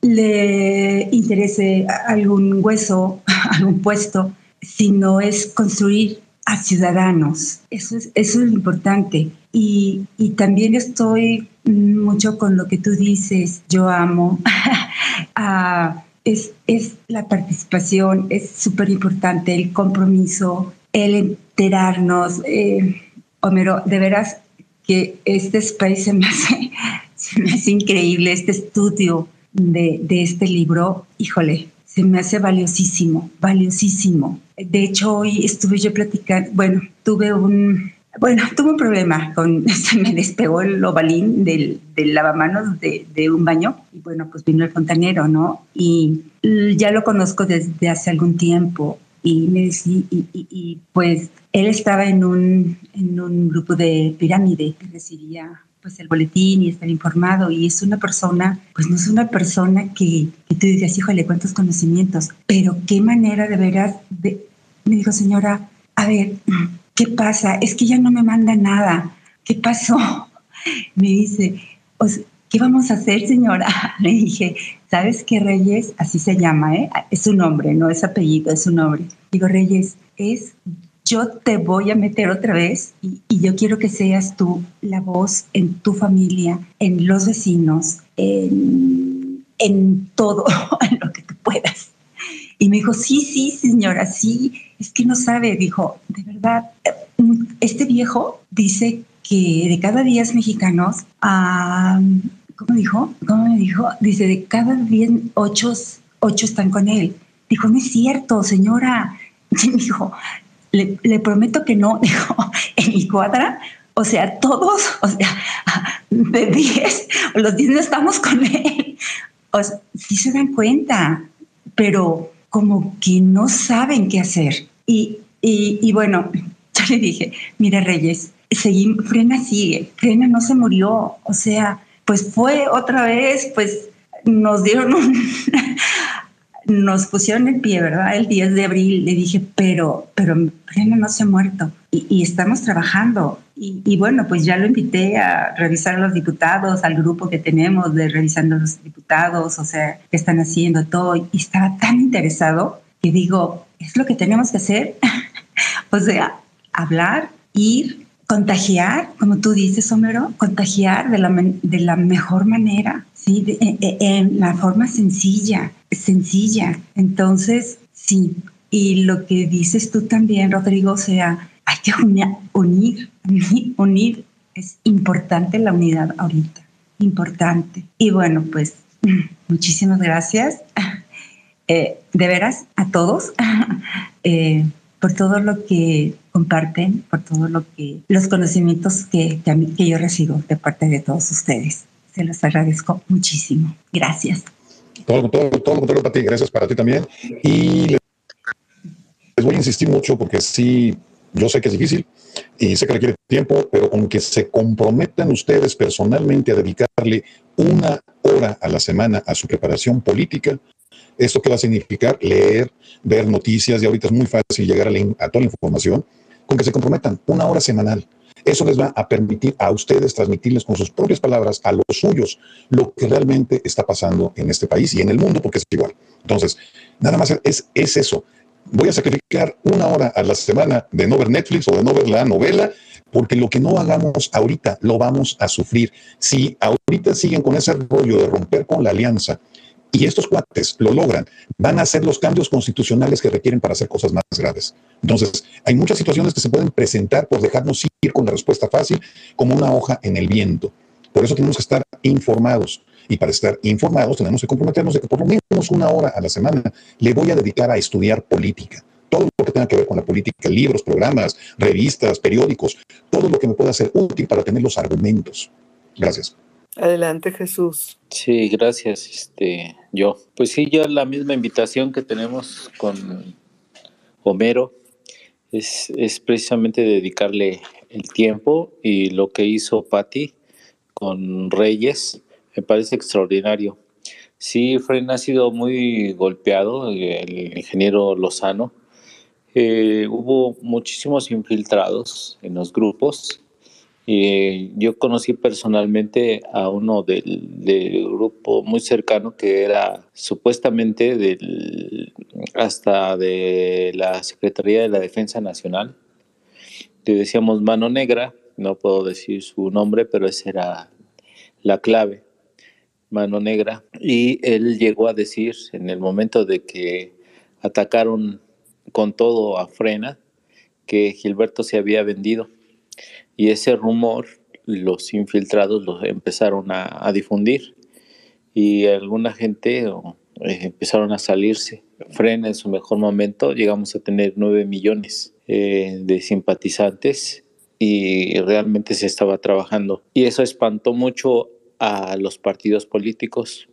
le interese algún hueso, algún puesto, sino es construir a ciudadanos. Eso es, eso es lo importante. Y, y, también estoy mucho con lo que tú dices, yo amo, es, es la participación, es súper importante, el compromiso, el enterarnos. Eh, Homero, de veras que este space se me hace, increíble, este estudio de, de este libro, híjole, se me hace valiosísimo, valiosísimo. De hecho, hoy estuve yo platicando, bueno, tuve un, bueno, tuve un problema con, se me despegó el ovalín del, del lavamanos de, de, un baño y bueno, pues vino el fontanero, ¿no? Y ya lo conozco desde hace algún tiempo y me y, pues él estaba en un, en un grupo de pirámide que recibía pues el boletín y estar informado y es una persona, pues no es una persona que, que tú digas, híjole, cuántos conocimientos, pero qué manera de veras, de, me dijo señora, a ver, ¿qué pasa? Es que ya no me manda nada, ¿qué pasó? Me dice, pues, ¿qué vamos a hacer señora? Le dije, ¿sabes qué Reyes? Así se llama, ¿eh? Es su nombre, no es apellido, es su nombre. Digo, Reyes, es yo te voy a meter otra vez y, yo quiero que seas tú la voz en tu familia, en los vecinos, en, en todo, lo que tú puedas. Y me dijo, sí, sí, señora, sí, es que no sabe, dijo, de verdad, este viejo dice que de cada 10 mexicanos, ¿cómo dijo? ¿Cómo me dijo? Dice, de cada 10, 8, 8 están con él. Dijo, no es cierto, señora. Y dijo, le, prometo que no, dijo, en mi cuadra, o sea, todos, o sea, de 10, los 10 no estamos con él. O sea, sí se dan cuenta, pero como que no saben qué hacer. Y, y, y bueno, yo le dije, mira Reyes, seguimos, Frena sigue, Frena no se murió, o sea, pues fue otra vez, pues nos dieron un, nos pusieron el pie, ¿verdad? El 10 de abril le dije, pero, pero Frena no se ha muerto y, y estamos trabajando. Y, y, bueno, pues ya lo invité a revisar a los diputados, al grupo que tenemos de revisando a los diputados, o sea, qué están haciendo todo. Y estaba tan interesado que digo, es lo que tenemos que hacer. o sea, hablar, ir, contagiar, como tú dices, Homero, contagiar de la, de la mejor manera, ¿sí? De, en, la forma sencilla, sencilla. Entonces, sí. Y lo que dices tú también, Rodrigo, o sea, hay que unir, unir. Es importante la unidad ahorita, importante. Y bueno, pues muchísimas gracias. Eh, de veras, a todos. Eh, por todo lo que comparten, por todo lo que los conocimientos que, que, yo recibo de parte de todos ustedes. Se los agradezco muchísimo. Gracias. Todo, todo, todo contrario para ti, gracias para ti también. Y les voy a insistir mucho porque sí, yo sé que es difícil y sé que requiere tiempo, pero con que se comprometan ustedes personalmente a dedicarle una hora a la semana a su preparación política, ¿Esto qué va a significar? Leer, ver noticias, y ahorita es muy fácil llegar a, la, toda la información, con que se comprometan una hora semanal. Eso les va a permitir a ustedes transmitirles con sus propias palabras a los suyos lo que realmente está pasando en este país y en el mundo, porque es igual. Entonces, nada más es, es eso. Voy a sacrificar una hora a la semana de no ver Netflix o de no ver la novela, porque lo que no hagamos ahorita lo vamos a sufrir. Si ahorita siguen con ese rollo de romper con la alianza, y estos cuates lo logran, van a hacer los cambios constitucionales que requieren para hacer cosas más graves. Entonces, hay muchas situaciones que se pueden presentar por dejarnos ir con la respuesta fácil como una hoja en el viento. Por eso tenemos que estar informados. Y para estar informados tenemos que comprometernos de que por lo menos una hora a la semana le voy a dedicar a estudiar política. Todo lo que tenga que ver con la política, libros, programas, revistas, periódicos, todo lo que me pueda ser útil para tener los argumentos. Gracias. Adelante, Jesús. Sí, gracias, este, yo. Pues sí, ya la misma invitación que tenemos con Homero es, es precisamente dedicarle el tiempo y lo que hizo Patti con Reyes me parece extraordinario. Sí, Fren ha sido muy golpeado, el ingeniero Lozano. Eh, hubo muchísimos infiltrados en los grupos y yo conocí personalmente a uno del, del, grupo muy cercano que era supuestamente del, hasta de la Secretaría de la Defensa Nacional. Le decíamos mano negra, no puedo decir su nombre, pero esa era la clave, mano negra. Y él llegó a decir en el momento de que atacaron con todo a Frena que Gilberto se había vendido y ese rumor los infiltrados lo empezaron a, difundir y alguna gente eh, empezaron a salirse. Frena en su mejor momento, llegamos a tener 9 millones eh, de simpatizantes y realmente se estaba trabajando. Y eso espantó mucho a los partidos políticos.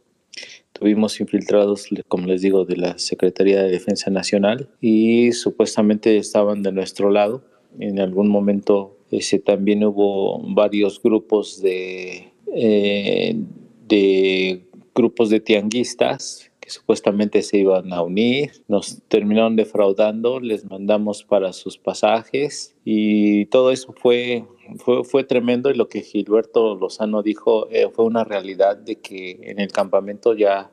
Tuvimos infiltrados, como les digo, de la Secretaría de Defensa Nacional y supuestamente estaban de nuestro lado. En algún momento ese, también hubo varios grupos de, eh, de grupos de tianguistas que supuestamente se iban a unir, nos terminaron defraudando, les mandamos para sus pasajes y todo eso fue, fue, fue tremendo y lo que Gilberto Lozano dijo eh, fue una realidad de que en el campamento ya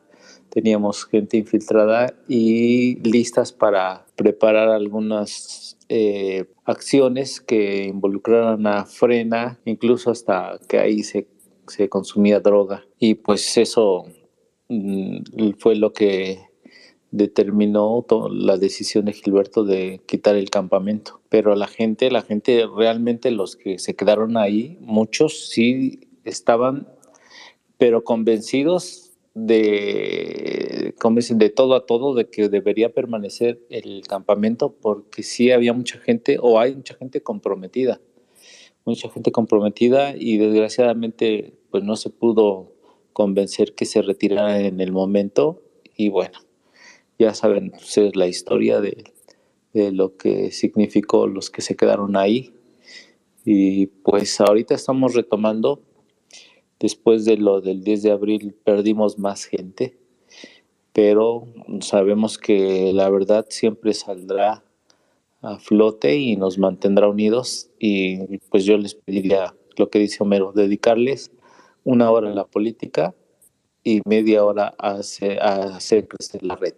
teníamos gente infiltrada y listas para preparar algunas eh, acciones que involucraran a Frena, incluso hasta que ahí se, se consumía droga. Y pues eso fue lo que determinó la decisión de Gilberto de quitar el campamento. Pero la gente, la gente realmente, los que se quedaron ahí, muchos sí estaban pero convencidos de, de todo a todo de que debería permanecer el campamento porque sí había mucha gente o hay mucha gente comprometida, mucha gente comprometida y desgraciadamente pues no se pudo convencer que se retirara en el momento y bueno, ya saben ustedes la historia de, de lo que significó los que se quedaron ahí. Y pues ahorita estamos retomando Después de lo del 10 de abril perdimos más gente, pero sabemos que la verdad siempre saldrá a flote y nos mantendrá unidos y pues yo les pediría lo que dice Homero, dedicarles una hora a la política y media hora a hacer, a hacer crecer la red.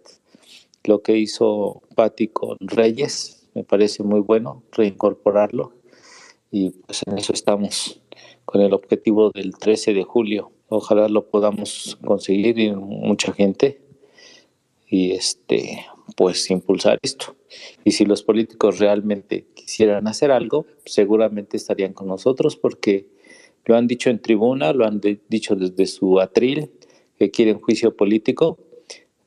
Lo que hizo Patti con Reyes me parece muy bueno, reincorporarlo y pues en eso estamos con el objetivo del 13 de julio. Ojalá lo podamos conseguir y mucha gente y este pues impulsar esto. Y si los políticos realmente quisieran hacer algo, seguramente estarían con nosotros porque lo han dicho en tribuna, lo han dicho desde su atril, que quieren juicio político,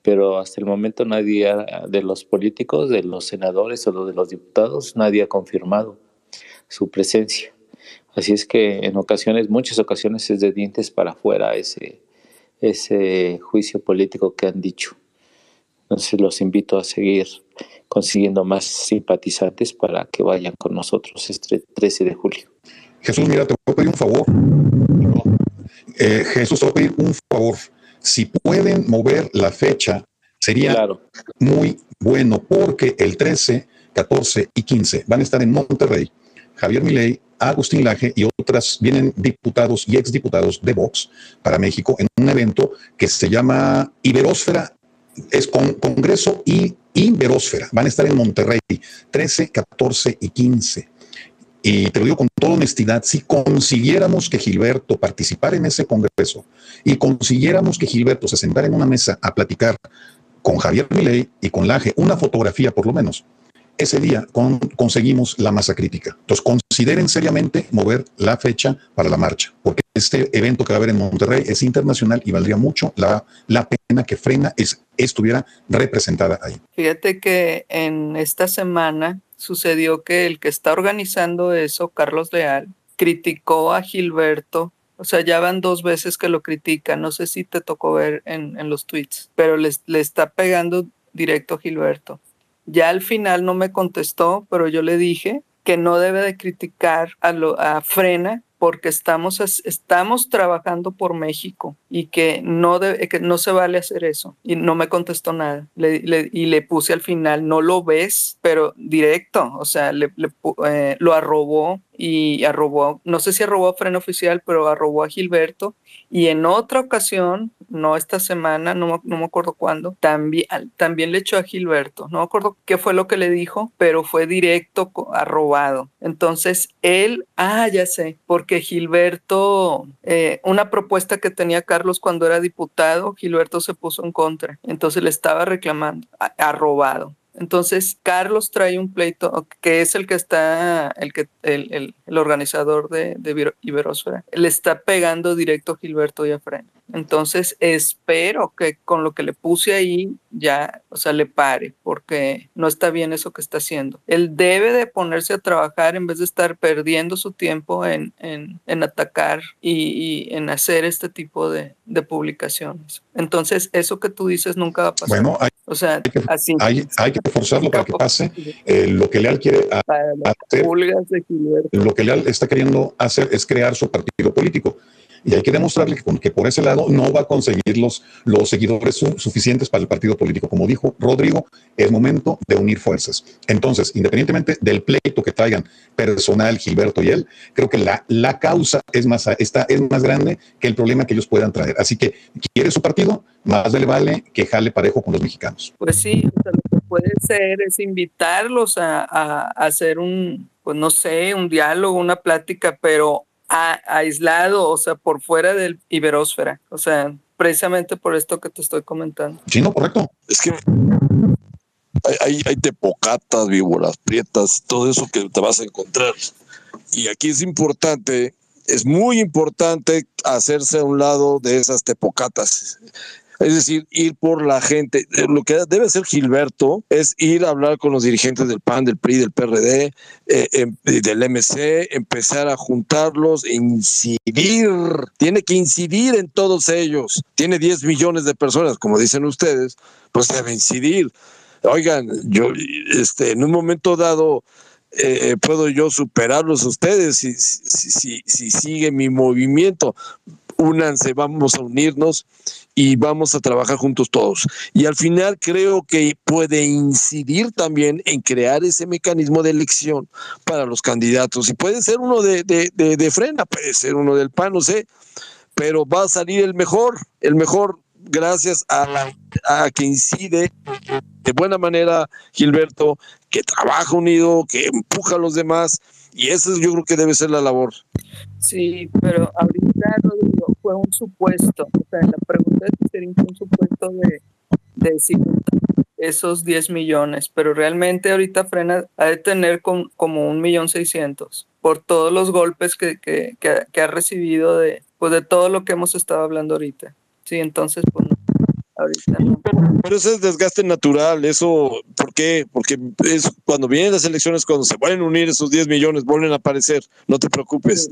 pero hasta el momento nadie de los políticos, de los senadores o de los diputados, nadie ha confirmado su presencia. Así es que en ocasiones, muchas ocasiones es de dientes para afuera ese, ese juicio político que han dicho. Entonces los invito a seguir consiguiendo más simpatizantes para que vayan con nosotros este 13 de julio. Jesús, mira, te voy a pedir un favor. Eh, Jesús, te voy a pedir un favor. Si pueden mover la fecha, sería muy bueno, porque el 13, 14 y 15 van a estar en Monterrey. Javier Milei Agustín Laje y otras, vienen diputados y exdiputados de Vox para México en un evento que se llama Iberósfera, es con, Congreso y Iberósfera. Van a estar en Monterrey 13, 14 y 15. Y te lo digo con toda honestidad, si consiguiéramos que Gilberto participara en ese congreso y consiguiéramos que Gilberto se sentara en una mesa a platicar con Javier Milei y con Laje, una fotografía por lo menos, ese día conseguimos la masa crítica. Entonces, consideren seriamente mover la fecha para la marcha, porque este evento que va a haber en Monterrey es internacional y valdría mucho la, la pena que Frena es, estuviera representada ahí. Fíjate que en esta semana sucedió que el que está organizando eso, Carlos Leal, criticó a Gilberto o sea, ya van dos veces que lo critica. No sé si te tocó ver en, en los tweets, pero le está pegando directo a Gilberto. Ya al final no me contestó, pero yo le dije que no debe de criticar a, lo, a Frena porque estamos, estamos trabajando por México y que no, que no se vale hacer eso. Y no me contestó nada. y le puse al final, no lo ves, pero directo, o sea, le, eh, lo arrobó y arrobó, no sé si arrobó a Freno Oficial, pero arrobó a Gilberto. Y en otra ocasión, no esta semana, no, no me acuerdo cuándo, también, también le echó a Gilberto. No me acuerdo qué fue lo que le dijo, pero fue directo arrobado. Entonces, él, ah, ya sé, porque Gilberto, eh, una propuesta que tenía Carlos cuando era diputado, Gilberto se puso en contra. Entonces le estaba reclamando, arrobado. Entonces, Carlos trae un pleito que es el que está, el que el, el, organizador de, de Iberosfera, le está pegando directo a Gilberto y a Fren. Entonces, espero que con lo que le puse ahí ya, o sea, le pare, porque no está bien eso que está haciendo. Él debe de ponerse a trabajar en vez de estar perdiendo su tiempo en, en, en atacar y, y, en hacer este tipo de, de, publicaciones. Entonces, eso que tú dices nunca va a pasar. Bueno, hay, o sea, hay que, así. Hay, hay que forzarlo para que pase. Eh, lo que Leal quiere hacer, lo que Leal está queriendo hacer es crear su partido político y hay que demostrarle que, por ese lado no va a conseguir los, seguidores suficientes para el partido político. Como dijo Rodrigo, es momento de unir fuerzas. Entonces, independientemente del pleito que traigan personal Gilberto y él, creo que la, la causa es más, esta, es más grande que el problema que ellos puedan traer. Así que, ¿quiere su partido? Más le vale que jale parejo con los mexicanos. Pues sí, lo que puede ser es invitarlos a, a hacer un, pues no sé, un diálogo, una plática, pero aislado, o sea, por fuera del iberósfera, o sea, precisamente por esto que te estoy comentando. Sí, no, correcto. Es que hay, hay tepocatas, víboras, prietas, todo eso que te vas a encontrar. Y aquí es importante es muy importante hacerse a un lado de esas tepocatas. Es decir, ir por la gente. Eh, lo que debe hacer Gilberto es ir a hablar con los dirigentes del PAN, del PRI, del PRD, eh, em, del MC, empezar a juntarlos, incidir. Tiene que incidir en todos ellos. Tiene 10 millones de personas, como dicen ustedes, pues debe incidir. Oigan, yo este, en un momento dado eh, puedo yo superarlos a ustedes si, si, si, sigue mi movimiento. Únanse, vamos a unirnos y vamos a trabajar juntos todos. Y al final creo que puede incidir también en crear ese mecanismo de elección para los candidatos. Y puede ser uno de, de, de frena, puede ser uno del PAN, no sé, pero va a salir el mejor, el mejor gracias a, a que incide de buena manera Gilberto, que trabaja unido, que empuja a los demás, y eso yo creo que debe ser la labor. Sí, pero ahorita fue un supuesto, o sea, la pregunta es sería un supuesto de, de esos 10 millones, pero realmente ahorita Frena ha de tener como un millón seiscientos por todos los golpes que, que, que, ha recibido de, pues de todo lo que hemos estado hablando ahorita. Sí, entonces, pues ahorita no. Pero, eso es desgaste natural, eso, ¿por qué? Porque es cuando vienen las elecciones, cuando se vuelven a unir esos 10 millones, vuelven a aparecer, no te preocupes.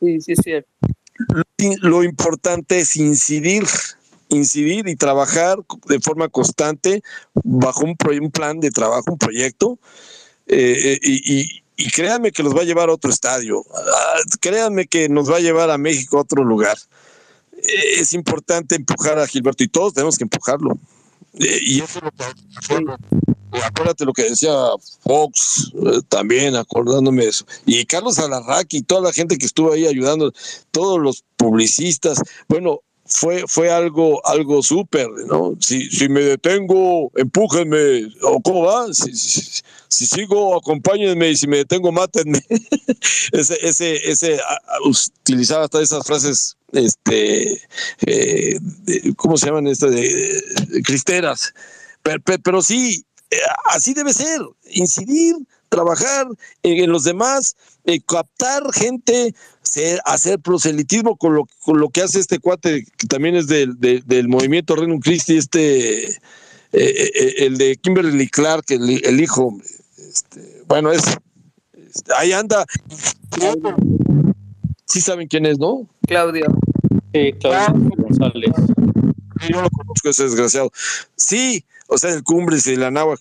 Sí, sí, es cierto. Lo importante es incidir, incidir y trabajar de forma constante bajo un, un plan de trabajo, un proyecto, eh, y, y, y créanme que los va a llevar a otro estadio, ah, créanme que nos va a llevar a México a otro lugar es importante empujar a Gilberto y todos tenemos que empujarlo. Eh, y eso lo acuérdate lo que decía Fox eh, también acordándome de eso. Y Carlos Alarraqui y toda la gente que estuvo ahí ayudando todos los publicistas. Bueno fue, fue algo, algo súper, ¿no? Si, si me detengo, empújenme, o cómo va, si, si, sigo, acompáñenme, y si me detengo, mátenme. ese, ese, ese, utilizaba hasta esas frases, este, eh, ¿cómo se llaman estas? De, cristeras. Pero, pero, sí, eh, así debe ser, incidir, trabajar en, los demás, eh, captar gente, hacer proselitismo con lo, con lo que hace este cuate, que también es del, del, movimiento Renum Christi, este, eh, eh, el de Kimberly Clark, el, hijo. Este, bueno, es, este, ahí anda. Sí saben quién es, ¿no? Claudio. Sí, Claudio González. Yo lo conozco, ese desgraciado. Sí, o sea, el Cumbres y la Náhuac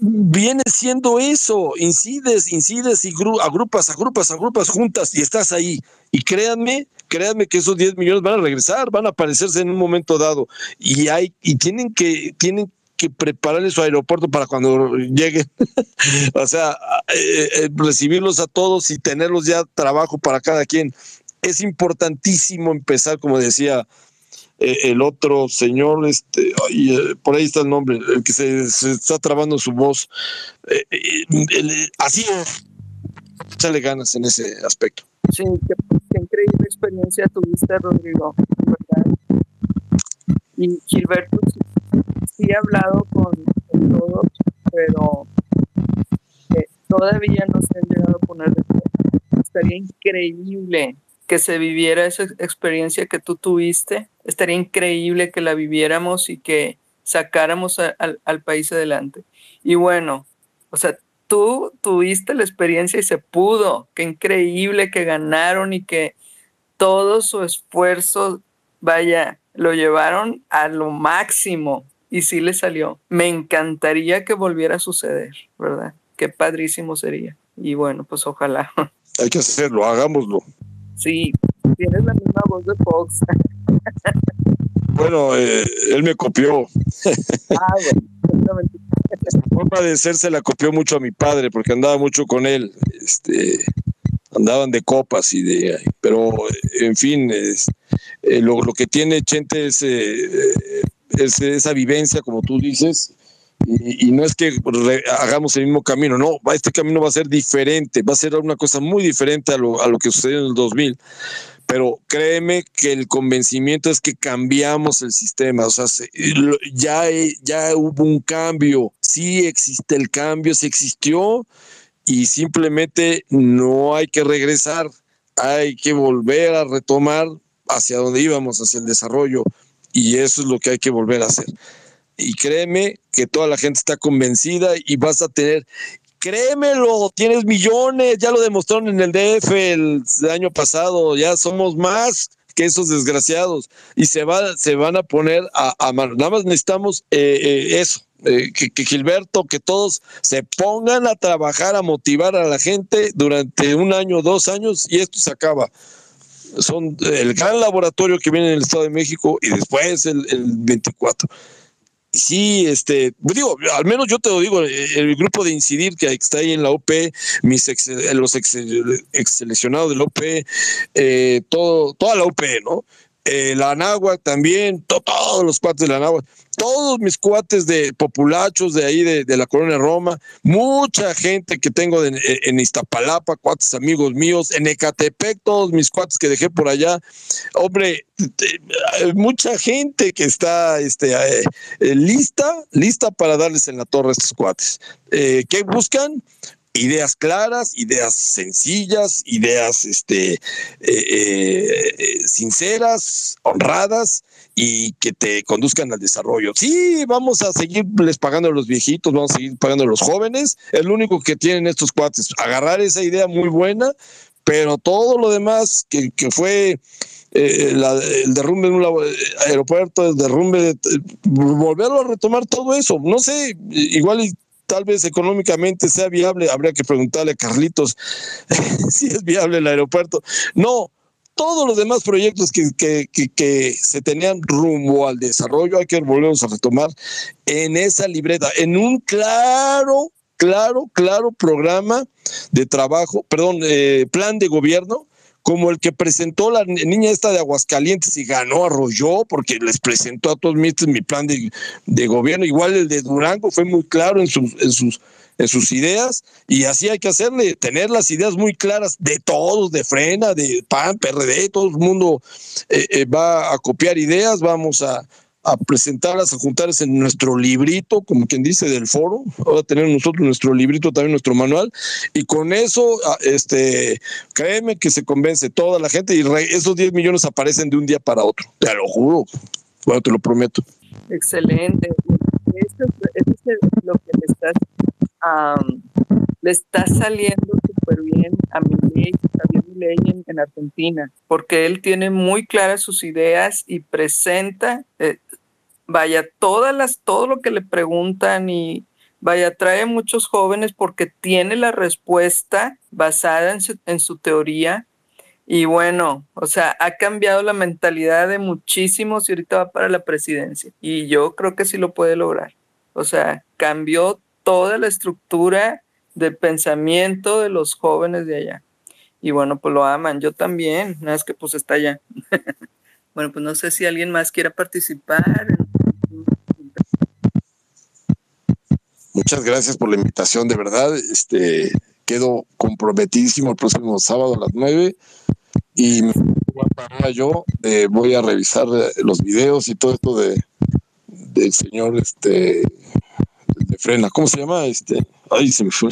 viene siendo eso, incides, incides y agrupas, agrupas, agrupas juntas y estás ahí. Y créanme, créanme que esos 10 millones van a regresar, van a aparecerse en un momento dado. Y hay, y tienen que, tienen que prepararles su aeropuerto para cuando lleguen. o sea, eh, eh, recibirlos a todos y tenerlos ya trabajo para cada quien. Es importantísimo empezar, como decía eh, el otro señor, este, eh, por ahí está el nombre, el que se, está trabando su voz. Eh, así es, échale ganas en ese aspecto. Sí, qué, increíble experiencia tuviste, Rodrigo, ¿verdad? Y Gilberto, sí, he hablado con, todos, pero todavía no se han llegado a poner de. Estaría increíble que se viviera esa experiencia que tú tuviste. Estaría increíble que la viviéramos y que sacáramos al país adelante. Y bueno, o sea, tú tuviste la experiencia y se pudo. Qué increíble que ganaron y que todo su esfuerzo, vaya, lo llevaron a lo máximo y sí le salió. Me encantaría que volviera a suceder, ¿verdad? Qué padrísimo sería. Y bueno, pues ojalá. Hay que hacerlo, hagámoslo. Sí, tienes la misma voz de Fox. Bueno, eh, él me copió. Ah, bueno, forma de ser se la copió mucho a mi padre porque andaba mucho con él. Este, andaban de copas y de. Pero, en fin, es, eh, lo, lo, que tiene Chente es, eh, es esa vivencia, como tú dices, y, no es que hagamos el mismo camino, no, este camino va a ser diferente, va a ser una cosa muy diferente a lo, a lo que sucedió en el 2000. Pero créeme que el convencimiento es que cambiamos el sistema, o sea, ya, ya hubo un cambio, sí existe el cambio, sí existió y simplemente no hay que regresar hay que volver a retomar hacia donde íbamos, hacia el desarrollo, y eso es lo que hay que volver a hacer. Y créeme que toda la gente está convencida y vas a tener, créemelo, tienes millones, ya lo demostraron en el DF el año pasado, ya somos más que esos desgraciados y se, va, se van a poner a, a nada más necesitamos eh, eh, eso, eh, que, que, Gilberto, que todos se pongan a trabajar, a motivar a la gente durante un año, dos años y esto se acaba. Son el gran laboratorio que viene en el Estado de México y después el, el 24 sí, este, digo, al menos yo te lo digo, el grupo de Incidir que está ahí en la OP, mis ex, los ex, seleccionados de la OP, eh, todo, toda la OP, ¿no? Eh, la Anáhuac también, to, todos los cuates de la Anáhuac, todos mis cuates de populachos de ahí, de, de la colonia Roma, mucha gente que tengo de, en Iztapalapa, cuates amigos míos, en Ecatepec, todos mis cuates que dejé por allá, hombre, mucha gente que está este, eh, lista, lista para darles en la torre a estos cuates. Eh, ¿Qué buscan? Ideas claras, ideas sencillas, ideas este, eh, eh, sinceras, honradas y que te conduzcan al desarrollo. Sí, vamos a seguirles pagando a los viejitos, vamos a seguir pagando a los jóvenes. Es lo único que tienen estos cuates, agarrar esa idea muy buena, pero todo lo demás que, que fue eh, la, el derrumbe en un aeropuerto, el derrumbe, de, volverlo a retomar todo eso. No sé, igual tal vez económicamente sea viable, habría que preguntarle a Carlitos si es viable el aeropuerto. No, todos los demás proyectos que, que, que, que, se tenían rumbo al desarrollo hay que volverlos a retomar en esa libreta, en un claro, claro, claro programa de trabajo, perdón, eh, plan de gobierno como el que presentó la niña esta de Aguascalientes y ganó, arrolló, porque les presentó a todos mis mi plan de, de, gobierno. Igual el de Durango fue muy claro en sus, en sus, en sus ideas, y así hay que hacerle, tener las ideas muy claras de todos, de Frena, de PAN, PRD, todo el mundo eh, eh, va a copiar ideas, vamos a, a presentarlas, a juntarlas en nuestro librito, como quien dice, del foro. Ahora tenemos nosotros nuestro librito, también nuestro manual. Y con eso, este, créeme que se convence toda la gente y esos 10 millones aparecen de un día para otro. Te lo juro. Bueno, te lo prometo. Excelente. Esto, es lo que le estás, le está saliendo súper bien a mi ley, en, Argentina, porque él tiene muy claras sus ideas y presenta eh, vaya, todas las, todo lo que le preguntan y vaya, trae muchos jóvenes porque tiene la respuesta basada en su, en su teoría. Y bueno, o sea, ha cambiado la mentalidad de muchísimos y ahorita va para la presidencia. Y yo creo que sí lo puede lograr. O sea, cambió toda la estructura de pensamiento de los jóvenes de allá. Y bueno, pues lo aman. Yo también, nada más que pues está allá. bueno, pues no sé si alguien más quiera participar. Muchas gracias por la invitación, de verdad. Este, quedo comprometidísimo el próximo sábado a las 9 y yo eh, voy a revisar los videos y todo esto de del señor este de frena, ¿cómo se llama? Este, ay, se me fue.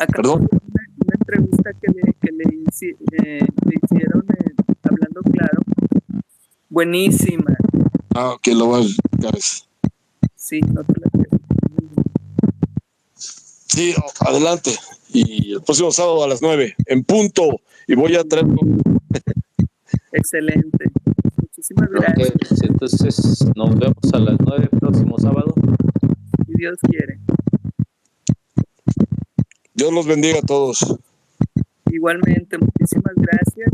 Acá Perdón. Una, una, entrevista que le, que le, eh, le hicieron eh, hablando claro. Buenísima. Ah, que lo va a Sí, no te la Sí, adelante. Y el próximo sábado a las 9, en punto. Y voy a traer. Excelente. Muchísimas gracias. Okay, entonces, nos vemos a las 9 el próximo sábado. Si Dios quiere. Dios los bendiga a todos. Igualmente, muchísimas gracias.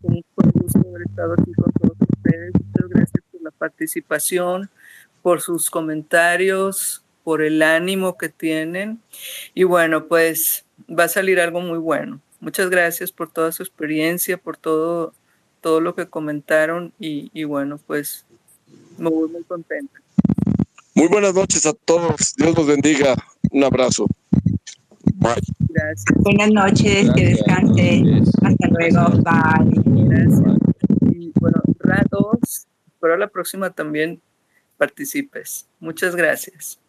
Fue un gusto haber estado aquí con todos ustedes. Muchas gracias por la participación por sus comentarios, por el ánimo que tienen. Y bueno, pues va a salir algo muy bueno. Muchas gracias por toda su experiencia, por todo, todo lo que comentaron y, y bueno, pues me voy muy contenta. Muy buenas noches a todos. Dios los bendiga. Un abrazo. Bye. Gracias. Buenas noches, gracias. que descanse. Hasta luego. Bye. Gracias. Y bueno, Rados, pero la próxima también participes. Muchas gracias.